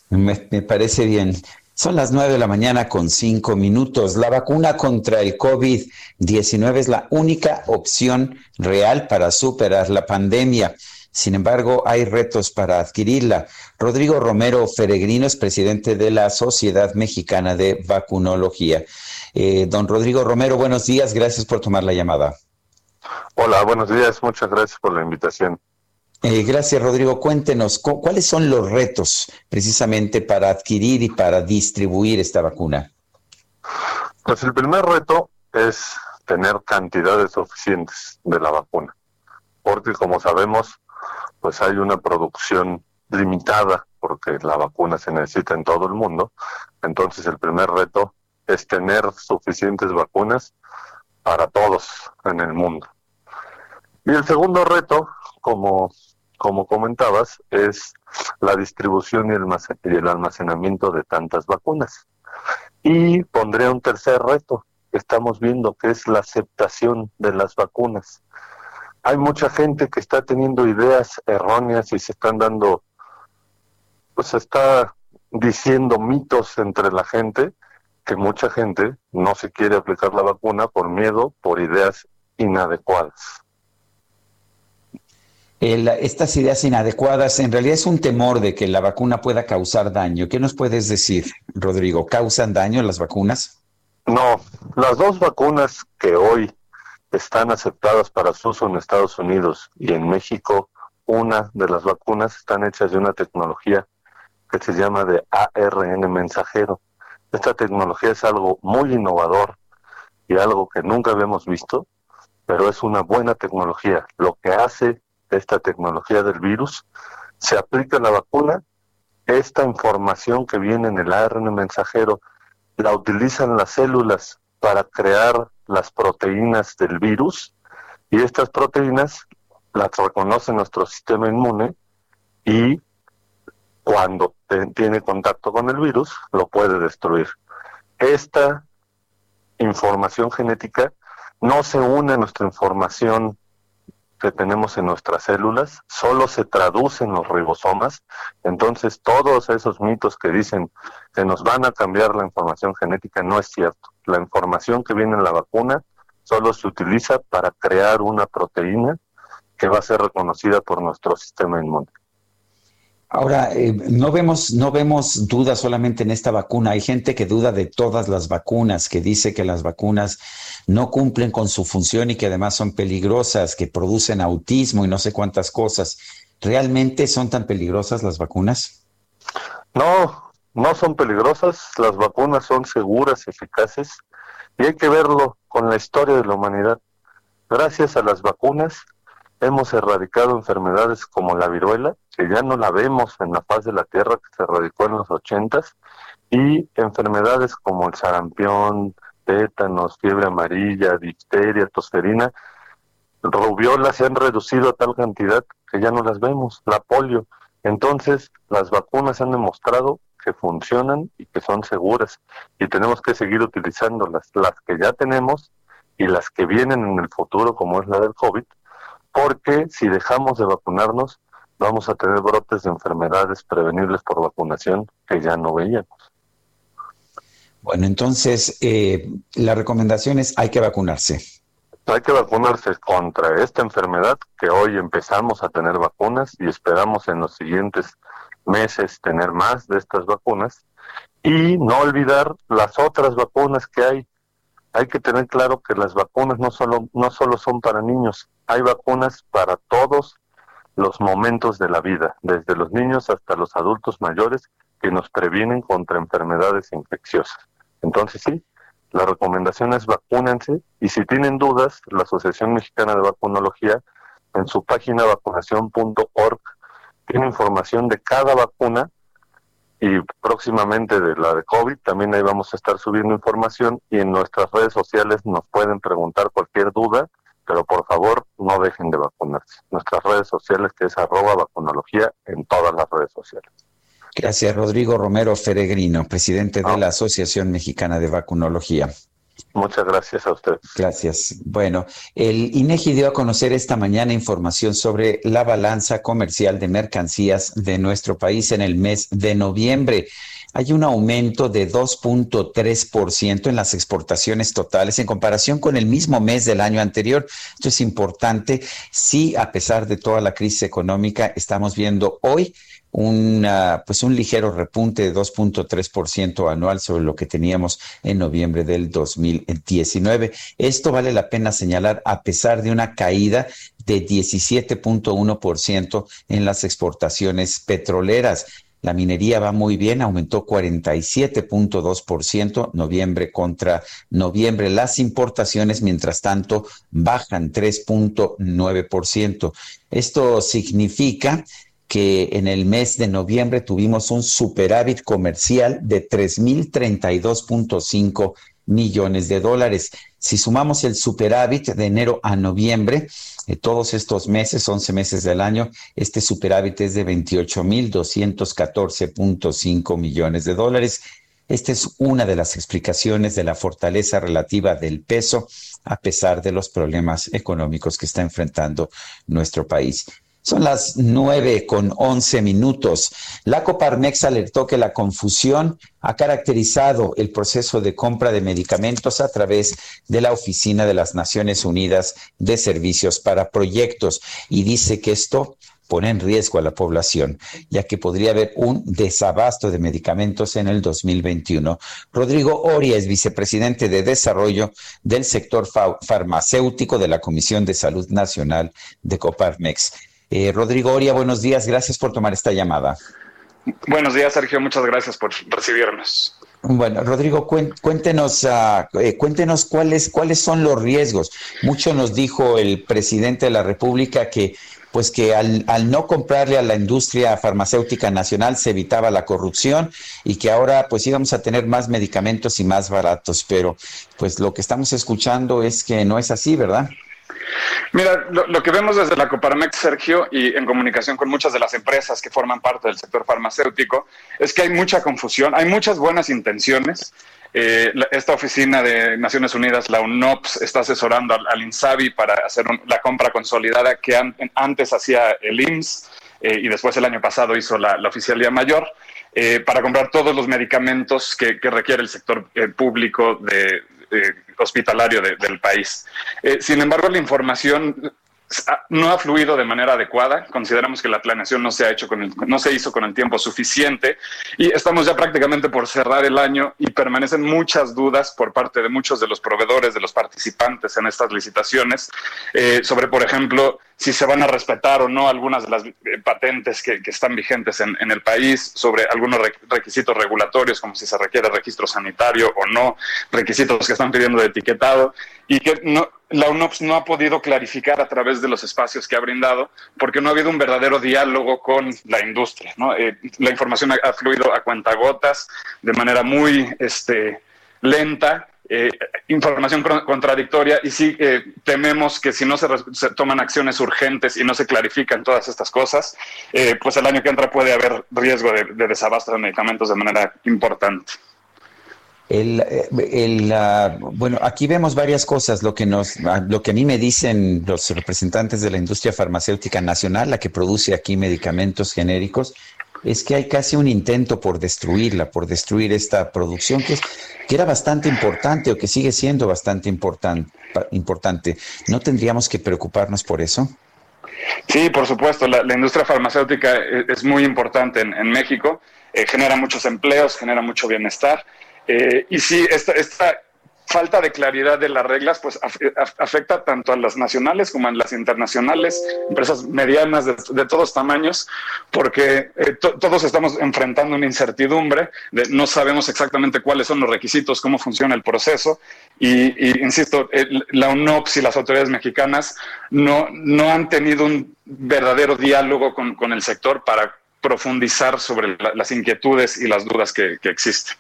Me, me parece bien. Son las nueve de la mañana con cinco minutos. La vacuna contra el COVID-19 es la única opción real para superar la pandemia. Sin embargo, hay retos para adquirirla. Rodrigo Romero Feregrino es presidente de la Sociedad Mexicana de Vacunología. Eh, don Rodrigo Romero, buenos días. Gracias por tomar la llamada. Hola, buenos días. Muchas gracias por la invitación. Eh, gracias, Rodrigo. Cuéntenos, cu- ¿cuáles son los retos precisamente para adquirir y para distribuir esta vacuna? Pues el primer reto es tener cantidades suficientes de la vacuna, porque como sabemos, pues hay una producción limitada, porque la vacuna se necesita en todo el mundo. Entonces el primer reto es tener suficientes vacunas para todos en el mundo. Y el segundo reto, como, como comentabas, es la distribución y el almacenamiento de tantas vacunas. Y pondré un tercer reto que estamos viendo, que es la aceptación de las vacunas. Hay mucha gente que está teniendo ideas erróneas y se están dando, pues se está diciendo mitos entre la gente, que mucha gente no se quiere aplicar la vacuna por miedo, por ideas inadecuadas. El- estas ideas inadecuadas, en realidad es un temor de que la vacuna pueda causar daño. ¿Qué nos puedes decir, Rodrigo? ¿Causan daño las vacunas? No, las dos vacunas que hoy están aceptadas para su uso en Estados Unidos y en México, una de las vacunas están hechas de una tecnología que se llama de ARN mensajero. Esta tecnología es algo muy innovador y algo que nunca habíamos visto, pero es una buena tecnología. Lo que hace esta tecnología del virus, se aplica a la vacuna, esta información que viene en el ARN mensajero la utilizan las células para crear las proteínas del virus Y estas proteínas las reconoce nuestro sistema inmune y cuando tiene contacto con el virus lo puede destruir. Esta información genética no se une a nuestra información que tenemos en nuestras células, solo se traduce en los ribosomas. Entonces, todos esos mitos que dicen que nos van a cambiar la información genética no es cierto. La información que viene en la vacuna solo se utiliza para crear una proteína que va a ser reconocida por nuestro sistema inmune. Ahora, eh, no vemos, no vemos duda solamente en esta vacuna. Hay gente que duda de todas las vacunas, que dice que las vacunas no cumplen con su función y que además son peligrosas, que producen autismo y no sé cuántas cosas. ¿Realmente son tan peligrosas las vacunas? No, no son peligrosas, las vacunas son seguras, eficaces, y hay que verlo con la historia de la humanidad. Gracias a las vacunas hemos erradicado enfermedades como la viruela, que ya no la vemos en la faz de la Tierra, que se erradicó en los ochentas, y enfermedades como el sarampión, tétanos, fiebre amarilla, difteria, tosferina, rubiola se han reducido a tal cantidad que ya no las vemos, la polio. Entonces, las vacunas han demostrado que funcionan y que son seguras y tenemos que seguir utilizándolas, las que ya tenemos y las que vienen en el futuro, como es la del COVID, porque si dejamos de vacunarnos, vamos a tener brotes de enfermedades prevenibles por vacunación que ya no veíamos. Bueno, entonces eh, la recomendación es hay que vacunarse. Hay que vacunarse contra esta enfermedad que hoy empezamos a tener vacunas y esperamos en los siguientes meses tener más de estas vacunas y no olvidar las otras vacunas que hay. Hay que tener claro que las vacunas no solo no solo son para niños, hay vacunas para todos los momentos de la vida, desde los niños hasta los adultos mayores que nos previenen contra enfermedades infecciosas. Entonces sí, la recomendación es vacúnense y si tienen dudas, la Asociación Mexicana de Vacunología en su página vacunación.org tiene información de cada vacuna y próximamente de la de COVID, también ahí vamos a estar subiendo información y en nuestras redes sociales nos pueden preguntar cualquier duda, pero por favor no dejen de vacunarse. Nuestras redes sociales que es arroba vacunología en todas las redes sociales. Gracias, Rodrigo Romero Feregrino, presidente de la Asociación Mexicana de Vacunología. Muchas gracias a usted. Gracias. Bueno, el INEGI dio a conocer esta mañana información sobre la balanza comercial de mercancías de nuestro país en el mes de noviembre. Hay un aumento de 2.3% en las exportaciones totales en comparación con el mismo mes del año anterior. Esto es importante. Sí, a pesar de toda la crisis económica, estamos viendo hoy un, pues un ligero repunte de 2.3% anual sobre lo que teníamos en noviembre del 2019. Esto vale la pena señalar a pesar de una caída de 17.1% en las exportaciones petroleras. La minería va muy bien, aumentó 47.2% noviembre contra noviembre. Las importaciones, mientras tanto, bajan 3.9%. Esto significa que en el mes de noviembre tuvimos un superávit comercial de 3.032.5 millones de dólares. Si sumamos el superávit de enero a noviembre, de todos estos meses, 11 meses del año, este superávit es de 28.214.5 millones de dólares. Esta es una de las explicaciones de la fortaleza relativa del peso a pesar de los problemas económicos que está enfrentando nuestro país. Son las nueve con once minutos. La Coparmex alertó que la confusión ha caracterizado el proceso de compra de medicamentos a través de la Oficina de las Naciones Unidas de Servicios para Proyectos y dice que esto pone en riesgo a la población, ya que podría haber un desabasto de medicamentos en el 2021. Rodrigo Oria es vicepresidente de Desarrollo del sector farmacéutico de la Comisión de Salud Nacional de Coparmex. Eh, Rodrigo Oria, buenos días, gracias por tomar esta llamada. Buenos días, Sergio, muchas gracias por recibirnos. Bueno, Rodrigo, cuéntenos, uh, cuéntenos cuáles, cuáles son los riesgos. Mucho nos dijo el presidente de la República que pues que al, al, no comprarle a la industria farmacéutica nacional se evitaba la corrupción y que ahora pues íbamos a tener más medicamentos y más baratos, pero pues lo que estamos escuchando es que no es así, ¿verdad? Mira, lo, que vemos desde la Coparmex, Sergio, y en comunicación con muchas de las empresas que forman parte del sector farmacéutico, es que hay mucha confusión, hay muchas buenas intenciones. Eh, esta oficina de Naciones Unidas, la UNOPS, está asesorando al, al INSABI para hacer la compra consolidada que an, antes hacía el IMSS eh, y después el año pasado hizo la, la Oficialía Mayor. Eh, para comprar todos los medicamentos que, que requiere el sector público de, hospitalario de, del país. Eh, sin embargo, la información no ha fluido de manera adecuada. Consideramos que la planeación no se ha hecho con el, no se hizo con el tiempo suficiente y estamos ya prácticamente por cerrar el año y permanecen muchas dudas por parte de muchos de los proveedores, de los participantes en estas licitaciones eh, sobre, por ejemplo, si se van a respetar o no algunas de las eh, patentes que, que están vigentes en, en, el país, sobre algunos requisitos regulatorios, como si se requiere registro sanitario o no, requisitos que están pidiendo de etiquetado, y que no, la UNOPS no ha podido clarificar a través de los espacios que ha brindado, porque no ha habido un verdadero diálogo con la industria. ¿no? Eh, la información ha, fluido a cuentagotas, de manera muy este, lenta, eh, información contradictoria y sí eh, tememos que si no se, toman acciones urgentes y no se clarifican todas estas cosas, pues el año que entra puede haber riesgo de, de desabasto de medicamentos de manera importante. El, el, uh, bueno, aquí vemos varias cosas. Lo que nos, lo que a mí me dicen los representantes de la industria farmacéutica nacional, la que produce aquí medicamentos genéricos, es que hay casi un intento por destruirla, por destruir esta producción que, es, que era bastante importante o que sigue siendo bastante important, importante. ¿No tendríamos que preocuparnos por eso? Sí, por supuesto. La, industria farmacéutica es, es, muy importante en, en México. Eh, genera muchos empleos, genera mucho bienestar. Eh, y sí, esta, esta falta de claridad de las reglas pues afecta tanto a las nacionales como a las internacionales, empresas medianas de, todos tamaños, porque eh, to todos estamos enfrentando una incertidumbre, de no sabemos exactamente cuáles son los requisitos, cómo funciona el proceso, y, insisto, la UNOPS y las autoridades mexicanas no, no han tenido un verdadero diálogo con, con el sector para profundizar sobre la, las inquietudes y las dudas que existen.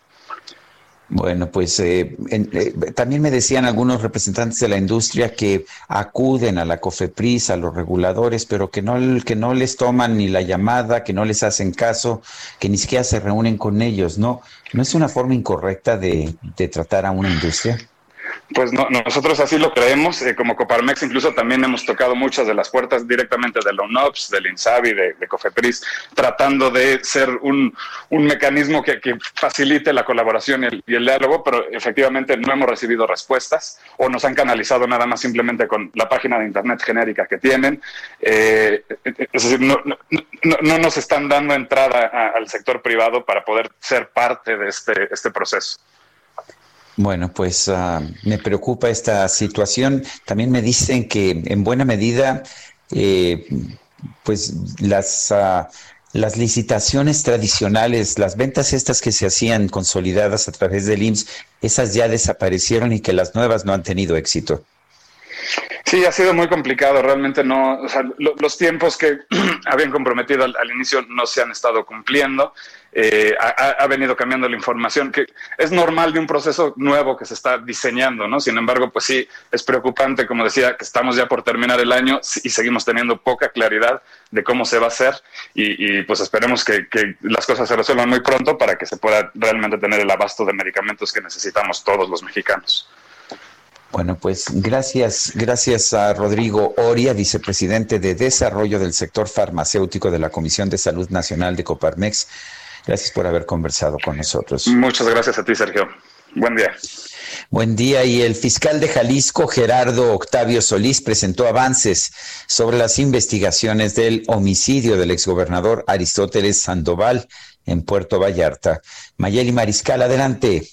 Bueno, pues eh, eh, también me decían algunos representantes de la industria que acuden a la COFEPRIS, a los reguladores, pero que no, que no les toman ni la llamada, que no les hacen caso, que ni siquiera se reúnen con ellos, ¿no? ¿No es una forma incorrecta de tratar a una industria? Pues no, nosotros así lo creemos. Eh, como Coparmex incluso también hemos tocado muchas de las puertas directamente de la UNOPS, del INSABI, de, de COFEPRIS, tratando de ser un, un mecanismo que, facilite la colaboración y el, diálogo, pero efectivamente no hemos recibido respuestas o nos han canalizado nada más simplemente con la página de Internet genérica que tienen. Eh, es decir, no, no, no, no, nos están dando entrada al sector privado para poder ser parte de este, este proceso. Bueno, pues uh, me preocupa esta situación. También me dicen que en buena medida, eh, pues las, uh, las licitaciones tradicionales, las ventas estas que se hacían consolidadas a través del IMSS, esas ya desaparecieron y que las nuevas no han tenido éxito. Sí, ha sido muy complicado. Realmente no, o sea, lo, los tiempos que habían comprometido al, inicio no se han estado cumpliendo. Eh, ha, venido cambiando la información, que es normal de un proceso nuevo que se está diseñando, ¿no? Sin embargo, pues sí, es preocupante, como decía, que estamos ya por terminar el año y seguimos teniendo poca claridad de cómo se va a hacer y, y pues esperemos que, que las cosas se resuelvan muy pronto para que se pueda realmente tener el abasto de medicamentos que necesitamos todos los mexicanos. Bueno, pues gracias, gracias a Rodrigo Oria, vicepresidente de Desarrollo del Sector Farmacéutico de la Comisión de Salud Nacional de Coparmex. Gracias por haber conversado con nosotros. Muchas gracias a ti, Sergio. Buen día. Buen día. Y el fiscal de Jalisco, Gerardo Octavio Solís, presentó avances sobre las investigaciones del homicidio del exgobernador Aristóteles Sandoval en Puerto Vallarta. Mayeli Mariscal, adelante.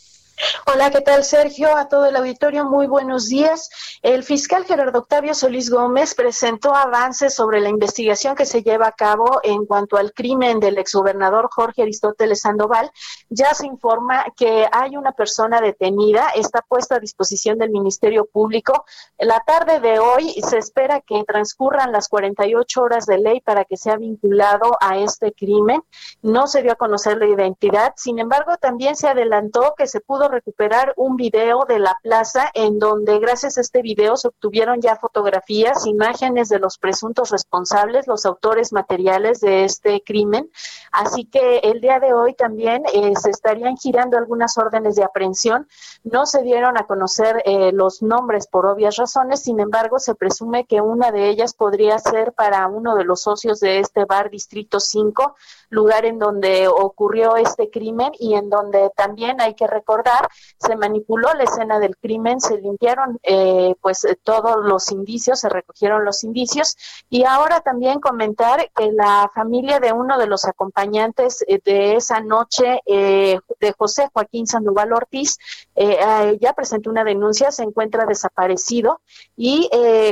Hola, ¿qué tal Sergio? A todo el auditorio, muy buenos días. El fiscal Gerardo Octavio Solís Gómez presentó avances sobre la investigación que se lleva a cabo en cuanto al crimen del exgobernador Jorge Aristóteles Sandoval. Ya se informa que hay una persona detenida, está puesta a disposición del Ministerio Público. La tarde de hoy se espera que transcurran las 48 horas de ley para que sea vinculado a este crimen. No se dio a conocer la identidad, sin embargo, también se adelantó que se pudo recuperar un video de la plaza en donde gracias a este video se obtuvieron ya fotografías, imágenes de los presuntos responsables, los autores materiales de este crimen. Así que el día de hoy también eh, se estarían girando algunas órdenes de aprehensión. No se dieron a conocer eh, los nombres por obvias razones, sin embargo, se presume que una de ellas podría ser para uno de los socios de este bar Distrito 5, lugar en donde ocurrió este crimen y en donde también hay que recordar se manipuló la escena del crimen, se limpiaron eh, pues eh, todos los indicios, se recogieron los indicios. Y ahora también comentar que la familia de uno de los acompañantes eh, de esa noche de José Joaquín Sandoval Ortiz ya presentó una denuncia, se encuentra desaparecido. Y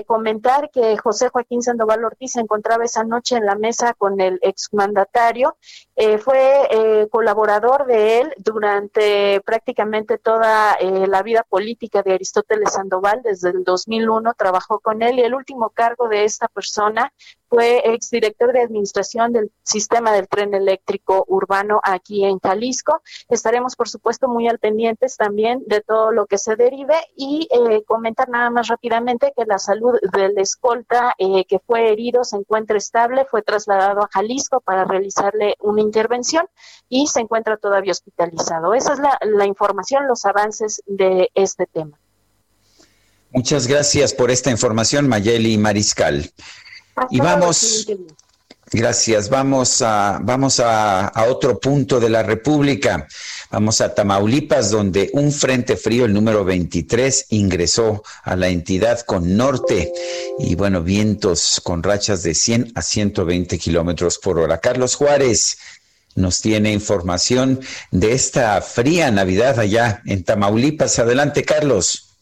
comentar que José Joaquín Sandoval Ortiz se encontraba esa noche en la mesa con el exmandatario, fue colaborador de él durante prácticamente toda eh, la vida política de Aristóteles Sandoval. Desde el 2001 trabajó con él y el último cargo de esta persona fue exdirector de administración del sistema del tren eléctrico urbano aquí en Jalisco. Estaremos, por supuesto, muy al pendientes también de todo lo que se derive y eh, comentar nada más rápidamente que la salud del escolta eh, que fue herido se encuentra estable, fue trasladado a Jalisco para realizarle una intervención y se encuentra todavía hospitalizado. Esa es la, la información, los avances de este tema. Muchas gracias por esta información, Mayeli Mariscal y vamos, gracias, vamos a, vamos a, a, otro punto de la República. Vamos a Tamaulipas, donde un frente frío, el número 23, ingresó a la entidad con norte y, bueno, vientos con rachas de 100 a 120 kilómetros por hora. Carlos Juárez nos tiene información de esta fría Navidad allá en Tamaulipas. Adelante, Carlos.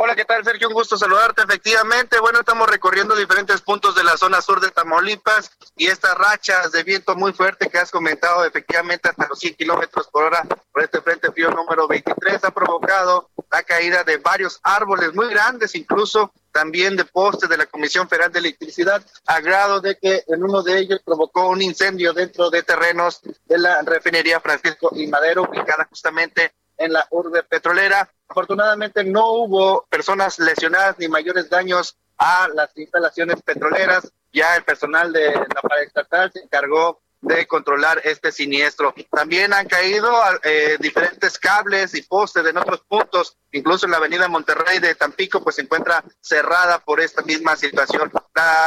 Hola, ¿qué tal, Sergio? Un gusto saludarte. Efectivamente, bueno, estamos recorriendo diferentes puntos de la zona sur de Tamaulipas y estas rachas de viento muy fuerte que has comentado, efectivamente, hasta los 100 kilómetros por hora por este frente frío número 23 ha provocado la caída de varios árboles muy grandes, incluso también de postes de la Comisión Federal de Electricidad, a grado de que en uno de ellos provocó un incendio dentro de terrenos de la refinería Francisco y Madero, ubicada justamente en la urbe petrolera. Afortunadamente no hubo personas lesionadas ni mayores daños a las instalaciones petroleras. Ya el personal de la paraestatal se encargó de controlar este siniestro. También han caído eh, diferentes cables y postes en otros puntos, incluso en la avenida Monterrey de Tampico, pues se encuentra cerrada por esta misma situación.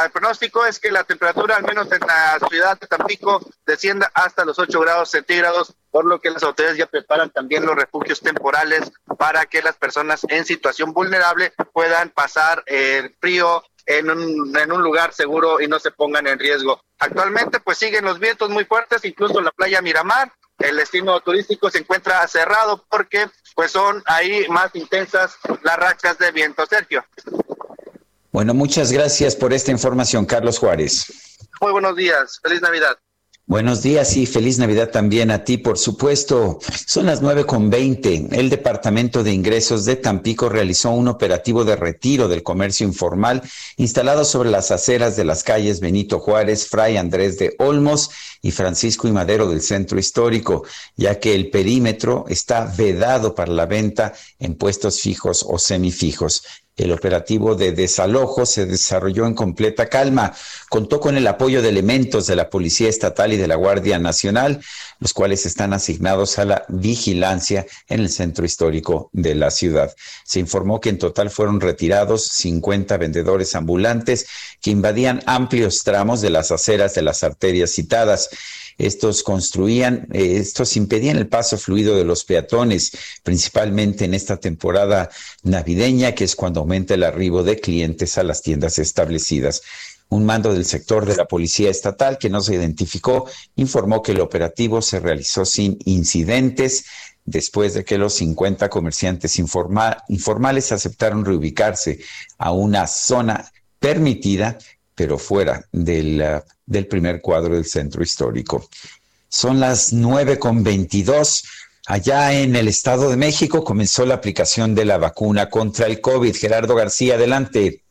el pronóstico es que la temperatura, al menos en la ciudad de Tampico, descienda hasta los 8 grados centígrados, por lo que las autoridades ya preparan también los refugios temporales para que las personas en situación vulnerable puedan pasar el frío en un, en un lugar seguro y no se pongan en riesgo. Actualmente pues siguen los vientos muy fuertes, incluso la playa Miramar, el destino turístico se encuentra cerrado porque pues son ahí más intensas las rachas de viento. Sergio. Bueno, muchas gracias por esta información, Carlos Juárez. Muy buenos días, feliz Navidad. Buenos días y feliz Navidad también a ti, por supuesto. Son las nueve con veinte. El Departamento de Ingresos de Tampico realizó un operativo de retiro del comercio informal instalado sobre las aceras de las calles Benito Juárez, Fray Andrés de Olmos y Francisco y Madero del centro histórico, ya que el perímetro está vedado para la venta en puestos fijos o semifijos. El operativo de desalojo se desarrolló en completa calma. Contó con el apoyo de elementos de la Policía Estatal y de la Guardia Nacional, los cuales están asignados a la vigilancia en el centro histórico de la ciudad. Se informó que en total fueron retirados 50 vendedores ambulantes que invadían amplios tramos de las aceras de las arterias citadas. Estos construían, eh, estos impedían el paso fluido de los peatones, principalmente en esta temporada navideña, que es cuando aumenta el arribo de clientes a las tiendas establecidas. Un mando del sector de la Policía Estatal, que no se identificó, informó que el operativo se realizó sin incidentes después de que los 50 comerciantes informales aceptaron reubicarse a una zona permitida pero fuera del, del primer cuadro del centro histórico. Son las nueve con veintidós. Allá en el Estado de México comenzó la aplicación de la vacuna contra el COVID. Gerardo García, adelante.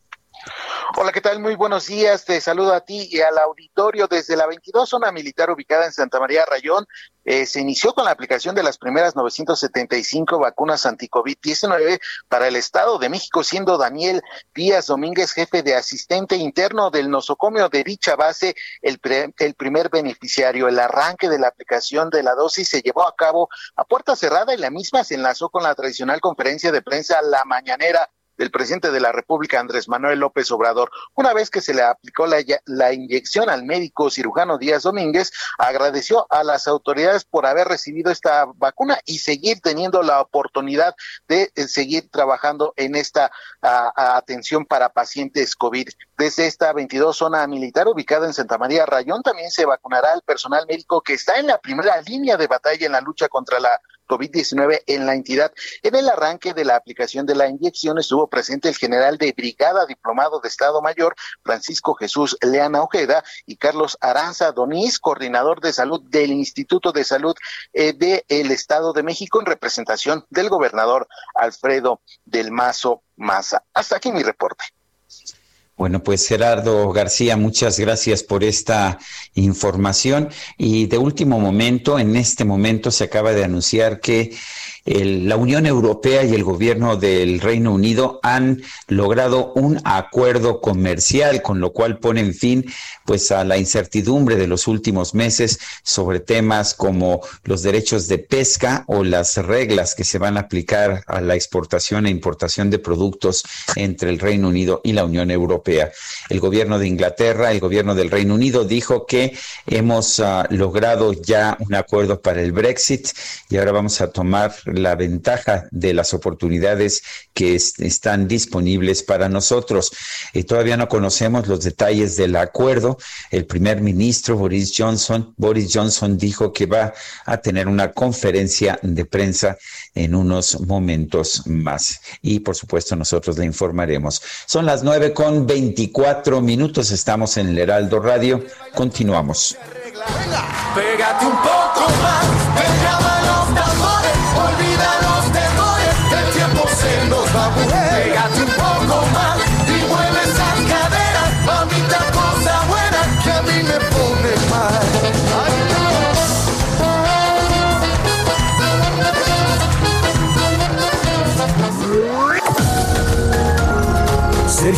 Hola, ¿qué tal? Muy buenos días. Te saludo a ti y al auditorio desde la 22 zona militar ubicada en Santa María Rayón. Eh, se inició con la aplicación de las primeras 975 vacunas anti-COVID-19 para el Estado de México, siendo Daniel Díaz Domínguez, jefe de asistente interno del nosocomio de dicha base, el, pre- el primer beneficiario. El arranque de la aplicación de la dosis se llevó a cabo a puerta cerrada y la misma se enlazó con la tradicional conferencia de prensa La Mañanera del presidente de la República, Andrés Manuel López Obrador. Una vez que se le aplicó la, inyección al médico cirujano Díaz Domínguez, agradeció a las autoridades por haber recibido esta vacuna y seguir teniendo la oportunidad de eh, seguir trabajando en esta atención para pacientes COVID. Desde esta 22 zona militar ubicada en Santa María Rayón también se vacunará al personal médico que está en la primera línea de batalla en la lucha contra la COVID-19 en la entidad. En el arranque de la aplicación de la inyección estuvo presente el general de brigada diplomado de Estado Mayor, Francisco Jesús Leana Ojeda, y Carlos Aranza Donís, coordinador de salud del Instituto de Salud eh, del Estado de México, en representación del gobernador Alfredo del Mazo Maza. Hasta aquí mi reporte. Bueno, pues Gerardo García, muchas gracias por esta información. Y de último momento, en este momento se acaba de anunciar que el- la Unión Europea y el gobierno del Reino Unido han logrado un acuerdo comercial, con lo cual ponen fin pues a la incertidumbre de los últimos meses sobre temas como los derechos de pesca o las reglas que se van a aplicar a la exportación e importación de productos entre el Reino Unido y la Unión Europea. El gobierno de Inglaterra, el gobierno del Reino Unido dijo que hemos ah, logrado ya un acuerdo para el Brexit y ahora vamos a tomar la ventaja de las oportunidades que es- están disponibles para nosotros. Eh, todavía no conocemos los detalles del acuerdo. El primer ministro Boris Johnson, Boris Johnson dijo que va a tener una conferencia de prensa en unos momentos más. Y por supuesto nosotros le informaremos. Son las nueve con 24 minutos. Estamos en el Heraldo Radio. Continuamos. Pégate un poco más, se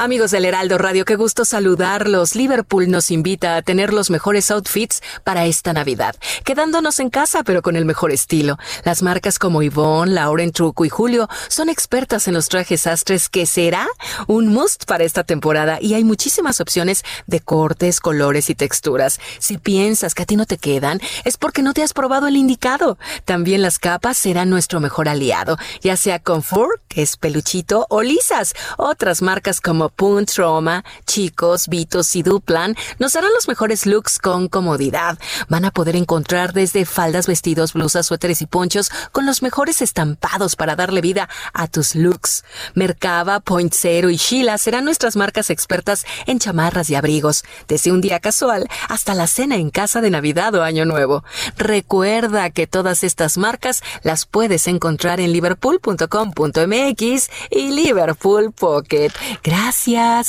Amigos del Heraldo Radio, qué gusto saludarlos. Liverpool nos invita a tener los mejores outfits para esta Navidad, quedándonos en casa pero con el mejor estilo. Las marcas como Yvonne, Lauren Truco y Julio son expertas en los trajes sastres que será un must para esta temporada y hay muchísimas opciones de cortes, colores y texturas. Si piensas que a ti no te quedan, es porque no te has probado el indicado. También las capas serán nuestro mejor aliado, ya sea con fur, que es peluchito, o lisas. Otras marcas como Punt, Roma, Chicos, Vitos y Duplan nos darán los mejores looks con comodidad. Van a poder encontrar desde faldas, vestidos, blusas, suéteres y ponchos con los mejores estampados para darle vida a tus looks. Mercaba, Point Zero y Sheila serán nuestras marcas expertas en chamarras y abrigos, desde un día casual hasta la cena en casa de Navidad o Año Nuevo. Recuerda que todas estas marcas las puedes encontrar en liverpool.com.mx y Liverpool Pocket. Gracias,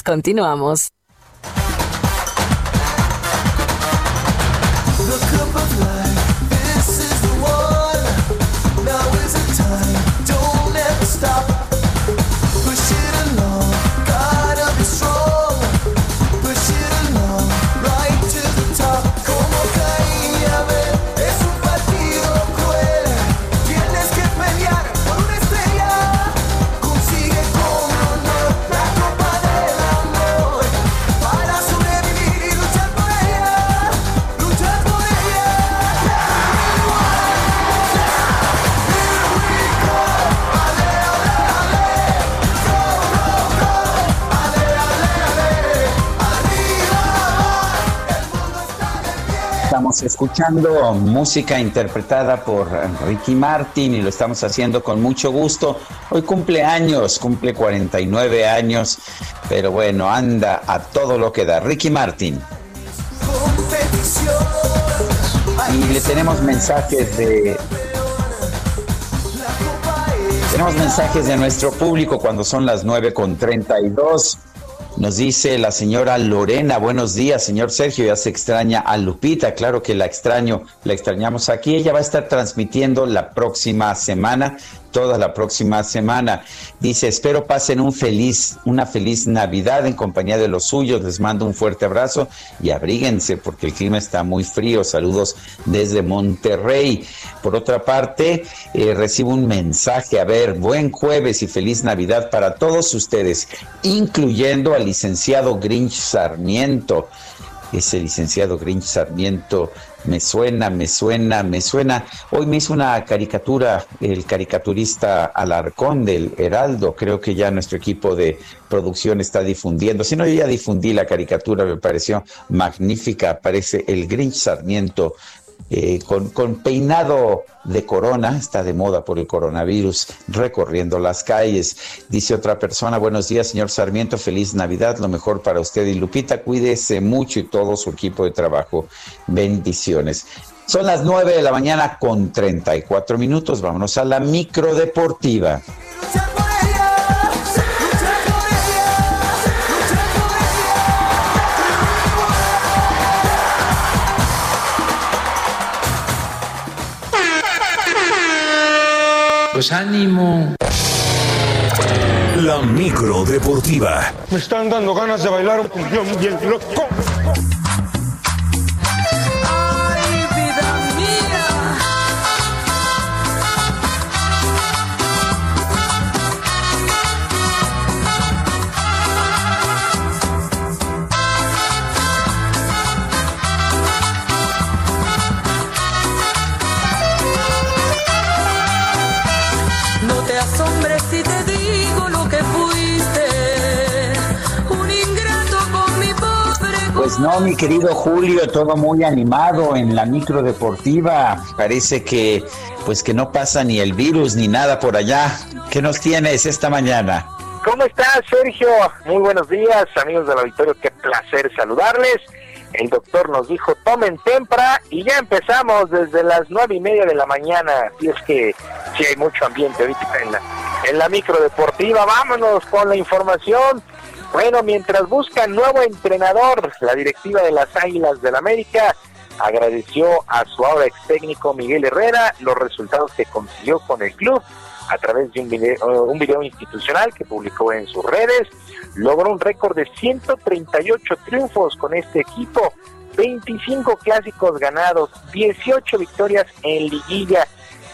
continuamos. Escuchando música interpretada por Ricky Martin y lo estamos haciendo con mucho gusto. Hoy cumple años, cumple 49 años, pero bueno, anda a todo lo que da. Ricky Martin. Y le tenemos mensajes de tenemos mensajes de nuestro público cuando son las 9 con 32. Nos dice la señora Lorena, buenos días, señor Sergio, ya se extraña a Lupita, claro que la extraño, la extrañamos aquí, ella va a estar transmitiendo la próxima semana, toda la próxima semana. Dice, espero pasen un feliz, una feliz Navidad en compañía de los suyos, les mando un fuerte abrazo y abríguense porque el clima está muy frío, saludos desde Monterrey. Por otra parte, eh, recibo un mensaje, a ver, buen jueves y feliz Navidad para todos ustedes, incluyendo al licenciado Grinch Sarmiento. Ese licenciado Grinch Sarmiento me suena, me suena, me suena. Hoy me hizo una caricatura el caricaturista Alarcón del Heraldo. Creo que ya nuestro equipo de producción está difundiendo. Si no, yo ya difundí la caricatura, me pareció magnífica. Aparece el Grinch Sarmiento eh, con, peinado de corona, está de moda por el coronavirus, recorriendo las calles. Dice otra persona, buenos días, señor Sarmiento, feliz Navidad, lo mejor para usted y Lupita, cuídese mucho y todo su equipo de trabajo. Bendiciones. Son las 9 de la mañana con 34 minutos, vámonos a la micro deportiva. Pues ánimo. La micro deportiva. Me están dando ganas de bailar un bien loco. Pues no, mi querido Julio, todo muy animado en la micro deportiva. Parece que pues que no pasa ni el virus ni nada por allá. ¿Qué nos tienes esta mañana? ¿Cómo estás, Sergio? Muy buenos días, amigos del auditorio. Qué placer saludarles. El doctor nos dijo, tomen tempra y ya empezamos desde las nueve y media de la mañana. Y es que sí hay mucho ambiente ahorita en la, en la micro deportiva. Vámonos con la información. Bueno, mientras buscan nuevo entrenador, la directiva de las Águilas del América agradeció a su ahora ex técnico Miguel Herrera los resultados que consiguió con el club a través de un video, un video institucional que publicó en sus redes. Logró un récord de 138 triunfos con este equipo, 25 clásicos ganados, 18 victorias en liguilla.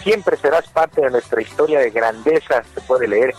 Siempre serás parte de nuestra historia de grandeza, se puede leer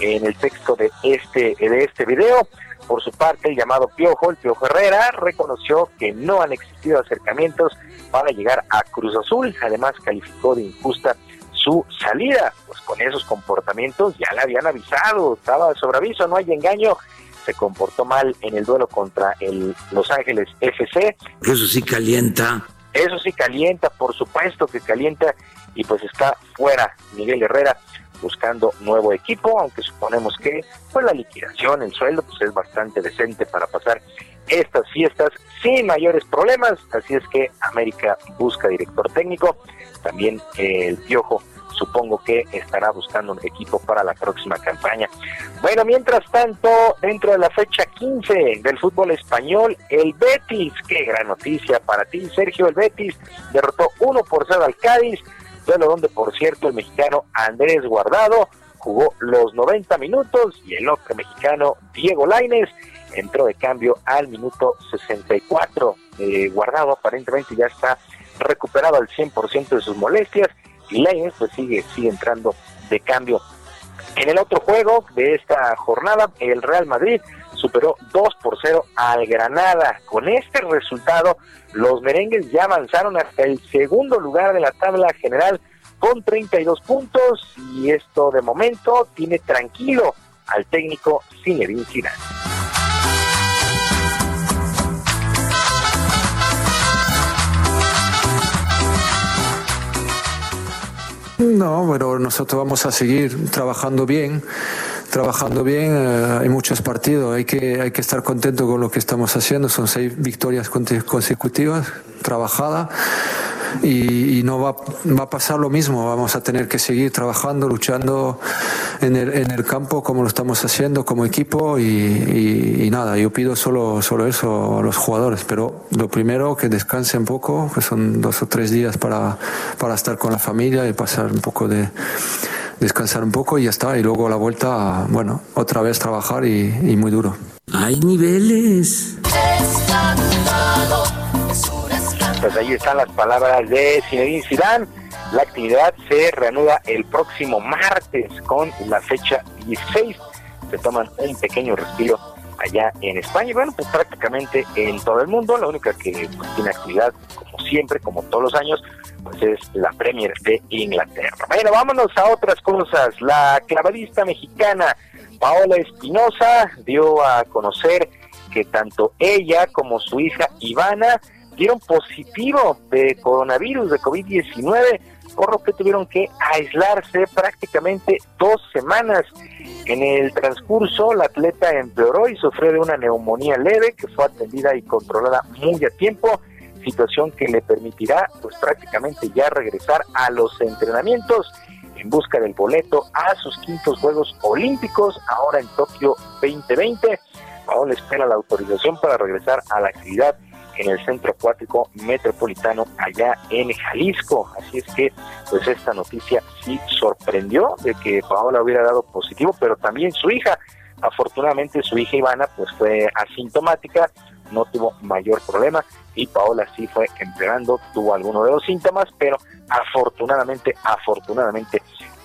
en el texto de este, de este video. Por su parte, el llamado Piojo, el Piojo Herrera, reconoció que no han existido acercamientos para llegar a Cruz Azul. Además, calificó de injusta su salida. Pues con esos comportamientos ya le habían avisado, estaba sobre aviso, no hay engaño. Se comportó mal en el duelo contra el Los Ángeles FC. Eso sí calienta. Eso sí calienta, por supuesto que calienta y pues está fuera Miguel Herrera buscando nuevo equipo, aunque suponemos que pues la liquidación, el sueldo pues es bastante decente para pasar estas fiestas sin mayores problemas, así es que América busca director técnico, también eh, el Piojo supongo que estará buscando un equipo para la próxima campaña. Bueno, mientras tanto, dentro de la fecha 15 del fútbol español, el Betis, qué gran noticia para ti, Sergio, el Betis derrotó 1 por 0 al Cádiz, duelo donde, por cierto, el mexicano Andrés Guardado jugó los 90 minutos y el otro mexicano, Diego Laines, entró de cambio al minuto 64. Eh, Guardado aparentemente ya está recuperado al 100% de sus molestias y Lainez pues sigue, sigue entrando de cambio. En el otro juego de esta jornada, el Real Madrid superó 2 por 0 al Granada. Con este resultado, los merengues ya avanzaron hasta el segundo lugar de la tabla general con 32 puntos y esto de momento tiene tranquilo al técnico Zinedine Zidane. No, pero nosotros vamos a seguir trabajando bien trabajando bien. eh, hay muchos partidos, hay que, hay que estar contento con lo que estamos haciendo. Son seis victorias consecutivas, trabajadas. Y, no va, va a pasar lo mismo. Vamos a tener que seguir trabajando, luchando en el, en el campo como lo estamos haciendo como equipo. Y, y- y nada, yo pido solo, solo eso a los jugadores. Pero lo primero, que descansen un poco, que son dos o tres días para, para estar con la familia y pasar un poco de descansar un poco y ya está. Y luego a la vuelta, bueno, otra vez trabajar y, y muy duro. Hay niveles. Pues ahí están las palabras de Zinedine Zidane. La actividad se reanuda el próximo martes con la fecha 16. Se toman un pequeño respiro allá en España y bueno, pues prácticamente en todo el mundo. La única que pues, tiene actividad, como siempre, como todos los años, pues es la Premier de Inglaterra. Bueno, vámonos a otras cosas. La clavadista mexicana Paola Espinosa dio a conocer que tanto ella como su hija Ivana dieron positivo de coronavirus, de COVID-19, por lo que tuvieron que aislarse prácticamente dos semanas. En el transcurso, la atleta empeoró y sufrió de una neumonía leve que fue atendida y controlada muy a tiempo, situación que le permitirá pues prácticamente ya regresar a los entrenamientos en busca del boleto a sus quintos Juegos Olímpicos, ahora en Tokio 2020. Paola espera la autorización para regresar a la actividad en el Centro Acuático Metropolitano allá en Jalisco. Así es que, pues esta noticia sí sorprendió de que Paola hubiera dado positivo, pero también su hija. Afortunadamente su hija Ivana pues fue asintomática, no tuvo mayor problema y Paola sí fue empeorando, tuvo algunos de los síntomas, pero afortunadamente, afortunadamente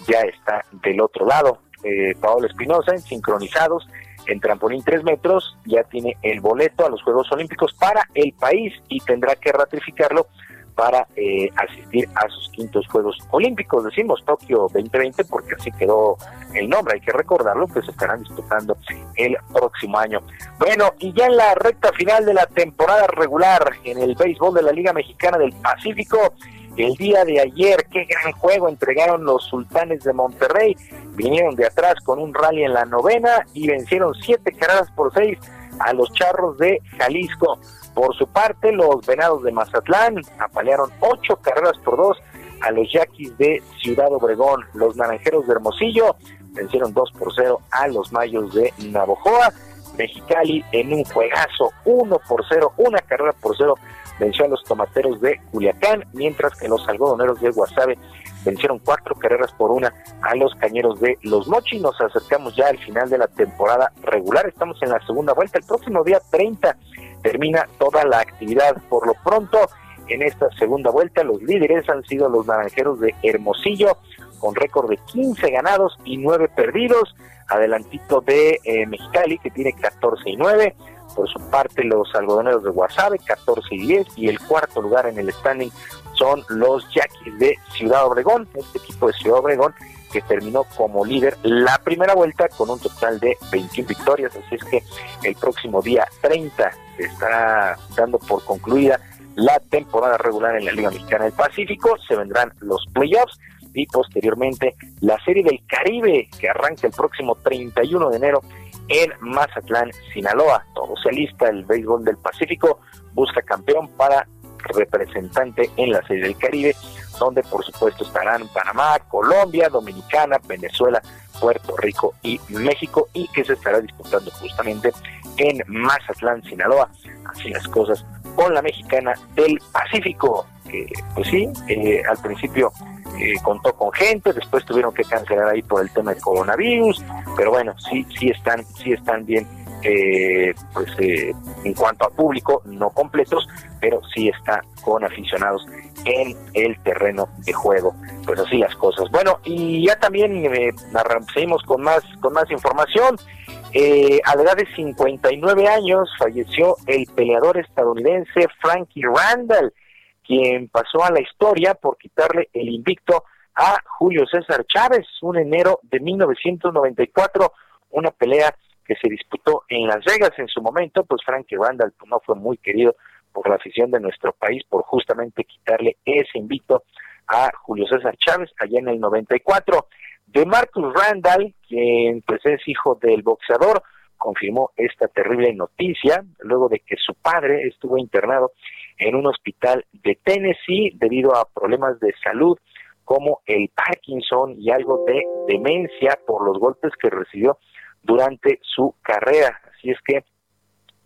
ya está del otro lado. Eh, Paola Espinosa en sincronizados en trampolín 3 metros, ya tiene el boleto a los Juegos Olímpicos para el país y tendrá que ratificarlo para eh, asistir a sus quintos Juegos Olímpicos. Decimos Tokio 2020 porque así quedó el nombre, hay que recordarlo, que se estarán disputando el próximo año. Bueno, y ya en la recta final de la temporada regular en el béisbol de la Liga Mexicana del Pacífico, el día de ayer, qué gran juego entregaron los sultanes de Monterrey. Vinieron de atrás con un rally en la novena y vencieron siete carreras por seis a los charros de Jalisco. Por su parte, los venados de Mazatlán apalearon ocho carreras por dos a los yaquis de Ciudad Obregón. Los naranjeros de Hermosillo vencieron dos por cero a los mayos de Navojoa. Mexicali en un juegazo, uno por cero, una carrera por cero venció a los tomateros de Culiacán, mientras que los algodoneros de Guasave vencieron cuatro carreras por una a los cañeros de Los Mochis. Nos acercamos ya al final de la temporada regular, estamos en la segunda vuelta. El próximo día 30 termina toda la actividad. Por lo pronto, en esta segunda vuelta, los líderes han sido los naranjeros de Hermosillo, con récord de 15 ganados y 9 perdidos. Adelantito de eh, Mexicali, que tiene 14 y 9. Por su parte, los algodoneros de Guasave, 14 y 10. Y el cuarto lugar en el standing son los Yaquis de Ciudad Obregón. Este equipo de Ciudad Obregón que terminó como líder la primera vuelta con un total de 21 victorias. Así es que el próximo día 30 se estará dando por concluida la temporada regular en la Liga Mexicana del Pacífico. Se vendrán los playoffs y posteriormente la Serie del Caribe que arranca el próximo 31 de enero en Mazatlán, Sinaloa. Todo se alista, el béisbol del Pacífico busca campeón para representante en la Serie del Caribe, donde por supuesto estarán Panamá, Colombia, Dominicana, Venezuela, Puerto Rico y México y que se estará disputando justamente en Mazatlán, Sinaloa. Así las cosas con la mexicana del Pacífico, que pues sí, eh, al principio eh, contó con gente, después tuvieron que cancelar ahí por el tema del coronavirus, pero bueno, sí, sí están, sí están bien, eh, pues eh, en cuanto a público, no completos, pero sí está con aficionados en el terreno de juego. Pues así las cosas. Bueno, y ya también eh, seguimos con más, con más información. Eh, a la edad de 59 años falleció el peleador estadounidense Frankie Randall, quien pasó a la historia por quitarle el invicto a Julio César Chávez, un enero de 1994, una pelea que se disputó en Las Vegas en su momento, pues Frankie Randall no fue muy querido por la afición de nuestro país por justamente quitarle ese invicto a Julio César Chávez allá en el 94. De Marcus Randall, quien pues es hijo del boxeador, confirmó esta terrible noticia luego de que su padre estuvo internado en un hospital de Tennessee debido a problemas de salud como el Parkinson y algo de demencia por los golpes que recibió durante su carrera. Así es que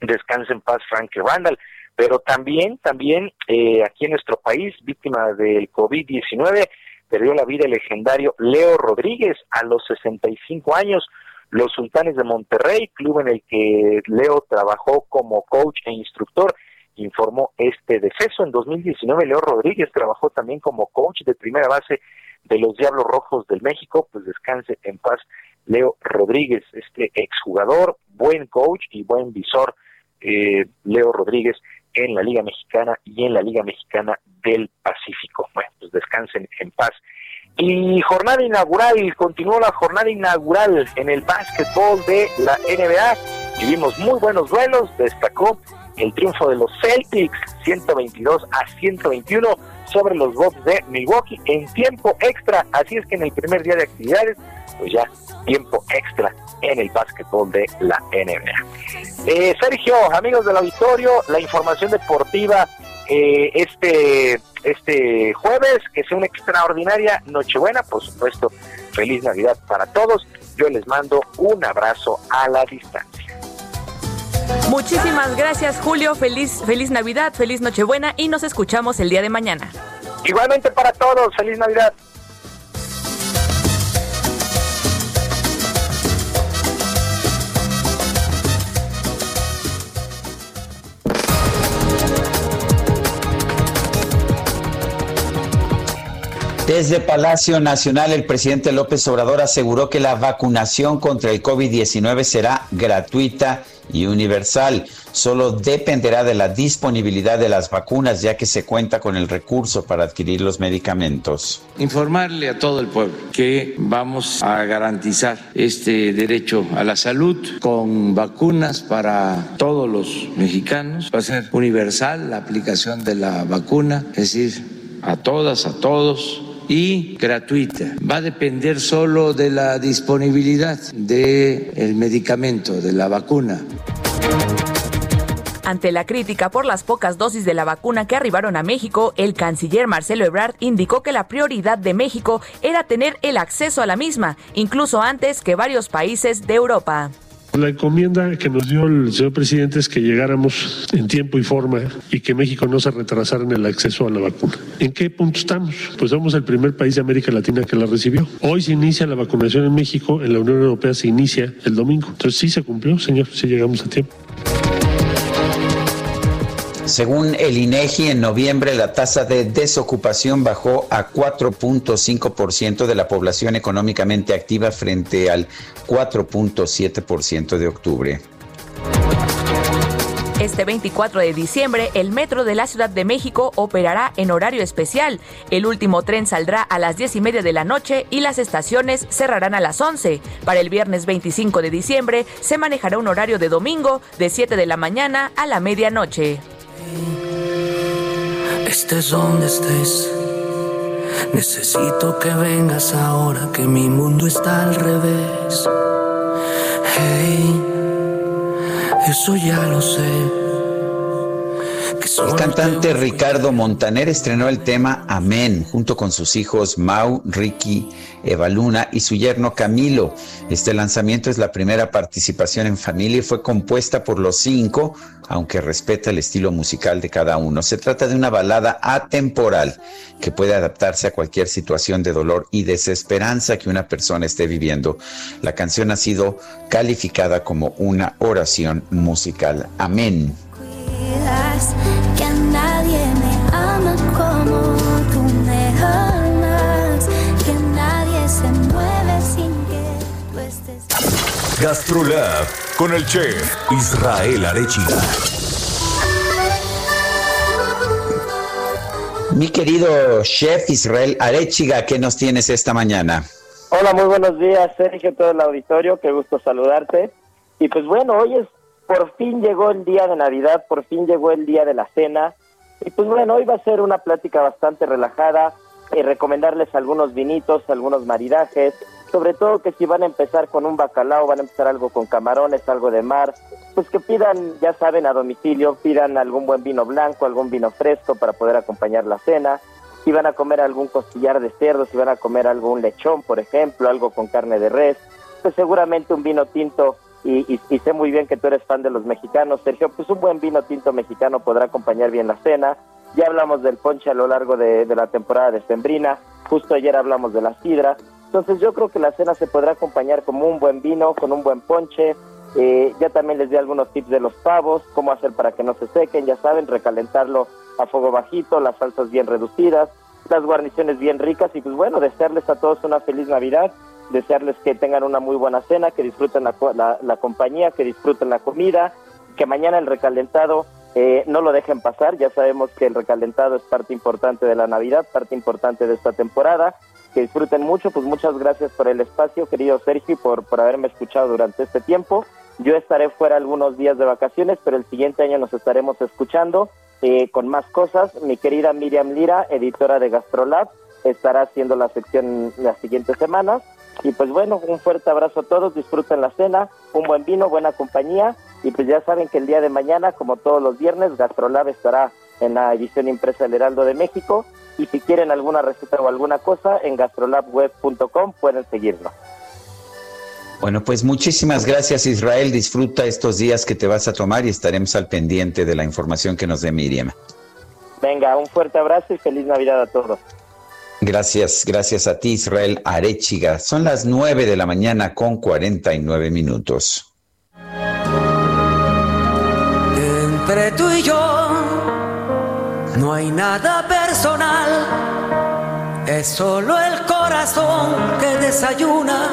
descanse en paz Frankie Randall. Pero también, también eh, aquí en nuestro país, víctima del COVID-19, perdió la vida el legendario Leo Rodríguez a los 65 años. Los Sultanes de Monterrey, club en el que Leo trabajó como coach e instructor, informó este deceso. En 2019, Leo Rodríguez trabajó también como coach de primera base de los Diablos Rojos del México. Pues descanse en paz Leo Rodríguez, este exjugador, buen coach y buen visor, eh, Leo Rodríguez en la Liga Mexicana y en la Liga Mexicana del Pacífico. Bueno, pues descansen en paz. Y jornada inaugural, continuó la jornada inaugural en el básquetbol de la NBA. Tuvimos muy buenos duelos, destacó el triunfo de los Celtics 122 a 121 sobre los Bucks de Milwaukee en tiempo extra. Así es que en el primer día de actividades, pues ya tiempo extra en el básquetbol de la NBA. Eh, Sergio, amigos del auditorio, la información deportiva eh, este, este jueves, que sea una extraordinaria Nochebuena, por supuesto, feliz Navidad para todos. Yo les mando un abrazo a la distancia. Muchísimas gracias, Julio. Feliz, feliz Navidad, feliz Nochebuena y nos escuchamos el día de mañana. Igualmente para todos, feliz Navidad. Desde Palacio Nacional, el presidente López Obrador aseguró que la vacunación contra el COVID-19 será gratuita y universal. Solo dependerá de la disponibilidad de las vacunas, ya que se cuenta con el recurso para adquirir los medicamentos. Informarle a todo el pueblo que vamos a garantizar este derecho a la salud con vacunas para todos los mexicanos. Va a ser universal la aplicación de la vacuna, es decir, a todas, a todos y gratuita. Va a depender solo de la disponibilidad del medicamento, de la vacuna. Ante la crítica por las pocas dosis de la vacuna que arribaron a México, el canciller Marcelo Ebrard indicó que la prioridad de México era tener el acceso a la misma, incluso antes que varios países de Europa. La encomienda que nos dio el señor presidente es que llegáramos en tiempo y forma y que México no se retrasara en el acceso a la vacuna. ¿En qué punto estamos? Pues somos el primer país de América Latina que la recibió. Hoy se inicia la vacunación en México, en la Unión Europea se inicia el domingo. Entonces sí se cumplió, señor, sí llegamos a tiempo. Según el INEGI, en noviembre la tasa de desocupación bajó a 4.5% de la población económicamente activa frente al 4.7% de octubre. Este 24 de diciembre, el metro de la Ciudad de México operará en horario especial. El último tren saldrá a las 10 y media de la noche y las estaciones cerrarán a las 11. Para el viernes 25 de diciembre, se manejará un horario de domingo de 7 de la mañana a la medianoche. Estés donde estés. Necesito que vengas ahora que mi mundo está al revés. Hey, eso ya lo sé. El cantante Ricardo Montaner estrenó el tema Amén junto con sus hijos Mau, Ricky, Eva Luna y su yerno Camilo. Este lanzamiento es la primera participación en familia y fue compuesta por los cinco, aunque respeta el estilo musical de cada uno. Se trata de una balada atemporal que puede adaptarse a cualquier situación de dolor y desesperanza que una persona esté viviendo. La canción ha sido calificada como una oración musical. Amén. GastroLab con el chef Israel Arechiga. Mi querido chef Israel Arechiga, ¿qué nos tienes esta mañana? Hola, muy buenos días, Sergio, todo el auditorio, qué gusto saludarte. Y pues bueno, hoy es, por fin llegó el día de Navidad, por fin llegó el día de la cena. Y pues bueno, hoy va a ser una plática bastante relajada, eh, recomendarles algunos vinitos, algunos maridajes, sobre todo que si van a empezar con un bacalao, van a empezar algo con camarones, algo de mar, pues que pidan, ya saben, a domicilio, pidan algún buen vino blanco, algún vino fresco para poder acompañar la cena. Si van a comer algún costillar de cerdo, si van a comer algún lechón, por ejemplo, algo con carne de res, pues seguramente un vino tinto, y, y- y sé muy bien que tú eres fan de los mexicanos, Sergio, pues un buen vino tinto mexicano podrá acompañar bien la cena. Ya hablamos del ponche a lo largo de, de la temporada de Sembrina, justo ayer hablamos de la sidra. Entonces yo creo que la cena se podrá acompañar como un buen vino, con un buen ponche. Eh, ya también les di algunos tips de los pavos, cómo hacer para que no se sequen, ya saben, recalentarlo a fuego bajito, las salsas bien reducidas, las guarniciones bien ricas y pues bueno, desearles a todos una feliz Navidad, desearles que tengan una muy buena cena, que disfruten la, la- la compañía, que disfruten la comida, que mañana el recalentado eh, no lo dejen pasar, ya sabemos que el recalentado es parte importante de la Navidad, parte importante de esta temporada, que disfruten mucho, pues muchas gracias por el espacio, querido Sergio, y por, por haberme escuchado durante este tiempo. Yo estaré fuera algunos días de vacaciones, pero el siguiente año nos estaremos escuchando eh, con más cosas. Mi querida Miriam Lira, editora de Gastrolab, estará haciendo la sección las siguientes semanas. Y pues bueno, un fuerte abrazo a todos, disfruten la cena, un buen vino, buena compañía. Y pues ya saben que el día de mañana, como todos los viernes, Gastrolab estará en la edición impresa del Heraldo de México. Y si quieren alguna receta o alguna cosa, en gastrolabweb.com pueden seguirnos. Bueno, pues muchísimas gracias Israel. Disfruta estos días que te vas a tomar y estaremos al pendiente de la información que nos dé Miriam. Venga, un fuerte abrazo y feliz Navidad a todos. Gracias, gracias a ti Israel Arechiga. Son las 9 de la mañana con 49 minutos. Entre tú y yo no hay nada es solo el corazón que desayuna,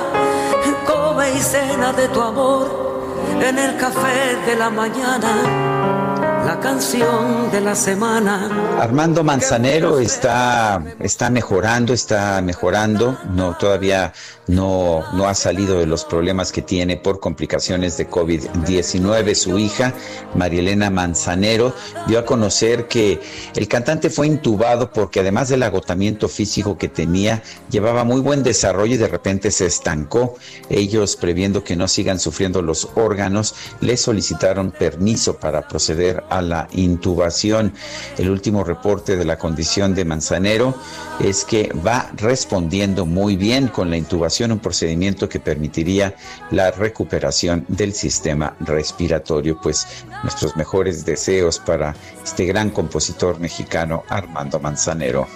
come y cena de tu amor en el café de la mañana, la canción de la semana. Armando Manzanero está mejorando, está mejorando. No, todavía no, no ha salido de los problemas que tiene por complicaciones de COVID-19. Su hija, Marielena Manzanero, dio a conocer que el cantante fue intubado porque además del agotamiento físico que tenía, llevaba muy buen desarrollo y de repente se estancó. Ellos, previendo que no sigan sufriendo los órganos, le solicitaron permiso para proceder a la intubación. El último reporte de la condición de Manzanero es que va respondiendo muy bien con la intubación, un procedimiento que permitiría la recuperación del sistema respiratorio. Pues nuestros mejores deseos para este gran compositor mexicano Armando Manzanero.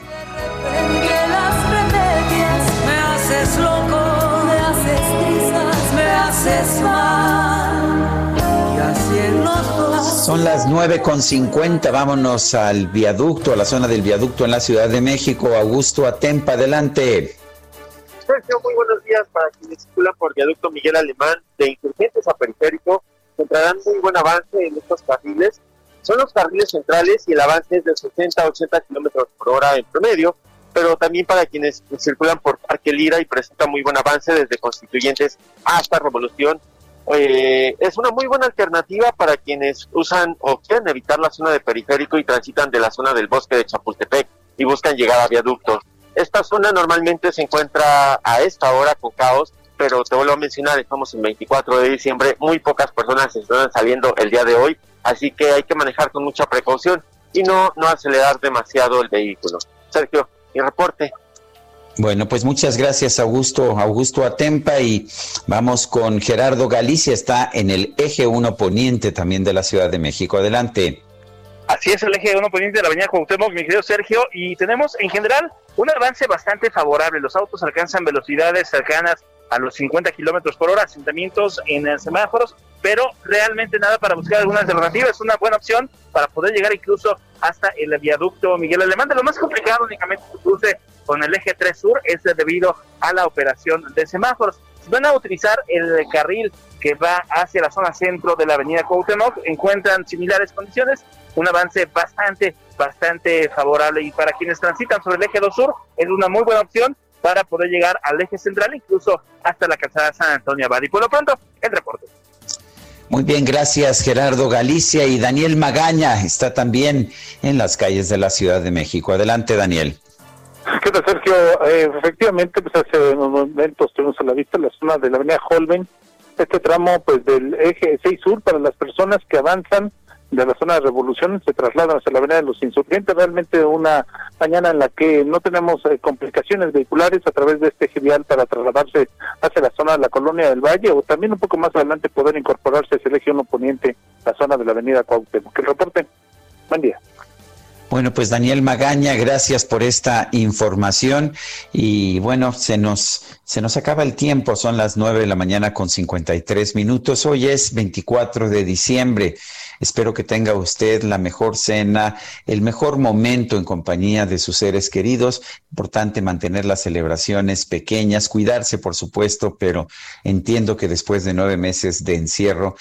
Son las 9.50, vámonos al viaducto, a la zona del viaducto en la Ciudad de México. Augusto Atempa, adelante. Sergio, muy buenos días para quienes circulan por viaducto Miguel Alemán de Insurgentes a Periférico. Encontrarán muy buen avance en estos carriles. Son los carriles centrales y el avance es de 60 a 80 kilómetros por hora en promedio, pero también para quienes circulan por Parque Lira y presenta muy buen avance desde Constituyentes hasta Revolución. Eh, es una muy buena alternativa para quienes usan o quieren evitar la zona de periférico y transitan de la zona del bosque de Chapultepec y buscan llegar a viaductos. Esta zona normalmente se encuentra a esta hora con caos, pero te vuelvo a mencionar, estamos en 24 de diciembre, muy pocas personas están saliendo el día de hoy, así que hay que manejar con mucha precaución y no, no acelerar demasiado el vehículo. Sergio, mi reporte. Bueno, pues muchas gracias Augusto, Augusto Atempa y vamos con Gerardo Galicia, está en el eje 1 poniente también de la Ciudad de México. Adelante. Así es el eje 1 poniente de la avenida Cuauhtémoc, mi querido Sergio, y tenemos en general un avance bastante favorable. Los autos alcanzan velocidades cercanas a los 50 kilómetros por hora, asentamientos en eh, semáforos, pero realmente nada para buscar alguna alternativa. Es una buena opción para poder llegar incluso hasta el viaducto Miguel Alemán. De lo más complicado únicamente su cruce con el eje 3 sur es debido a la operación de semáforos. Si van a utilizar el carril que va hacia la zona centro de la avenida Cuauhtémoc, encuentran similares condiciones, un avance bastante, bastante favorable. Y para quienes transitan sobre el eje 2 sur, es una muy buena opción para poder llegar al eje central, incluso hasta la calzada San Antonio Abad. Y por lo pronto, el reporte. Muy bien, gracias Gerardo Galicia y Daniel Magaña está también en las calles de la Ciudad de México. Adelante, Daniel. ¿Qué tal, Sergio? Eh, efectivamente, pues hace unos momentos tuvimos a la vista la zona de la avenida Holben, este tramo pues del eje 6 sur para las personas que avanzan de la zona de Revolución se trasladan hacia la avenida de los insurgentes. Realmente una mañana en la que no tenemos eh, complicaciones vehiculares a través de este vial para trasladarse hacia la zona de la colonia del Valle o también un poco más adelante poder incorporarse hacia el eje 1 poniente, la zona de la avenida Cuauhtémoc. Que reporte. Buen día. Bueno, pues Daniel Magaña, gracias por esta información y bueno, se nos se nos acaba el tiempo, son las nueve de la mañana con 53 minutos. Hoy es 24 de diciembre. Espero que tenga usted la mejor cena, el mejor momento en compañía de sus seres queridos. Importante mantener las celebraciones pequeñas, cuidarse, por supuesto, pero entiendo que después de nueve meses de encierro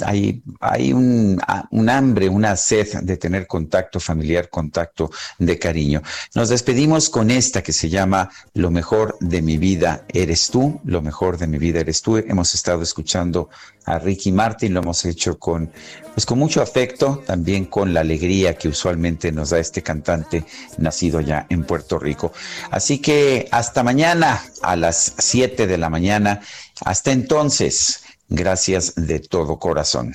hay, un, un hambre, una sed de tener contacto familiar, contacto de cariño. Nos despedimos con esta que se llama Lo mejor de mi vida eres tú, lo mejor de mi vida eres tú. Hemos estado escuchando a Ricky Martin, lo hemos hecho con, pues con mucho afecto, también con la alegría que usualmente nos da este cantante nacido ya en Puerto Rico. Así que hasta mañana a las 7 de la mañana. Hasta entonces, gracias de todo corazón.